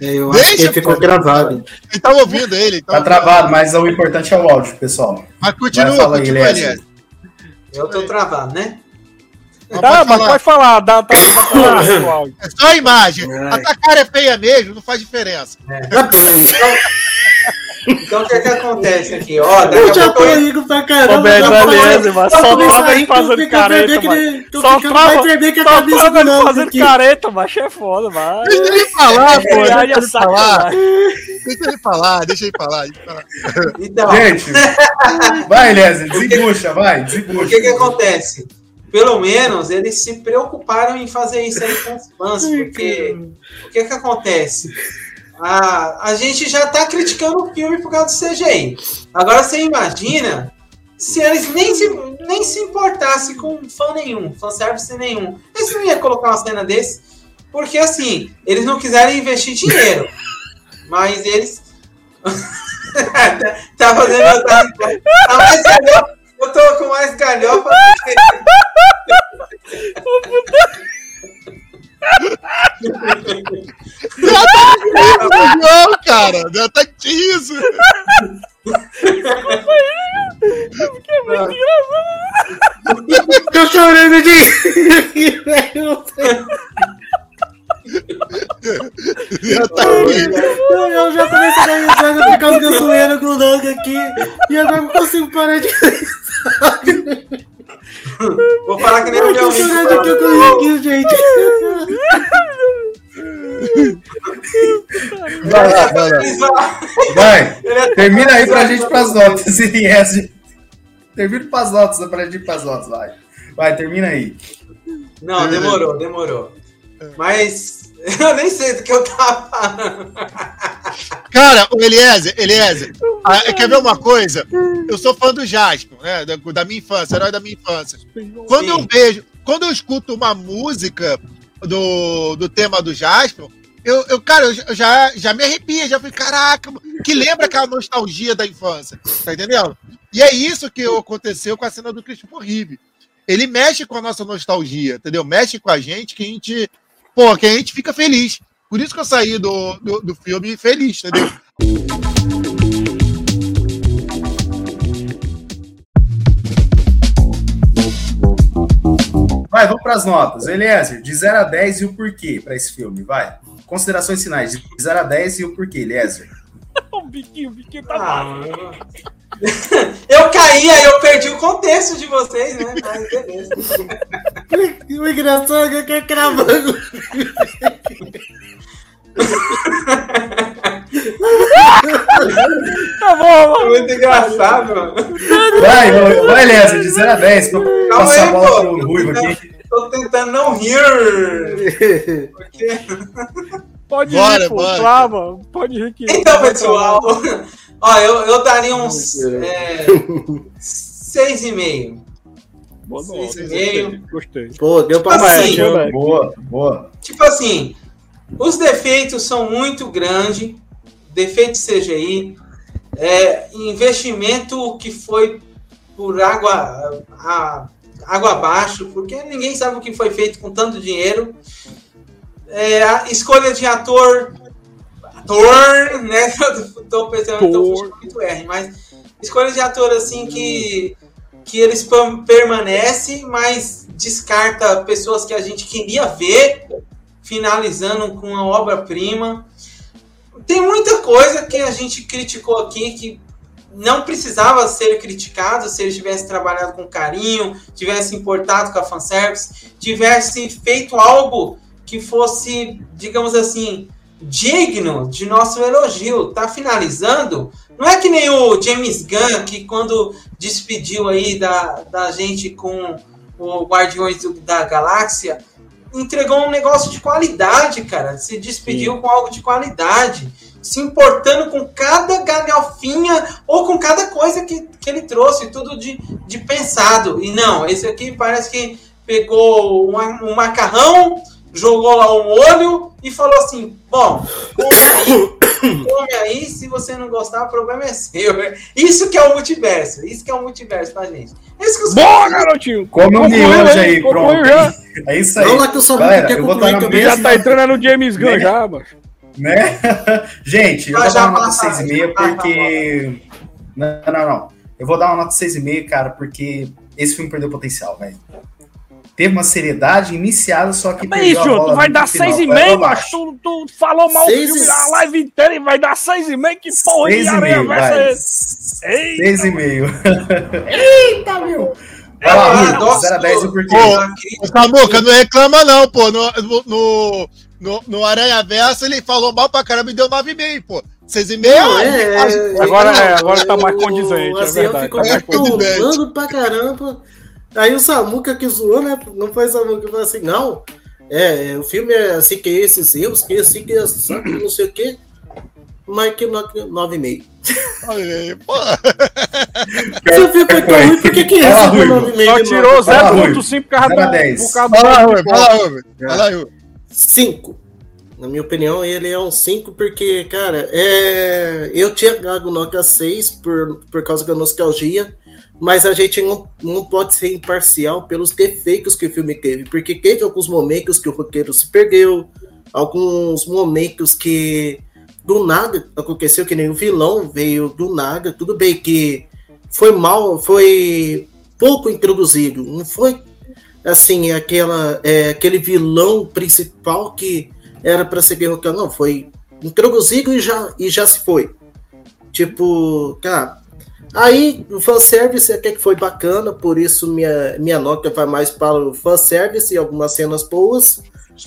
D: É, Eu acho que
B: Deixa,
D: ele ficou
B: pô.
D: gravado.
B: Ele tá ouvindo ele.
A: Tá travado, mas o importante é o áudio, pessoal.
B: Mas continua,
A: fala Elias.
G: Eu tô travado, né?
B: Mas
C: Tá,
B: pode
C: mas
B: falar.
C: pode falar, dá, tá, tá, o áudio.
B: É só a imagem.
D: Ai.
B: A tua cara é feia mesmo, não faz diferença.
G: Então o que, que acontece aqui? Ó, daqui
D: Eu já tô
G: eu-
D: rindo pra caramba.
C: Velho,
D: já
C: beleza, mas só trava ele fazendo careta, mano. Só trava- ele fazendo careta, macho, é foda, vai.
B: Deixa ele falar, pô.
C: Ai,
B: Deixa ele falar. Deixa ele falar, deixa ele falar. deixa ele falar.
G: Então,
A: Gente, vai,
G: que-
A: desembucha, vai,
G: o
A: desembucha.
G: que, que acontece? Pelo menos eles se preocuparam em fazer isso aí com os fãs, porque o que, que acontece? A, a gente já tá criticando o filme por causa do CGI. Agora você imagina se eles nem se, nem se importassem com fã nenhum, fanservice nenhum. Eles não iam colocar uma cena desse, porque assim, eles não quiseram investir dinheiro. Mas eles. tá fazendo. Tá, tá mais galhofa. Eu tô com mais galhofa.
B: Não, cara, não tá isso.
D: Tô chorando de.
B: Já tá rindo.
D: Eu já comecei a risada por causa que eu zoeira com o Nando aqui. E agora não consigo parar de
G: Vou falar que nem o
D: Eu
G: meu
D: tô chorando aqui, eu
G: amigo.
D: tô aqui, gente.
A: Vai lá, vai lá. Vai,
G: é-
A: termina aí pra gente ir pras notas. Termina pras notas, pra gente ir pras notas, vai. Vai, termina aí.
G: Não, demorou, demorou. Mas eu nem sei do que eu tava falando.
B: Cara, o Eliezer, Eliezer, ah, quer ver uma coisa? Eu sou fã do Jasper, né? Da, da minha infância, herói da minha infância. Quando
G: Sim.
B: eu vejo, quando eu escuto uma música do, do tema do Jasper, eu, eu cara, eu já- eu já, já me arrepia, já fui, caraca, que lembra aquela nostalgia da infância, tá entendendo? E é isso que aconteceu com a cena do Christopher Reeve. Ele mexe com a nossa nostalgia, entendeu? Mexe com a gente que a gente, pô, que a gente fica feliz. Por isso que eu saí do, do, do filme feliz, entendeu?
A: Vai, vamos pras notas. Eliezer, de 0 a 10 e o porquê pra esse filme, vai. Considerações finais, de 0 a 10 e o porquê, Eliezer.
C: O biquinho, o biquinho tá
G: Ah,
C: mal.
G: eu- caí, aí eu perdi o contexto de vocês, né? Mas beleza.
D: O engraçado é que é cravando.
C: Tá bom, mano.
G: Muito engraçado, mano.
A: Vai, vai, Eliezer, de 0 a 10, pra
G: Calma
A: passar a
G: aí,
A: bola
G: pô.
A: pro Ruivo aqui.
G: Tô tentando não rir. Porque...
C: Pode
B: Bora,
C: rir, pô.
B: bora.
C: Trava. Pode rir que.
G: Então, pessoal, ó, eu, eu daria uns é, seis e meio.
C: Boa
G: Seis
C: nota.
G: e meio.
C: Gostei.
D: Pô, deu pra
G: Assim,
D: mais.
A: Boa, boa.
G: Tipo assim, os defeitos são muito grandes, defeito CGI, é, investimento que foi por água, a- água abaixo, porque ninguém sabe o que foi feito com tanto dinheiro. É, a escolha de ator, ator, né? Tô pensando, tô muito R, mas escolha de ator assim que que eles permanecem, mas descarta pessoas que a gente queria ver finalizando com uma obra-prima. Tem muita coisa que a gente criticou aqui que não precisava ser criticado se ele tivesse trabalhado com carinho, tivesse importado com a fanservice, tivesse feito algo que fosse, digamos assim, digno de nosso elogio. Tá finalizando. Não é que nem o James Gunn, que quando despediu aí da, da gente com o Guardiões da Galáxia, entregou um negócio de qualidade, cara. Se despediu Sim. com algo de qualidade se importando com cada galhofinha ou com cada coisa que, que ele trouxe, tudo de, de pensado. E não, esse aqui parece que pegou um, um macarrão, jogou lá um olho e falou assim: Bom, come aí, come aí, se você não gostar, o problema é seu. Isso que é o multiverso, isso que é o multiverso, tá, gente? Isso que
C: os Boa, garotinho!
A: Come um miojo aí, pronto. Já. É isso aí.
D: Vamos lá que eu só Galera, eu vou estar
C: na mesma... Já tá entrando no James Gunn, né? já, mano.
A: Né? Gente, eu vou dar uma nota 6,5 porque. Não, não, não. Eu vou dar uma nota 6,5, cara, porque esse filme perdeu potencial, velho. Teve uma seriedade iniciada, só que.
C: Mas isso, tu vai dar 6,5, mas tu, tu falou mal do filme a live inteira e vai dar 6,5? Que porra de areia vai ser esse?
A: 6,5. Eita, meu! Vai lá, Rui, 0 a 10 o porquê.
B: Ô, Samuca, não reclama não, pô. No, no, no, no Aranha Verso ele falou mal pra caramba e deu 9,5, pô. 6,5 é,
C: é, agora, é, agora tá mais condizente, é
D: assim,
C: verdade.
D: Ficou tá pra caramba. Aí o Samuca que zoou, né? Não foi o Samuca que falou assim, não. É, o filme é assim que é esses erros, que é assim que é assim, não sei o quê. Mas que 9,5.
B: Aí, pô.
D: Se o filme foi tão ruim, por que que é 9,5?
C: Só tirou 0,5 por causa do... Por causa. Fala, Rui, fala, Rui.
D: Fala, Rui. 5. Na minha opinião, ele é um 5 porque, cara, é... eu tinha dado nota 6 por, por causa da nostalgia, mas a gente não, não pode ser imparcial pelos defeitos que o filme teve, porque teve alguns momentos que o roteiro se perdeu, alguns momentos que do nada aconteceu, que nem o vilão veio do nada, tudo bem que foi mal, foi pouco introduzido, não foi assim, aquela, é, aquele vilão principal que era para ser derrotado, não, foi introduzido e já, e já se foi. Tipo, cara, aí o fanservice até que foi bacana, por isso minha, minha nota vai mais para o fanservice e algumas cenas boas.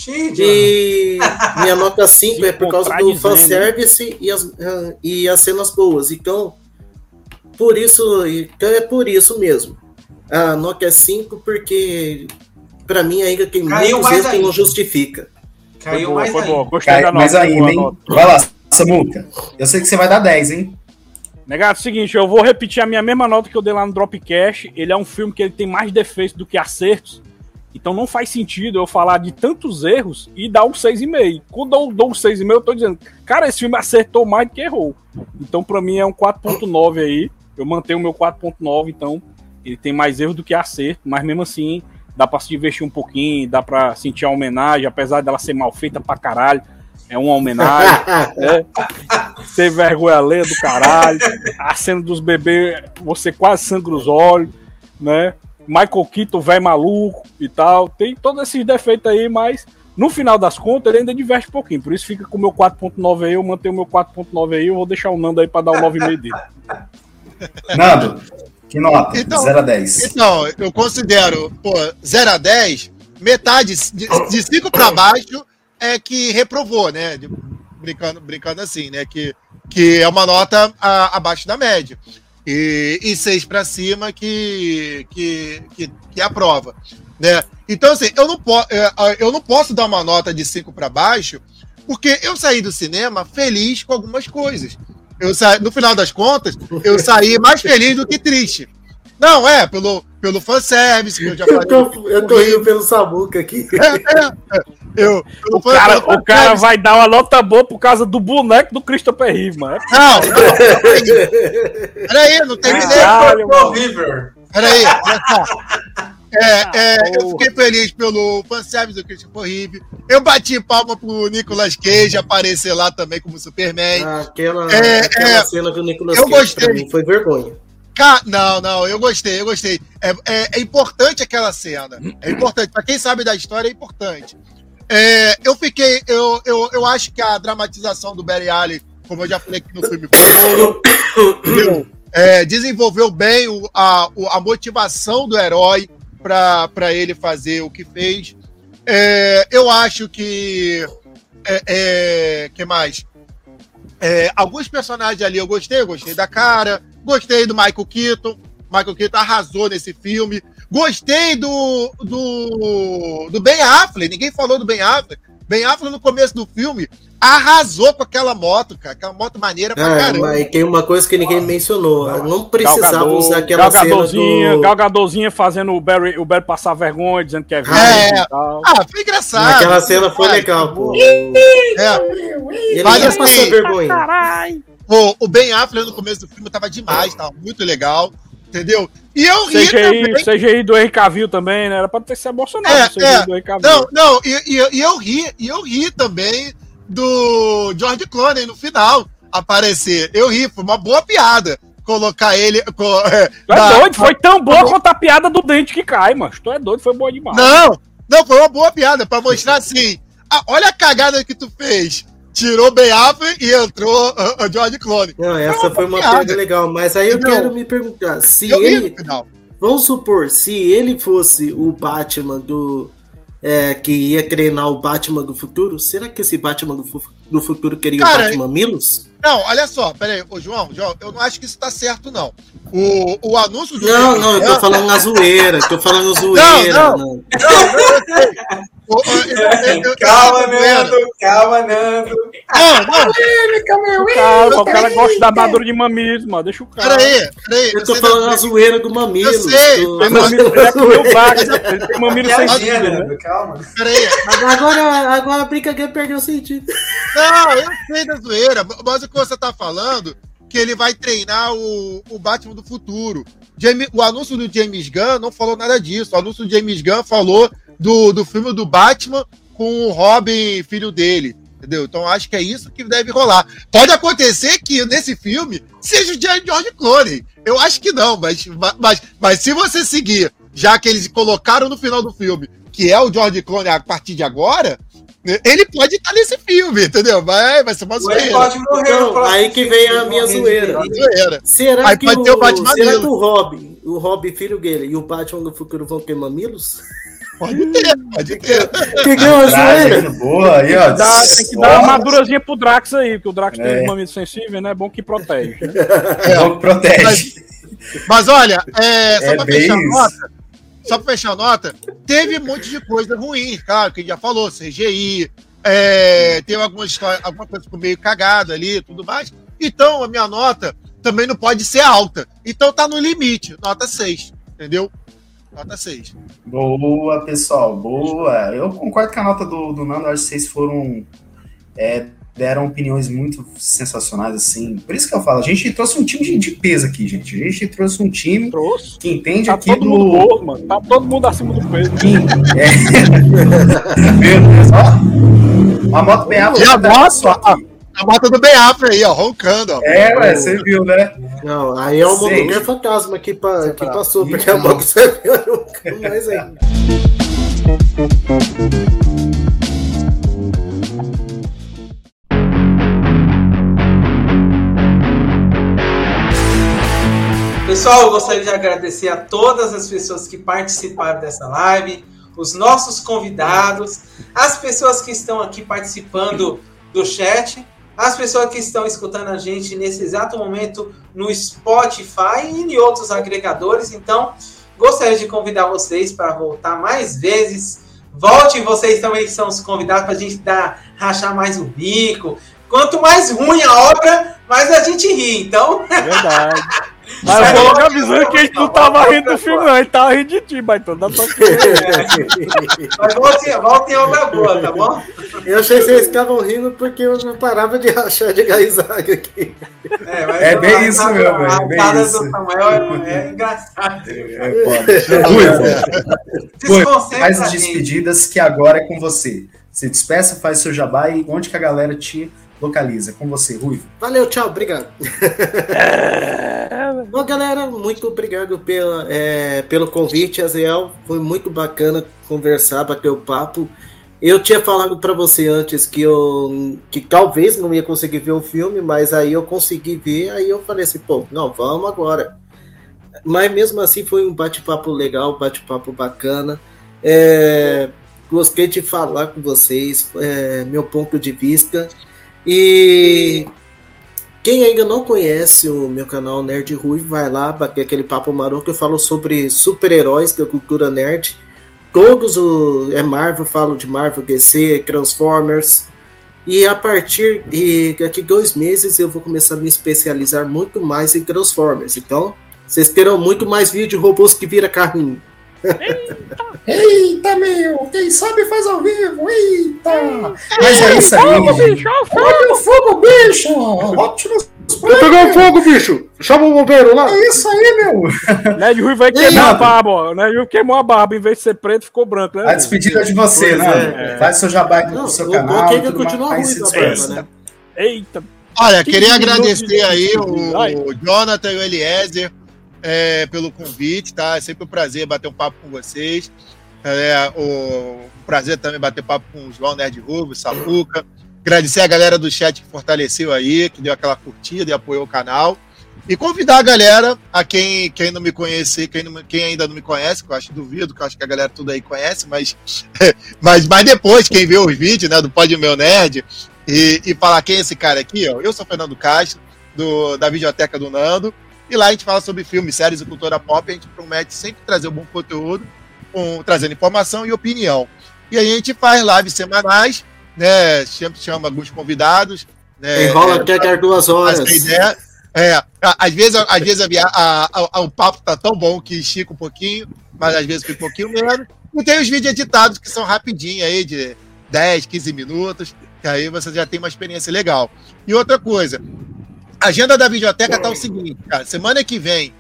D: E minha nota 5 é por causa do fanservice e as, e as cenas boas. Então, por isso, então é por isso mesmo. A Nokia 5 porque para mim ainda tem Caiu muitos erros que não justifica.
A: Caiu foi mais boa, foi boa. Gostei Cai, da nota. Mais ainda, hein? Vai lá, Samuca. Eu sei que você vai dar 10, hein?
C: Negado, seguinte, eu vou repetir a minha mesma nota que eu dei lá no Dropcast. Ele é um filme que ele tem mais defeitos do que acertos. Então não faz sentido eu falar de tantos erros e dar um 6,5. Quando eu dou um 6,5, eu tô dizendo, cara, esse filme acertou mais do que errou. Então, para mim, é um 4,9 aí. Eu mantenho o meu 4,9, então ele tem mais erro do que acerto, mas mesmo assim dá para se divertir um pouquinho, dá para sentir a homenagem, apesar dela ser mal feita pra caralho. É uma homenagem. é. Ter vergonha alheia do caralho. A cena dos bebês, você quase sangra os olhos, né? Michael Keaton, velho maluco e tal. Tem todos esses defeitos aí, mas no final das contas ele ainda diverte um pouquinho. Por isso fica com o meu 4.9 aí, eu mantenho o meu 4.9 aí, eu vou deixar o Nando aí para dar o 9,5 dele.
A: Nando, que nota? Então, 0 a 10.
B: Então, eu considero, pô, 0 a 10, metade, de 5 para baixo é que reprovou, né? Brincando, brincando assim, né? Que, que é uma nota a, abaixo da média. E, e seis para cima que, que, que, que aprova. Né? Então, assim, eu não, po é, eu não posso dar uma nota de 5 para baixo, porque eu saí do cinema feliz com algumas coisas. Eu sa... No final das contas, eu saí mais feliz do que triste. Não, é, pelo, pelo fanservice, que eu já
D: falei. Eu tô, eu tô rindo pelo Samuca aqui. É, é,
C: é. Eu, o cara, o cara vai dar uma nota boa por causa do boneco do Christopher Reeve, mano.
B: Não, não. Peraí, não terminei. Peraí, olha só. É, é, eu fiquei feliz pelo fanservice do Christopher Reeve. Eu bati palma pro Nicolas Cage aparecer lá também como Superman.
D: Ah, aquela, é, aquela é, cena do Nicolas
B: eu Cage gostei.
D: foi vergonha.
B: Ca... Não, não, eu gostei, eu gostei. É, é, é importante aquela cena. É importante. Pra quem sabe da história, é importante. É, eu fiquei. Eu, eu, eu acho que a dramatização do Barry Allen, como eu já falei aqui no filme, é, desenvolveu bem o, a, a motivação do herói para ele fazer o que fez. É, eu acho que. É, é, que mais? Alguns personagens ali eu gostei, eu gostei da cara, gostei do Michael Keaton. Michael Keaton arrasou nesse filme. Gostei do, do, do Ben Affleck. Ninguém falou do Ben Affleck. Ben Affleck no começo do filme arrasou com aquela moto, cara. Aquela moto maneira pra
D: Ah,
B: caramba.
D: mas tem uma coisa que ninguém mencionou. Não precisava
C: Galgador,
D: usar aquela cena
C: Galgadorzinha,
D: do...
C: Galgadorzinha fazendo o Barry, o Barry passar vergonha, dizendo que é velho
B: É.
C: e tal.
B: Ah, foi engraçado.
D: Aquela cena foi legal, pô.
B: É.
D: Ele ia
B: assim.
D: passar vergonha.
C: Caralho!
B: O, o Ben Affleck no começo do filme tava demais, tava muito legal, entendeu? E eu ri
C: CGI,
B: também.
C: CGI do Henry Cavill também, né? Era pra ter se emocionado
B: É,
C: CGI
B: é.
C: do Henry Cavill.
B: Não, não, e, e- e eu ri, e eu ri também do George Clooney no final aparecer. Eu ri, foi uma boa piada colocar ele. co- é,
C: Tu é
B: na-
C: doido, foi tão boa quanto a piada do dente que cai, mano. Tu é doido, foi boa demais.
B: Não, não, foi uma boa piada pra mostrar assim. ah, olha a cagada que tu fez. Tirou Ben Affleck e entrou o George Clooney.
D: Não, essa foi uma
B: piada.
D: piada legal, mas aí eu
B: Não.
D: quero me perguntar, se
B: Eu
D: ele, vamos supor, se ele fosse o Batman do é, que ia treinar o Batman do futuro, será que esse Batman do, fu- do futuro queria
B: Cara,
D: o Batman Milos?
B: Não, olha só, peraí, ô João, João, eu não acho que isso tá certo, não. O, o anúncio do.
D: Não, não, eu tô falando na zoeira, tô falando zoeira.
B: não.
D: não.
B: O- o- eu- eu- eu-
G: Calma, Nando, calma, Nando.
B: Não, não,
C: Calma, o cara gosta da armadura de mamismo, mano. Deixa o cara.
B: peraí, peraí.
D: Eu tô falando na zoeira do Mamilos.
B: Eu sei,
C: Mamilo, é que nem o Wagner, ele tem mamilo
G: Piadinha,
C: sensível, né?
G: Calma.
B: Peraí.
D: Agora, agora a brincadeira perdeu o sentido.
B: Não, eu sei da zoeira, mas o que você tá falando que ele vai treinar o, o Batman do futuro. Jamie- o anúncio do James Gunn não falou nada disso. O anúncio do James Gunn falou do, do filme do Batman com o Robin, filho dele. Entendeu? Então acho que é isso que deve rolar. Pode acontecer que nesse filme seja o George Clooney. Eu acho que não, mas, mas, mas se você seguir, já que eles colocaram no final do filme, que é o George Clooney a partir de agora, ele pode estar nesse filme, entendeu? Vai, vai ser uma zoeira.
G: pode morrer no
D: Então,
G: próximo
D: aí que
G: filme,
D: vem a minha zoeira. Será
B: Aí
D: que,
B: pode
D: o,
B: ter o Batman
D: será que o Robin, o Robin filho dele e o Batman do futuro vão ter mamilos?
B: Pode ter, pode ter.
D: Que que é
A: aí, boa, aí, ó.
C: Dá- tem que dar uma armadurazinha pro Drax aí, porque o Drax
A: É.
C: tem mamilo sensível, né? É bom que protege.
B: É,
A: Bom que protege.
B: Mas olha, é, só
A: É
B: pra fechar a
A: isso.
B: nota, só pra fechar a nota, teve um monte de coisa ruim, claro, que a gente já falou, CGI, é, teve alguma história, alguma coisa ficou meio cagada ali e tudo mais. Então, a minha nota também não pode ser alta. Então tá no limite, nota 6, entendeu? Nota 6.
A: Boa, pessoal, boa. Eu concordo com a nota do, do Nando, acho que vocês foram. é, deram opiniões muito sensacionais, assim. Por isso que eu falo, a gente trouxe um time de, de peso aqui, gente. A gente trouxe um time
C: Trouxe.
A: que entende
C: Tá
A: aqui
C: todo mundo
A: do.
C: gordo, mano. Tá todo mundo acima do peso.
A: que- é. Meu Deus, ó. A moto bem alta
B: E a
A: tá
B: moto,
A: só aqui.
B: A moto do Affleck aí, ó, roncando, ó.
A: É, ué, você viu, né?
D: Não, aí é o motoqueiro fantasma que, pa, que passou, porque a moto você viu mais ainda.
G: Pessoal, eu gostaria de agradecer a todas as pessoas que participaram dessa live, os nossos convidados, as pessoas que estão aqui participando do chat, as pessoas que estão escutando a gente nesse exato momento no Spotify e em outros agregadores. Então, gostaria de convidar vocês para voltar mais vezes. Volte vocês também são os convidados para a gente dar, rachar mais o bico. Quanto mais ruim a obra, mais a gente ri. Então,
C: verdade. Mas eu vou logo avisando que a gente não tava rindo do filme, não. A gente tava rindo de ti, Baitão. Dá pra
G: mas voltem, voltem a obra boa, tá bom?
D: Eu achei que vocês estavam rindo porque eu não parava de rachar de gaizaga aqui.
G: É, mas
A: É bem isso mesmo, é
G: A
A: isso.
G: do Samuel é, é engraçada.
A: É Ruivo,
G: Desconcentra
A: faz as despedidas que agora é com você. Se despeça, faz seu jabá e onde que a galera te localiza? Com você, Ruivo.
D: Valeu, tchau, obrigado.
C: É.
D: Bom, galera, muito obrigado pela, é, pelo convite, Aziel. Foi muito bacana conversar, bater o papo. Eu tinha falado para você antes que eu que talvez não ia conseguir ver o filme, mas aí eu consegui ver, aí eu falei assim, pô, não, vamos agora. Mas mesmo assim foi um bate-papo legal, bate-papo bacana. É, gostei de falar com vocês, é, meu ponto de vista. E quem ainda não conhece o meu canal Nerd Rui, vai lá bater aquele papo maroto eu falo sobre super-heróis da cultura nerd. Todos o é Marvel, falo de Marvel, DC, Transformers. E a partir de daqui dois meses eu vou começar a me especializar muito mais em Transformers. Então, vocês terão muito mais vídeo de robôs que vira carrinho.
A: Eita, meu! Quem sabe faz ao vivo! Eita! Mas é isso aí,
C: Fogo, bicho, fogo.
A: Olha o fogo, bicho! Optimus
D: Vai pegar fogo, bicho! Chama o bombeiro lá!
A: É isso aí, meu!
C: Ned Rui vai queimar a barba, ó. Ned Rui queimou a barba, em vez de ser preto, ficou branco, né?
A: A despedida de você,
D: Pois
A: né?
D: é.
A: Faz seu jabá
D: Não,
A: do seu
D: o
A: canal.
D: é que continua
A: mais,
D: ruim da barba, né?
C: Eita.
B: Olha,
C: 15
B: queria agradecer
C: de-
B: aí o, o Jonathan e o Eliezer é, pelo convite, tá? É sempre um prazer bater um papo com vocês. É, o um prazer também bater papo com o João Nerd Rubio, Samuca. Agradecer a galera do chat que fortaleceu aí, que deu aquela curtida e apoiou o canal. E convidar a galera, a quem, quem não me conhecer, quem, não- quem ainda não me conhece, que eu acho duvido, que eu acho que a galera tudo aí conhece, mas, mas, mas depois, quem vê os vídeos né, do Pode Meu Nerd, e, e falar quem é esse cara aqui, ó. Eu sou Fernando Castro, do, da Videoteca do Nando. E lá a gente fala sobre filmes, séries e cultura pop. A gente promete sempre trazer um bom conteúdo, com, trazendo informação e opinião. E aí a gente faz lives semanais, né? Sempre chama alguns convidados. Né,
D: Enrola
B: é,
D: até dar duas horas.
B: ideia. É, a- às vezes, às vezes a- a- a- o papo tá tão bom que estica um pouquinho, mas às vezes fica um pouquinho menos. E tem os vídeos editados que são rapidinho aí, de 10, 15 minutos, que aí você já tem uma experiência legal. E outra coisa, a agenda da videoteca tá o seguinte, cara, semana que vem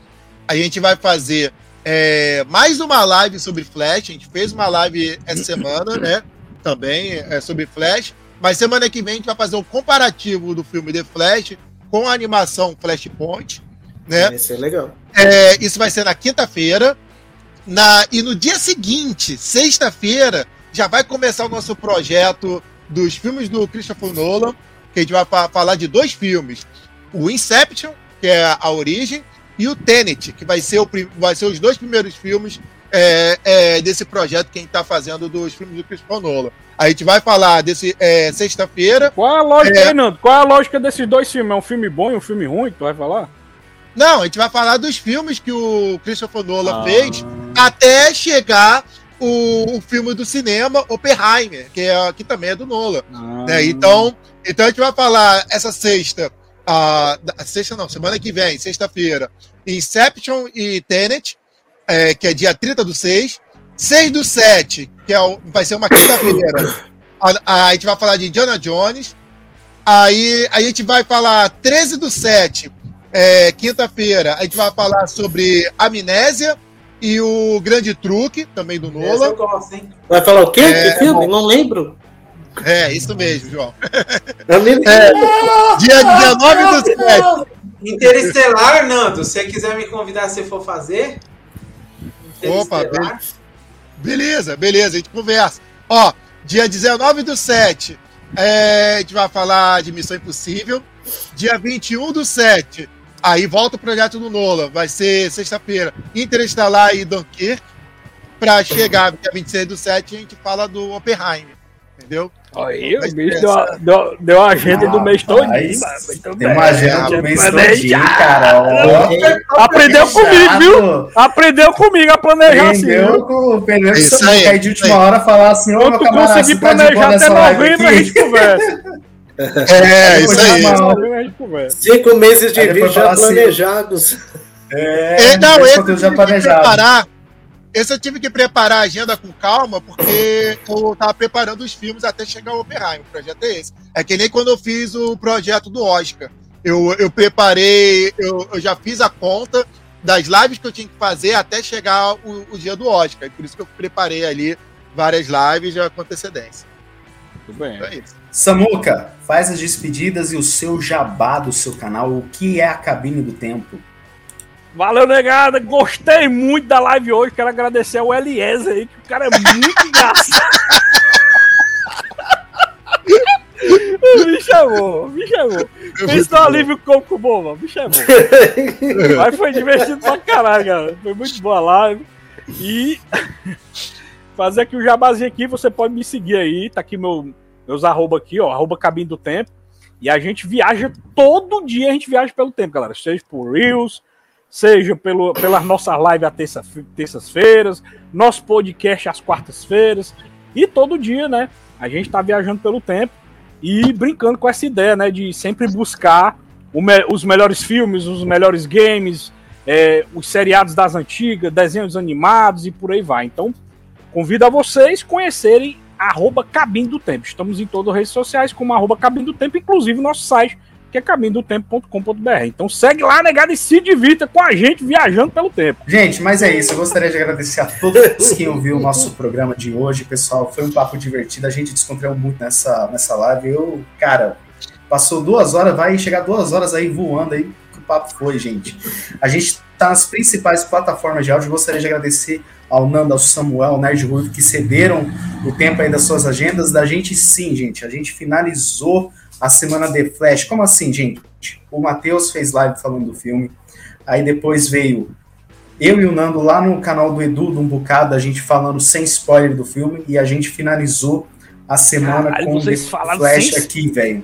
B: a gente vai fazer é, mais uma live sobre Flash, a gente fez uma live essa semana, né, também é, sobre Flash, mas semana que vem a gente vai fazer um comparativo do filme The Flash com a animação Flashpoint, né?
D: Isso é legal.
B: É, isso vai ser na quinta-feira. Na, e no dia seguinte, sexta-feira, já vai começar o nosso projeto dos filmes do Christopher Nolan, que a gente vai fa- falar de dois filmes. O Inception, que é a origem, e o Tenet, que vai ser, o, vai ser os dois primeiros filmes é, é, desse projeto que a gente está fazendo dos filmes do Christopher Nolan. A gente vai falar desse é, sexta-feira.
C: Qual é a lógica
B: É.
C: aí, Nando? Qual é a lógica desses dois filmes? É um filme bom e um filme ruim? Tu vai falar?
B: Não, a gente vai falar dos filmes que o Christopher Nolan
C: Ah.
B: fez até chegar o, o filme do cinema Oppenheimer, que, é, que também é do Nolan.
C: Ah.
B: né? Então, então a gente vai falar essa sexta, a, da- sexta não, semana que vem, sexta-feira, Inception e Tenet, é, que é dia 30 do 6. 6 do 7, que é o- vai ser uma quinta-feira, a, a gente vai falar de Indiana Jones. Aí a gente vai falar 13 do 7, é, quinta-feira, a gente vai falar sobre Amnésia e o Grande Truque, também do
G: hein?
D: Vai falar o quê?
B: É,
D: que filme? Não lembro.
B: É, isso mesmo, João.
D: Eu nem-
B: Dia 19 do 7.
G: Interestelar, Nando, se você quiser me convidar, se for fazer.
B: Opa,
G: Interestelar.
B: Beleza, beleza, a gente conversa. Ó, dia 19 do 7, é, a gente vai falar de Missão Impossível. Dia 21 do 7, aí volta o projeto do Nolan, vai ser sexta-feira, Interestelar e Dunkirk. Pra chegar dia 26 do 7, a gente fala do Oppenheimer, entendeu?
C: Aí, o bicho deu, a- deu, deu a agenda do mês todo.
A: Tem uma agenda do mês todinho, cara. Ó,
C: Aprendeu comigo, viu? Aprendeu comigo a planejar assim.
A: Aprendeu
C: viu?
A: com aprendeu
B: Isso aí,
A: aí de última hora falar assim, ô meu camarada,
C: conseguir
A: tá
C: planejar até novembro, a
A: aqui?
C: gente conversa.
B: É, isso aí.
C: A.
D: Cinco meses de
A: Aí
D: vídeo já
A: assim,
D: planejados.
A: É,
B: É, não,
A: esse já planejado.
B: preparar. Esse eu tive que preparar a agenda com calma, porque eu tava preparando os filmes até chegar ao Oppenheimer. O projeto é esse. É que nem quando eu fiz o projeto do Oscar. Eu, eu preparei, eu, eu já fiz a conta das lives que eu tinha que fazer até chegar o, o dia do Oscar. E por isso que eu preparei ali várias lives já com antecedência.
C: Tudo bem.
B: Então é isso.
A: Samuca, faz as despedidas e o seu jabá do seu canal. O que é a cabine do tempo?
C: Valeu, negada. Gostei muito da live hoje. Quero agradecer ao Eliezer aí, que o cara é muito engraçado. me chamou, me chamou. Fez um alívio cômico bom, mano. Me chamou. Mas foi divertido pra caralho, cara. Foi muito boa a live. E fazer aqui o jabazinho aqui, você pode me seguir aí. Tá aqui meu, meus arroba aqui, ó. Arroba Cabine do Tempo. E a gente viaja todo dia, a gente viaja pelo tempo, galera. Seja por Reels, seja pelo, pelas nossas lives às terça, terças-feiras, nosso podcast às quartas-feiras. E todo dia, né? A gente tá viajando pelo tempo e brincando com essa ideia, né? De sempre buscar me os melhores filmes, os melhores games, é, os seriados das antigas, desenhos animados e por aí vai. Então, convido a vocês conhecerem arroba do Tempo. Estamos em todas as redes sociais como arroba Cabine do Tempo, inclusive nosso site, que é caminhodotempo.com.br. Então segue lá, negado, e se divirta com a gente viajando pelo tempo.
A: Gente, mas é isso. Eu gostaria de agradecer a todos que ouviu o nosso programa de hoje, pessoal. Foi um papo divertido. A gente descontraiu muito nessa, nessa live. Eu, cara, passou duas horas, vai chegar duas horas aí voando aí que o papo foi, gente. A gente tá nas principais plataformas de áudio. Gostaria de agradecer ao Nando, ao Samuel, ao Nerd Ruivo, que cederam o tempo aí das suas agendas. Da gente, sim, gente. A gente finalizou a semana de Flash. Como assim, gente? O Matheus fez live falando do filme. Aí depois veio eu e o Nando lá no canal do Edu, de um bocado, a gente falando sem spoiler do filme. E a gente finalizou a semana
C: Caralho,
A: com
C: falaram
A: Flash aqui, velho.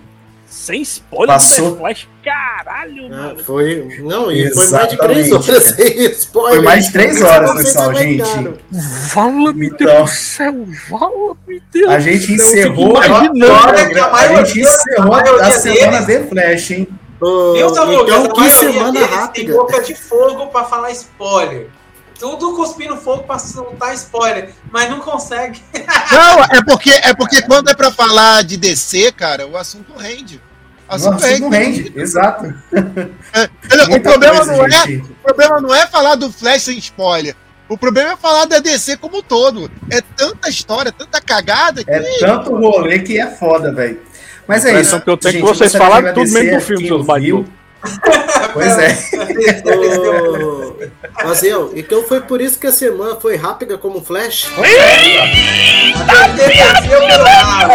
C: Sem spoiler
A: Passou.
C: do The Flash. Caralho,
D: Ah,
C: mano.
D: foi. Não, e foi mais de três
A: Exatamente.
D: horas sem spoiler.
A: Foi mais de três horas, pessoal,
D: aguentaram.
C: Vala-me
A: Então-
C: Deus do céu. Vala-me Deus
A: A gente.
C: Eu
A: encerrou.
G: Olha que a
A: a
G: maioria-
A: gente encerrou
G: a
A: a, semana de Flash, hein?
G: Viu, Samuel?
D: então,
G: A
D: que
G: maioria
D: semana
G: deles Tem
D: rápida.
G: boca de fogo pra falar spoiler. Tudo cuspindo fogo pra soltar spoiler, mas não consegue.
B: Não, é porque, é porque quando é pra falar de DC, cara, o assunto rende. O assunto
A: Nossa, não rende, exato.
B: O
A: Muita
B: problema,
A: coisa,
B: não é,
A: gente.
B: o problema não é falar do Flash sem spoiler. O problema é falar da DC como um todo. É tanta história, tanta cagada que.
A: É tanto rolê que é foda, velho. Mas é isso.
C: que eu tenho que
A: gente,
C: vocês
A: gostaria de
C: falaram tudo mesmo do filme, seus
A: ouviu. Pois é.
D: Mazel, então foi por isso que a semana foi rápida como Flash?
G: Desceu pelo rabo.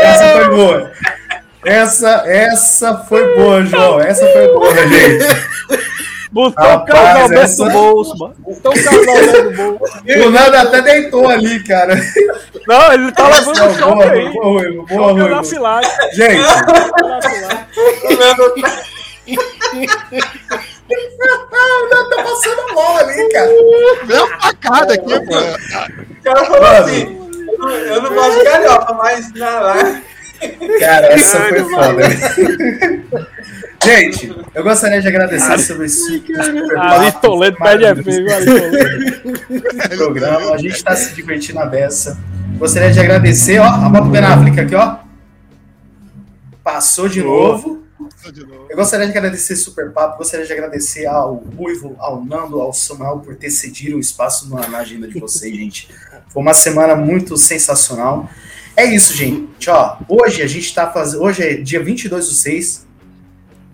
A: Essa foi boa. Essa, essa foi boa, João. Essa foi boa, gente.
C: Botou o casal dentro
A: essa-
C: do bolso, mano. Botou o casal dentro do bolso.
A: O Nando até deitou ali, cara.
C: Não, ele tá levando
A: Essa
C: o
A: é
C: choque
A: boa,
C: aí.
A: boa, boa, boa,
C: na filagem.
A: Gente,
C: choque na filagem.
A: o Nando tá passando mal ali, cara.
B: Deu uma facada aqui, pô.
G: O cara falou
A: Mano.
G: assim: eu não gosto de galhofa, mas.
A: Cara, essa foi foda. Gente, eu gostaria de agradecer sobre esse super
C: Ali
A: papo
C: Toledo pede Toledo.
A: programa. A gente tá se divertindo a beça. Gostaria de agradecer, ó, a moto Ben Affleck aqui, ó. Passou de novo. Eu gostaria de agradecer Super Papo, gostaria de agradecer ao Ruivo, ao Nando, ao Samuel por ter cedido o espaço na, na agenda de vocês, gente. Foi uma semana muito sensacional. É isso, gente. Ó, hoje a gente tá fazendo. Hoje é dia 22 do 6.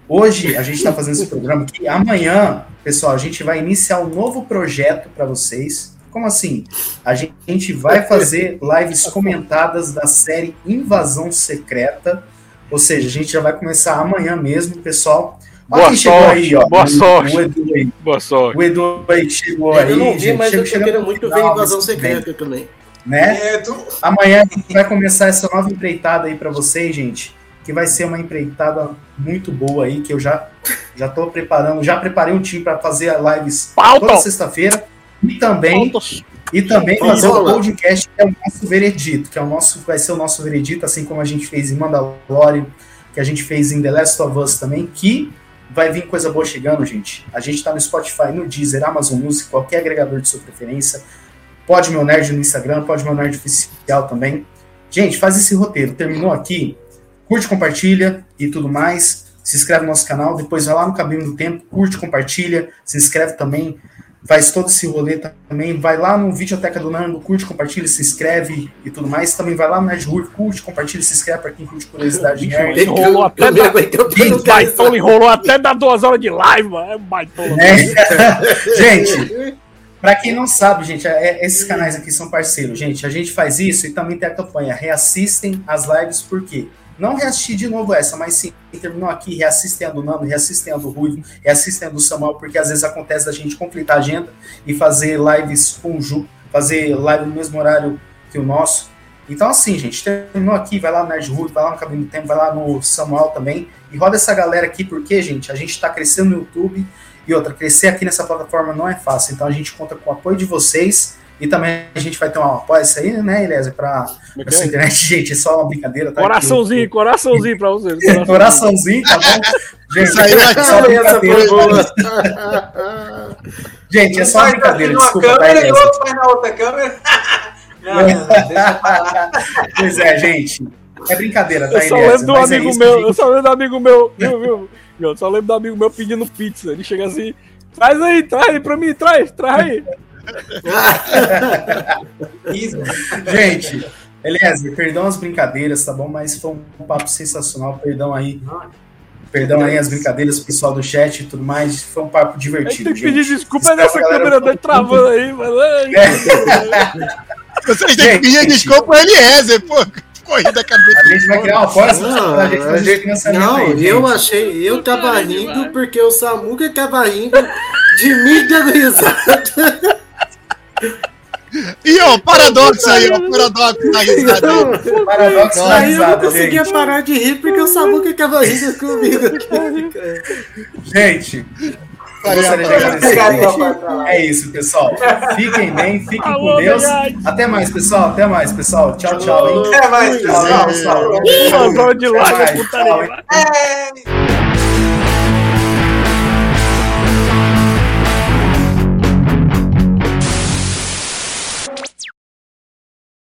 A: Hoje a gente tá fazendo esse programa aqui. Amanhã, pessoal, a gente vai iniciar um novo projeto para vocês. Como assim? A gente vai fazer lives comentadas da série Invasão Secreta. Ou seja, a gente já vai começar amanhã mesmo, pessoal. Ó
C: Boa
A: quem chegou
C: sorte,
A: aí, ó.
C: boa
A: O-
C: sorte.
A: O Edu aí.
C: Boa sorte.
A: O Edu aí chegou aí.
D: Eu não vi,
A: gente.
D: mas
A: Chega-
D: eu
A: no
D: muito ver Invasão Secreta também.
A: Né?
G: É, tu-
A: Amanhã a gente vai começar essa nova empreitada aí pra vocês, gente. Que vai ser uma empreitada muito boa aí, que eu já já tô preparando, já preparei um time pra fazer lives
C: Pauta.
A: toda sexta-feira e também e também
D: Pauta.
A: fazer o
D: Pauta.
A: podcast que é o nosso veredito, que é o nosso vai ser o nosso veredito, assim como a gente fez em Mandalorian, que a gente fez em The Last of Us também, que vai vir coisa boa chegando, gente. A gente tá no Spotify, no Deezer, Amazon Music, qualquer agregador de sua preferência. Pode meu nerd no Instagram, pode meu nerd oficial também. Gente, faz esse roteiro. Terminou aqui, curte, compartilha e tudo mais. Se inscreve no nosso canal, depois vai lá no Cabinho do Tempo, curte, compartilha, se inscreve também. faz todo esse rolê também. Vai lá no Videoteca do Nando, curte, compartilha, se inscreve e tudo mais. Também vai lá no Nerd curte, compartilha, se inscreve para quem curte curiosidade nerd.
C: Enrolou até da... Baitola enrolou até dar duas horas de live, mano. É baitola.
A: É. gente, para quem não sabe, gente, é, esses canais aqui são parceiros. Gente, a gente faz isso e também tem a campanha. Reassistem as lives, por quê? Não reassistir de novo essa, mas sim, terminou aqui, reassistem a do Nando, reassistem a do Ruivo, reassistem a do Samuel, porque às vezes acontece da gente conflitar a agenda e fazer lives conjunto, fazer live no mesmo horário que o nosso. Então, assim, gente, terminou aqui, vai lá no Nerd Ruivo, vai lá no Cabelo do Tempo, vai lá no Samuel também, e roda essa galera aqui, porque, gente, a gente está crescendo no YouTube, e outra, crescer aqui nessa plataforma não é fácil, então a gente conta com o apoio de vocês, e também a gente vai ter uma isso aí, né, Eliezer, para
C: é
A: essa internet, gente, é só uma brincadeira, tá?
C: Coraçãozinho,
A: Aqui,
C: coraçãozinho para vocês.
A: Coraçãozinho. coraçãozinho, tá bom? Gente,
B: Isso aí
A: é só brincadeira. gente, é só uma
G: Um faz
A: brincadeira, desculpa, tá,
G: câmera e o outro faz na outra câmera. Não, não, não, deixa eu falar.
A: Pois é, gente. É brincadeira, tá,
C: Eu só lembro do
A: Mas é
C: amigo
A: isso,
C: meu,
A: gente.
C: eu só lembro do amigo meu, viu, viu? Eu só lembro do amigo meu pedindo pizza. Ele chega assim, traz aí, traz aí pra mim, traz, traz aí.
G: Isso.
A: Gente, Eliezer, perdão as brincadeiras, tá bom? Mas foi um papo sensacional. Perdão aí. Perdão aí as brincadeiras, pessoal do chat e tudo mais. Foi um papo divertido.
C: tem que pedir desculpa
A: Espero
C: nessa câmera
A: ficou
C: travando aí, mano. Ai,
B: Vocês têm que pedir desculpa pro Eliezer, pô. Corrida cabeça.
A: A gente vai criar uma próxima
D: Não,
A: pra gente fazer financiamento
D: não,
A: aí,
D: eu
A: gente.
D: achei, eu tava rindo porque o Samuca tava rindo de mim dando risada.
B: E ó, paradoxo aí, ó, paradoxo na risada aí.
A: Paradoxo da
D: Aí eu não conseguia
A: gente.
D: parar de rir porque o Samuca tava rindo comigo.
A: Gente, gostaria de agradecer,
G: Obrigado,
A: gente. É isso, pessoal. Fiquem bem, fiquem com
C: Alô,
A: Deus.
C: verdade.
A: Até mais, pessoal. Até mais, pessoal. Tchau, tchau, hein?
G: Até mais,
A: Tchau,
G: pessoal.
C: horas de
A: Até
C: live,
A: mais,
C: putaria.
A: tchau, hein?
G: É.